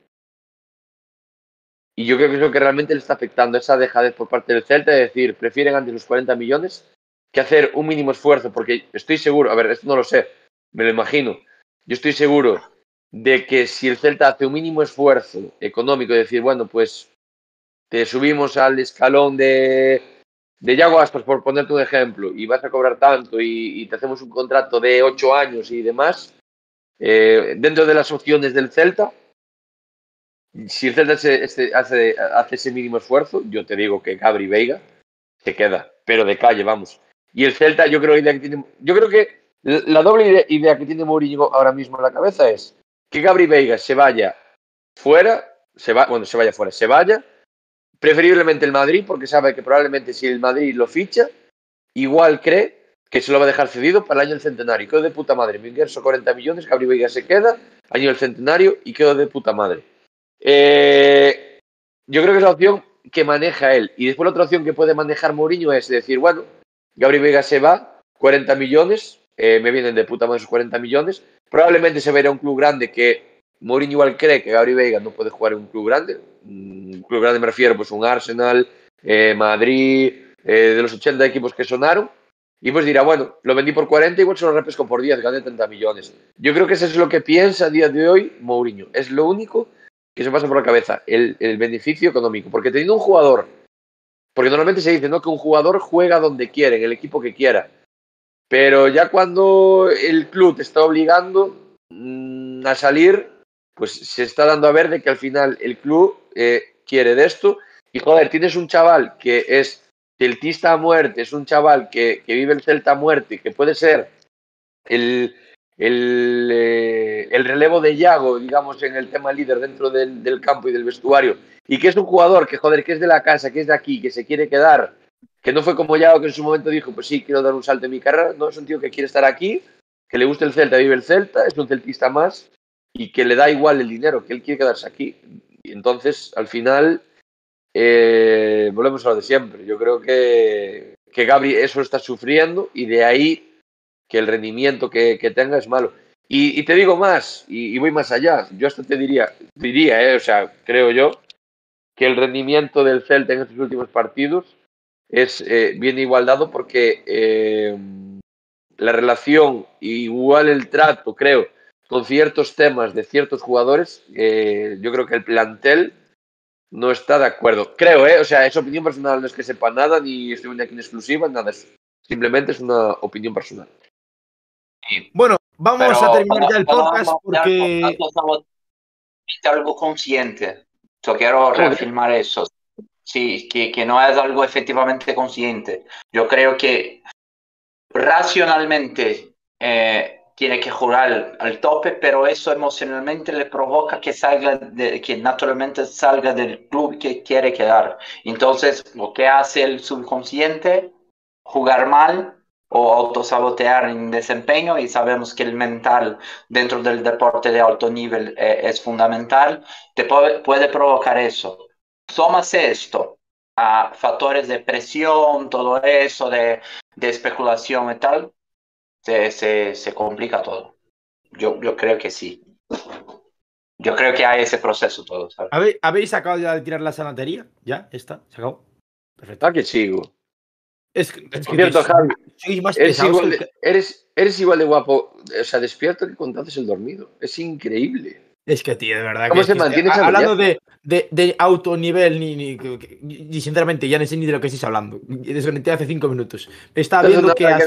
Y yo creo que es lo que realmente le está afectando, esa dejadez por parte del Celta de decir, prefieren antes los 40 millones que hacer un mínimo esfuerzo, porque estoy seguro, a ver, esto no lo sé, me lo imagino, yo estoy seguro de que si el Celta hace un mínimo esfuerzo económico, de decir, bueno, pues te subimos al escalón de, de Yago por ponerte un ejemplo, y vas a cobrar tanto y, te hacemos un contrato de ocho años y demás, eh, dentro de las opciones del Celta, si el Celta se- este- hace, hace ese mínimo esfuerzo, yo te digo que Gabri Veiga se queda, pero de calle, vamos. Y el Celta, yo creo, idea que tiene, yo creo que la doble idea, idea que tiene Mourinho ahora mismo en la cabeza es que Gabri Veiga se vaya fuera, se va, bueno, se vaya fuera, se vaya, preferiblemente el Madrid, porque sabe que probablemente si el Madrid lo ficha, igual cree que se lo va a dejar cedido para el año del centenario. Quedo de puta madre, me ingreso 40 millones, Gabri Veiga se queda, año del centenario y quedo de puta madre. Eh, yo creo que es la opción que maneja él. Y después la otra opción que puede manejar Mourinho es decir, bueno, Gabri Veiga se va, 40 millones, eh, me vienen de puta madre esos 40 millones. Probablemente se verá un club grande que Mourinho igual cree que Gabri Veiga no puede jugar en un club grande. Un club grande me refiero, pues un Arsenal, eh, Madrid, eh, de los 80 equipos que sonaron. Y pues dirá, bueno, lo vendí por 40, igual se lo repesco por 10, gané 30 millones. Yo creo que eso es lo que piensa a día de hoy Mourinho. Es lo único que se pasa por la cabeza, el, el beneficio económico. Porque teniendo un jugador, porque normalmente se dice ¿no? que un jugador juega donde quiere, en el equipo que quiera. Pero ya cuando el club te está obligando mm, a salir, pues se está dando a ver de que al final el club eh, quiere de esto. Y joder, tienes un chaval que es celtista a muerte, es un chaval que, vive el Celta a muerte, que puede ser el, eh, el relevo de Yago, digamos, en el tema líder dentro del campo y del vestuario, y que es un jugador que, joder, que es de la casa, que es de aquí, que se quiere quedar, que no fue como Yago que en su momento dijo, pues sí, quiero dar un salto en mi carrera, no, es un tío que quiere estar aquí, que le gusta el Celta, vive el Celta, es un celtista más, y que le da igual el dinero, que él quiere quedarse aquí. Y entonces, al final, eh, volvemos a lo de siempre. Yo creo que, que Gabri eso está sufriendo y de ahí que el rendimiento que, que tenga es malo. Y, te digo más, y, y voy más allá. Yo hasta te diría, diría, eh, o sea, creo yo, que el rendimiento del Celta en estos últimos partidos es eh, bien igualdado porque eh, la relación, igual el trato, creo, con ciertos temas de ciertos jugadores, eh, yo creo que el plantel no está de acuerdo. Creo, ¿eh? O sea, es opinión personal, no es que sepa nada, ni estoy aquí en exclusiva, nada. Es Simplemente es una opinión personal. Bueno, vamos Pero a terminar ya el podcast porque algo sabot- es algo consciente. Yo quiero reafirmar eso. Sí, que, que no es algo efectivamente consciente. Yo creo que racionalmente eh, tiene que jugar al, tope, pero eso emocionalmente le provoca que salga, de- que naturalmente salga del club que quiere quedar. Entonces, lo que hace el subconsciente, jugar mal o autosabotear en desempeño, y sabemos que el mental dentro del deporte de alto nivel eh, es fundamental, te puede, puede provocar eso. Súmase esto a factores de presión, todo eso, de, de especulación y tal, se, se, se complica todo. Yo, yo creo que sí. Yo creo que hay ese proceso todo, ¿sabes? ¿habe- ¿habéis acabado ya de tirar la sanatería? ¿Ya? ¿Está? ¿Se acabó? Perfecto. Ah, que chigo. Es, que- es que cierto, sois- Javi, sois más eres igual, que- de, eres, eres igual de guapo, o sea, despierto que cuando haces el dormido. Es increíble. Es que, tío, de verdad. ¿Cómo que- se mantiene Hablando de, de, de autonivel, ni, ni, sinceramente ya no sé ni de lo que estáis hablando. Desconecté hace cinco minutos. Estaba viendo no que, as-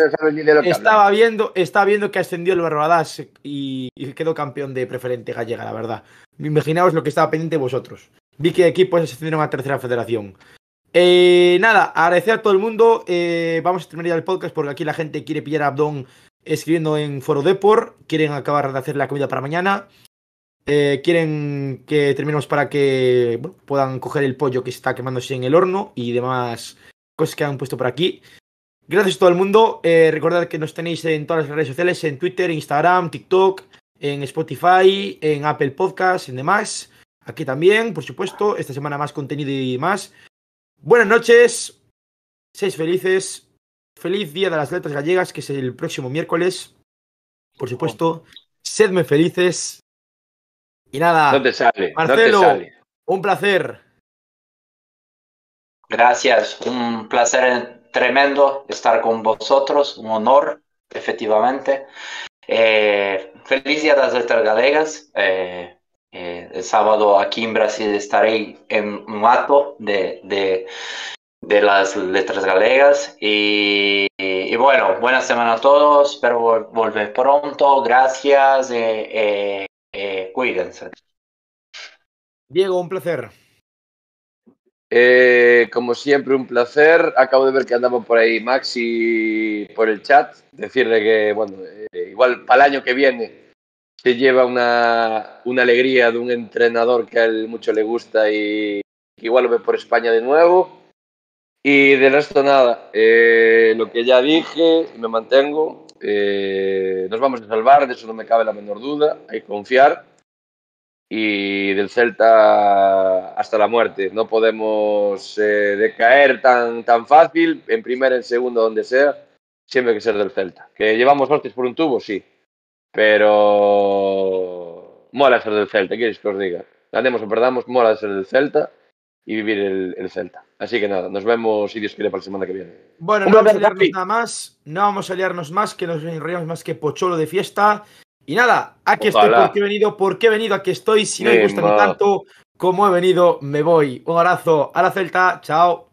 estaba viendo, estaba viendo que ascendió el Barbadas y, y quedó campeón de preferente gallega, la verdad. Imaginaos lo que estaba pendiente vosotros. Vi que equipos ascendieron a tercera federación. Eh, nada, agradecer a todo el mundo. eh, vamos a terminar ya el podcast porque aquí la gente quiere pillar a Abdón escribiendo en Foro Depor. Quieren acabar de hacer la comida para mañana. Eh, quieren que terminemos para que bueno, puedan coger el pollo que está quemándose en el horno y demás cosas que han puesto por aquí. Gracias a todo el mundo. Eh, recordad que nos tenéis en todas las redes sociales, en Twitter, Instagram, TikTok, en Spotify, en Apple Podcasts, en demás. Aquí también, por supuesto. Esta semana más contenido y más. Buenas noches. Seis felices. Feliz Día de las Letras Gallegas, que es el próximo miércoles. Por supuesto. Sedme felices. Y nada, No te sale, Marcelo. no te sale. un placer. Gracias, un placer tremendo estar con vosotros, un honor, efectivamente. Eh, feliz Día de las Letras Galegas. Eh, eh, el sábado aquí en Brasil estaré en un acto de, de, de las letras galegas. Y, y- y bueno, buena semana a todos. Espero vol- volver pronto. Gracias. eh, eh, cuídense. Diego, un placer. Eh, como siempre, un placer. Acabo de ver que andaba por ahí Maxi por el chat. Decirle que, bueno, eh, igual para el año que viene se lleva una, una alegría de un entrenador que a él mucho le gusta y que igual lo ve por España de nuevo. Y del resto, nada. Eh, lo que ya dije y me mantengo. Eh, nos vamos a salvar, de eso no me cabe la menor duda. Hay que confiar y del Celta hasta la muerte. No podemos eh, decaer tan, tan fácil, en primera, en segunda, donde sea, siempre hay que ser del Celta. Que llevamos hostias por un tubo, sí, pero mola ser del Celta, ¿qué quieres que os diga? Ganemos o perdamos, mola ser del Celta y vivir el, el Celta. Así que nada, nos vemos, si Dios quiere, para la semana que viene. Bueno, Un no vamos a liarnos nada más. No vamos a liarnos más, que nos enrollamos más que pocholo de fiesta. Y nada, aquí estoy Ojalá. porque he venido, porque he venido, aquí estoy. Si no me gusta ni tanto como he venido, me voy. Un abrazo a la Celta, chao.